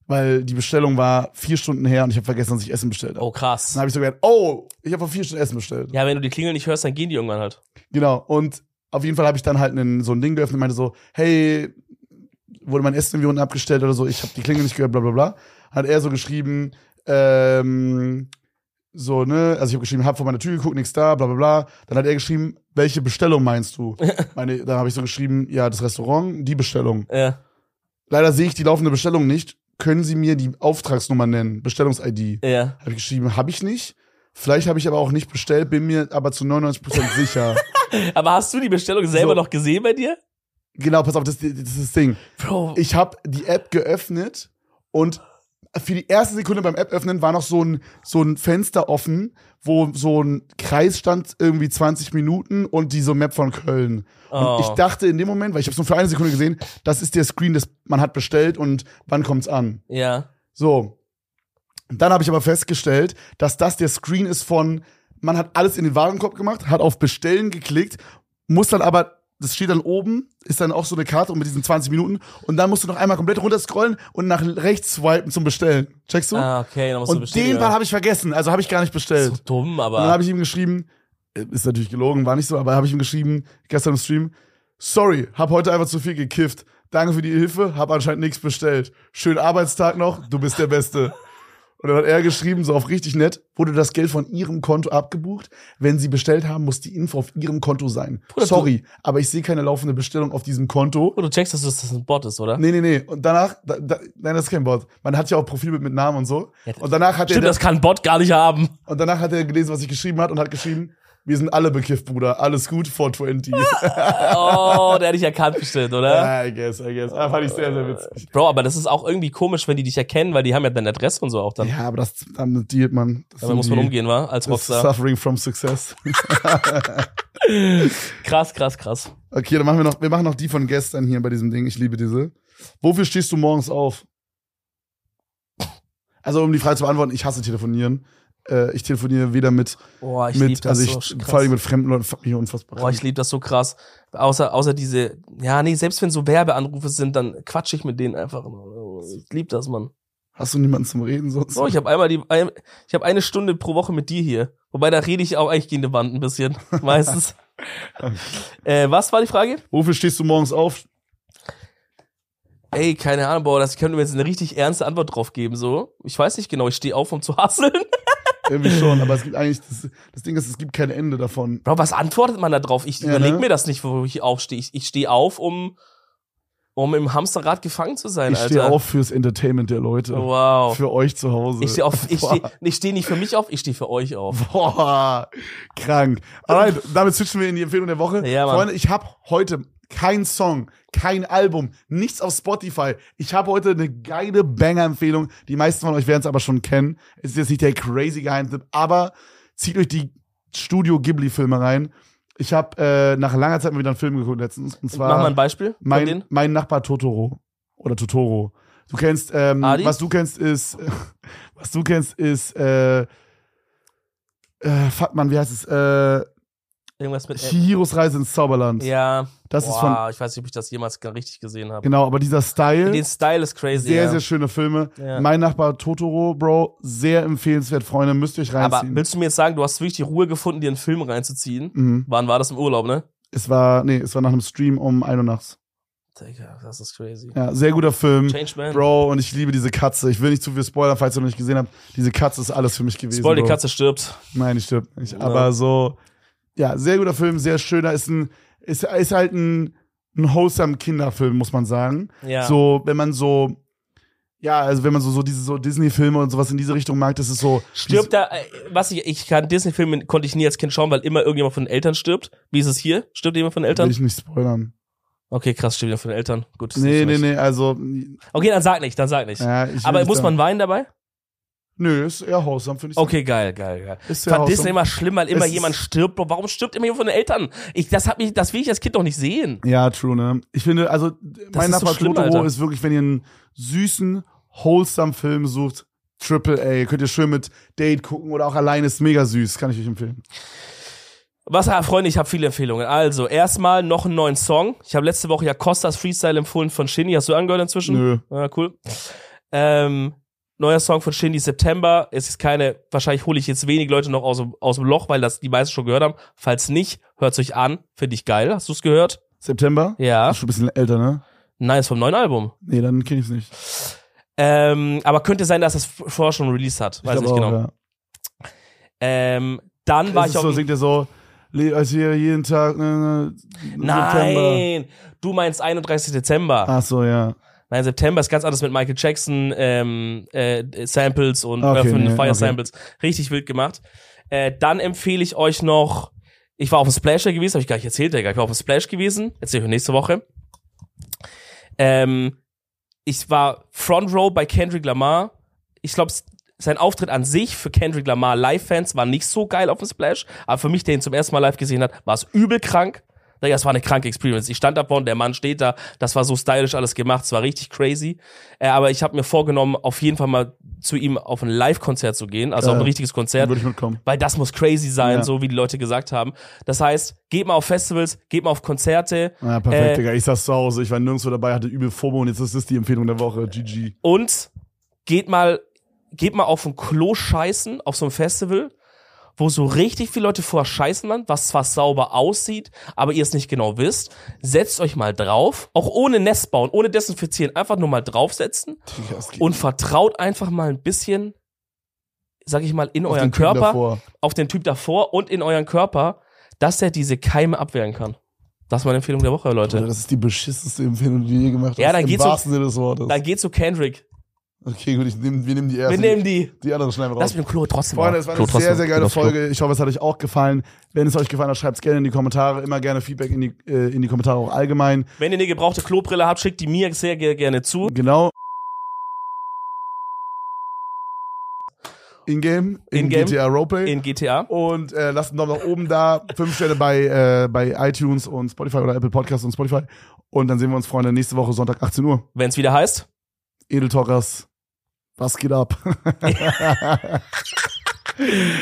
Weil die Bestellung war vier Stunden her und ich habe vergessen, dass ich Essen bestellt habe. Oh, krass. Dann habe ich so gedacht, oh, ich habe vor vier Stunden Essen bestellt. Ja, wenn du die Klingel nicht hörst, dann gehen die irgendwann halt. Genau. Und auf jeden Fall habe ich dann halt einen, so ein Ding geöffnet und meinte so, hey, wurde mein Essen irgendwie unten abgestellt oder so, ich habe die Klingel nicht gehört, bla bla bla. Hat er so geschrieben, ähm, so, ne, also ich habe geschrieben, hab vor meiner Tür geguckt, nichts da, bla bla bla. Dann hat er geschrieben, welche Bestellung meinst du? Meine, dann habe ich so geschrieben, ja, das Restaurant, die Bestellung. Ja, Leider sehe ich die laufende Bestellung nicht. Können Sie mir die Auftragsnummer nennen? Bestellungs-ID. ja. Habe ich geschrieben, habe ich nicht. Vielleicht habe ich aber auch nicht bestellt, bin mir aber zu 99% sicher. Aber hast du die Bestellung selber So. noch gesehen bei dir? Genau, pass auf, das, das ist das Ding. Bro, Ich habe die App geöffnet und für die erste Sekunde beim App öffnen war noch so ein, so ein Fenster offen, wo so ein Kreis stand, irgendwie 20 Minuten und diese Map von Köln. Und Oh. ich dachte in dem Moment, weil ich habe es nur für eine Sekunde gesehen, das ist der Screen, das man hat bestellt und wann kommt's an. ja. So. Dann habe ich aber festgestellt, dass das der Screen ist von, man hat alles in den Warenkorb gemacht, hat auf Bestellen geklickt, muss dann aber das steht dann oben, ist dann auch so eine Karte mit diesen 20 Minuten und dann musst du noch einmal komplett runterscrollen und nach rechts swipen zum Bestellen. Checkst du? Ah, okay, dann musst du und bestätigen. den Part habe ich vergessen, also habe ich gar nicht bestellt. so dumm, Und dann aber. habe ich ihm geschrieben, äh, ist natürlich gelogen, war nicht so, aber habe ich ihm geschrieben, gestern im Stream, sorry, hab heute einfach zu viel gekifft. Danke für die Hilfe, hab anscheinend nichts bestellt. Schönen Arbeitstag noch, du bist der Beste. Und dann hat er geschrieben, so auf richtig nett, wurde das Geld von ihrem Konto abgebucht. Wenn sie bestellt haben, muss die Info auf ihrem Konto sein. Bruder, Sorry, aber ich sehe keine laufende Bestellung auf diesem Konto. Oh, du checkst, dass das ein Bot ist, oder? Nee, nee, nee. Und danach, da, da, nein, das ist kein Bot. Man hat ja auch Profilbild mit Namen und so. Ja, Und danach hat Stimmt, er, das kann ein Bot gar nicht haben. und danach hat er gelesen, was ich geschrieben hat und hat geschrieben, wir sind alle bekifft, Bruder. Alles gut, 420. Oh, der hat dich erkannt bestimmt, oder? ja, I guess, I guess. Ah, fand ich sehr, sehr witzig. Bro, aber das ist auch irgendwie komisch, wenn die dich erkennen, weil die haben ja deine Adresse und so auch dann. Ja, aber das, damit dealt man. Das Damit muss man umgehen, wa? Als Rockstar. Suffering from success. Krass, krass, krass. Okay, dann machen wir noch, wir machen noch die von gestern hier bei diesem Ding. Ich liebe diese. Wofür stehst du morgens auf? Also, um die Frage zu beantworten, ich hasse telefonieren. Äh, ich telefoniere weder mit, Boah, ich mit also so ich, krass. vor allem mit fremden Leuten, fuck mich unfassbar. Boah, ich lieb das so krass. Außer, außer diese, ja, nee, selbst wenn so Werbeanrufe sind, dann quatsch ich mit denen einfach. Ich lieb das, Mann. Hast du niemanden zum Reden sonst? So, ich habe einmal die, ein, ich habe eine Stunde pro Woche mit dir hier. Wobei, da rede ich auch eigentlich gegen die Wand ein bisschen. Meistens. äh, was war die Frage? Wofür stehst du morgens auf? Ey, keine Ahnung, boah, das können wir jetzt eine richtig ernste Antwort drauf geben, so. Ich weiß nicht genau, ich stehe auf, um zu hasseln. Irgendwie schon, aber es gibt eigentlich, das, das Ding ist, es gibt kein Ende davon. Bro, was antwortet man da drauf? Ich Ja, überleg ne? mir das nicht, wo ich aufstehe. Ich, ich stehe auf, um, um im Hamsterrad gefangen zu sein, Ich Alter. stehe auf fürs Entertainment der Leute. Wow. Für euch zu Hause. Ich stehe auf, ich stehe, stehe nicht für mich auf, ich stehe für euch auf. Boah, krank. Alright, damit switchen wir in die Empfehlung der Woche. Ja, Mann. Freunde, ich habe heute kein Song, kein Album, nichts auf Spotify. Ich habe heute eine geile Banger-Empfehlung. Die meisten von euch werden es aber schon kennen. Es ist jetzt nicht der crazy Geheimtipp, aber zieht euch die Studio Ghibli-Filme rein. Ich habe äh, nach langer Zeit mal wieder einen Film geguckt letztens. Und zwar Mach mal ein Beispiel mein, mein Nachbar Totoro. Oder Totoro. Du kennst, ähm, Adi? was du kennst ist, was du kennst ist, äh, äh, fuck man, wie heißt es, äh, Irgendwas mit, Chihiros Reise ins Zauberland. ja. Das ist Boah, von, ich weiß nicht, ob ich das jemals gar richtig gesehen habe. genau, aber dieser Style, Den Style ist crazy, sehr, ja. sehr schöne Filme. Ja. Mein Nachbar Totoro, Bro, sehr empfehlenswert, Freunde, müsst ihr euch Aber reinziehen. willst du mir jetzt sagen, du hast wirklich die Ruhe gefunden, dir einen Film reinzuziehen? mhm. Wann war das im Urlaub, ne? Es war, nee, es war nach einem Stream um 1 Uhr nachts. Digga, das ist crazy. Ja, sehr guter Film. Changeman. Bro, und ich liebe diese Katze. Ich will nicht zu viel spoilern, falls ihr noch nicht gesehen habt. Diese Katze ist alles für mich gewesen. Spoil, die. Katze stirbt. Nein, die stirbt nicht. Ja. Aber so, ja, sehr guter Film, sehr schöner. Ist ein, ist, ist halt ein, ein wholesome Kinderfilm, muss man sagen. Ja. So, wenn man so, ja, also wenn man so, so diese so Disney-Filme und sowas in diese Richtung mag, das ist so. Stirbt da, äh, was ich, ich kann Disney-Filme konnte ich nie als Kind schauen, weil immer irgendjemand von den Eltern stirbt. Wie ist es hier? Stirbt jemand von den Will Eltern? ich nicht spoilern. Okay, krass, stirbt jemand von den Eltern. Gut. Nee, nee, nee, also. Okay, dann sag nicht, dann sag nicht. Ja, will Aber muss man weinen dabei? Nö, ist eher wholesome, finde ich. Okay, geil, geil, geil. Ist Ich fand wholesome. Disney immer schlimm, weil immer Es jemand stirbt. Warum stirbt immer jemand von den Eltern? Ich, das hat mich, das will ich als Kind doch nicht sehen. Ja, true, ne? Ich finde, also, mein ist so Nachbar schlimm, Totoro ist wirklich, wenn ihr einen süßen, wholesome Film sucht, Triple A, könnt ihr schön mit Date gucken oder auch alleine, ist mega süß, kann ich euch empfehlen. Was, ah, Freunde, ich habe viele Empfehlungen. Also, erstmal noch einen neuen Song. Ich habe letzte Woche ja Costas Freestyle empfohlen von Shindy. Hast du angehört inzwischen? Nö. Ja, cool. Ähm, neuer Song von Shindy September. Es ist keine, wahrscheinlich hole ich jetzt wenig Leute noch aus, dem- aus dem Loch, weil das die meisten schon gehört haben. Falls nicht, hört's euch an. Finde ich geil. Hast du es gehört? September? Ja. Ist schon ein bisschen älter, ne? Nein, ist vom neuen Album. Nee, dann kenn ich's nicht. Ähm, aber könnte sein, dass es vorher schon Release hat. Weiß Ich nicht glaub genau. auch, Ähm, dann war Ist ich es auf so, singt er so, als hier jeden Tag, ne, ne, September. Nein, du meinst 31. Dezember. Ach so, ja. Nein, September ist ganz anders mit Michael Jackson, ähm, äh, Samples und Okay, Earth, nee, Fire okay. Samples. Richtig wild gemacht. Äh, dann empfehle ich euch noch, ich war auf dem Splasher gewesen, habe ich gar nicht erzählt, Digga. Ich war auf dem Splash gewesen, erzähle ich euch nächste Woche. Ähm, ich war Front Row bei Kendrick Lamar. Ich glaube, sein Auftritt an sich für Kendrick Lamar Live-Fans war nicht so geil auf dem Splash, aber für mich, der ihn zum ersten Mal live gesehen hat, war es übel krank. Digga, Das war eine kranke Experience. Ich stand da vorne, der Mann steht da, das war so stylisch alles gemacht, es war richtig crazy. Äh, aber ich habe mir vorgenommen, auf jeden Fall mal zu ihm auf ein Live-Konzert zu gehen, also auf ein Geil. richtiges Konzert. Würde ich mitkommen. Weil das muss crazy sein, Ja. so wie die Leute gesagt haben. Das heißt, geht mal auf Festivals, geht mal auf Konzerte Ja, perfekt, Äh, Digga. Ich saß zu Hause, ich war nirgendwo dabei, hatte übel FOMO und jetzt ist das die Empfehlung der Woche. GG. und geht mal, geht mal auf ein Klo scheißen, auf so einem Festival, wo so richtig viele Leute vor scheißen man, was zwar sauber aussieht, aber ihr es nicht genau wisst. Setzt euch mal drauf, auch ohne Nest bauen, ohne desinfizieren, einfach nur mal draufsetzen und vertraut einfach mal ein bisschen, sag ich mal, in auf euren Körper, auf den Typ davor und in euren Körper, dass er diese Keime abwehren kann. Das ist meine Empfehlung der Woche, Leute. Das ist die beschissenste Empfehlung, die du je gemacht hast. Ja, dann geht's um- zu Kendrick. Okay, gut, ich nehm, wir nehmen die erste. Wir nehmen die. die andere schneiden wir Lass raus. mit dem Klo trotzdem Freunde, es war Klo eine trotzdem. sehr, sehr geile Klo. Folge. Ich hoffe, es hat euch auch gefallen. Wenn es euch gefallen hat, schreibt es gerne in die Kommentare. Immer gerne Feedback in die, äh, in die Kommentare auch allgemein. Wenn ihr eine gebrauchte Klobrille habt, schickt die mir sehr ge- gerne zu. Genau. In-game, in, In-game, GTA Roleplay. In GTA. und äh, lasst einen Daumen nach oben da. Fünf Sterne bei, äh, bei iTunes und Spotify oder Apple Podcasts und Spotify. Und dann sehen wir uns, Freunde, nächste Woche Sonntag 18 Uhr. Wenn es wieder heißt. Edeltalkers. Was geht ab?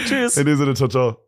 Tschüss. In dem Sinne, ciao, ciao.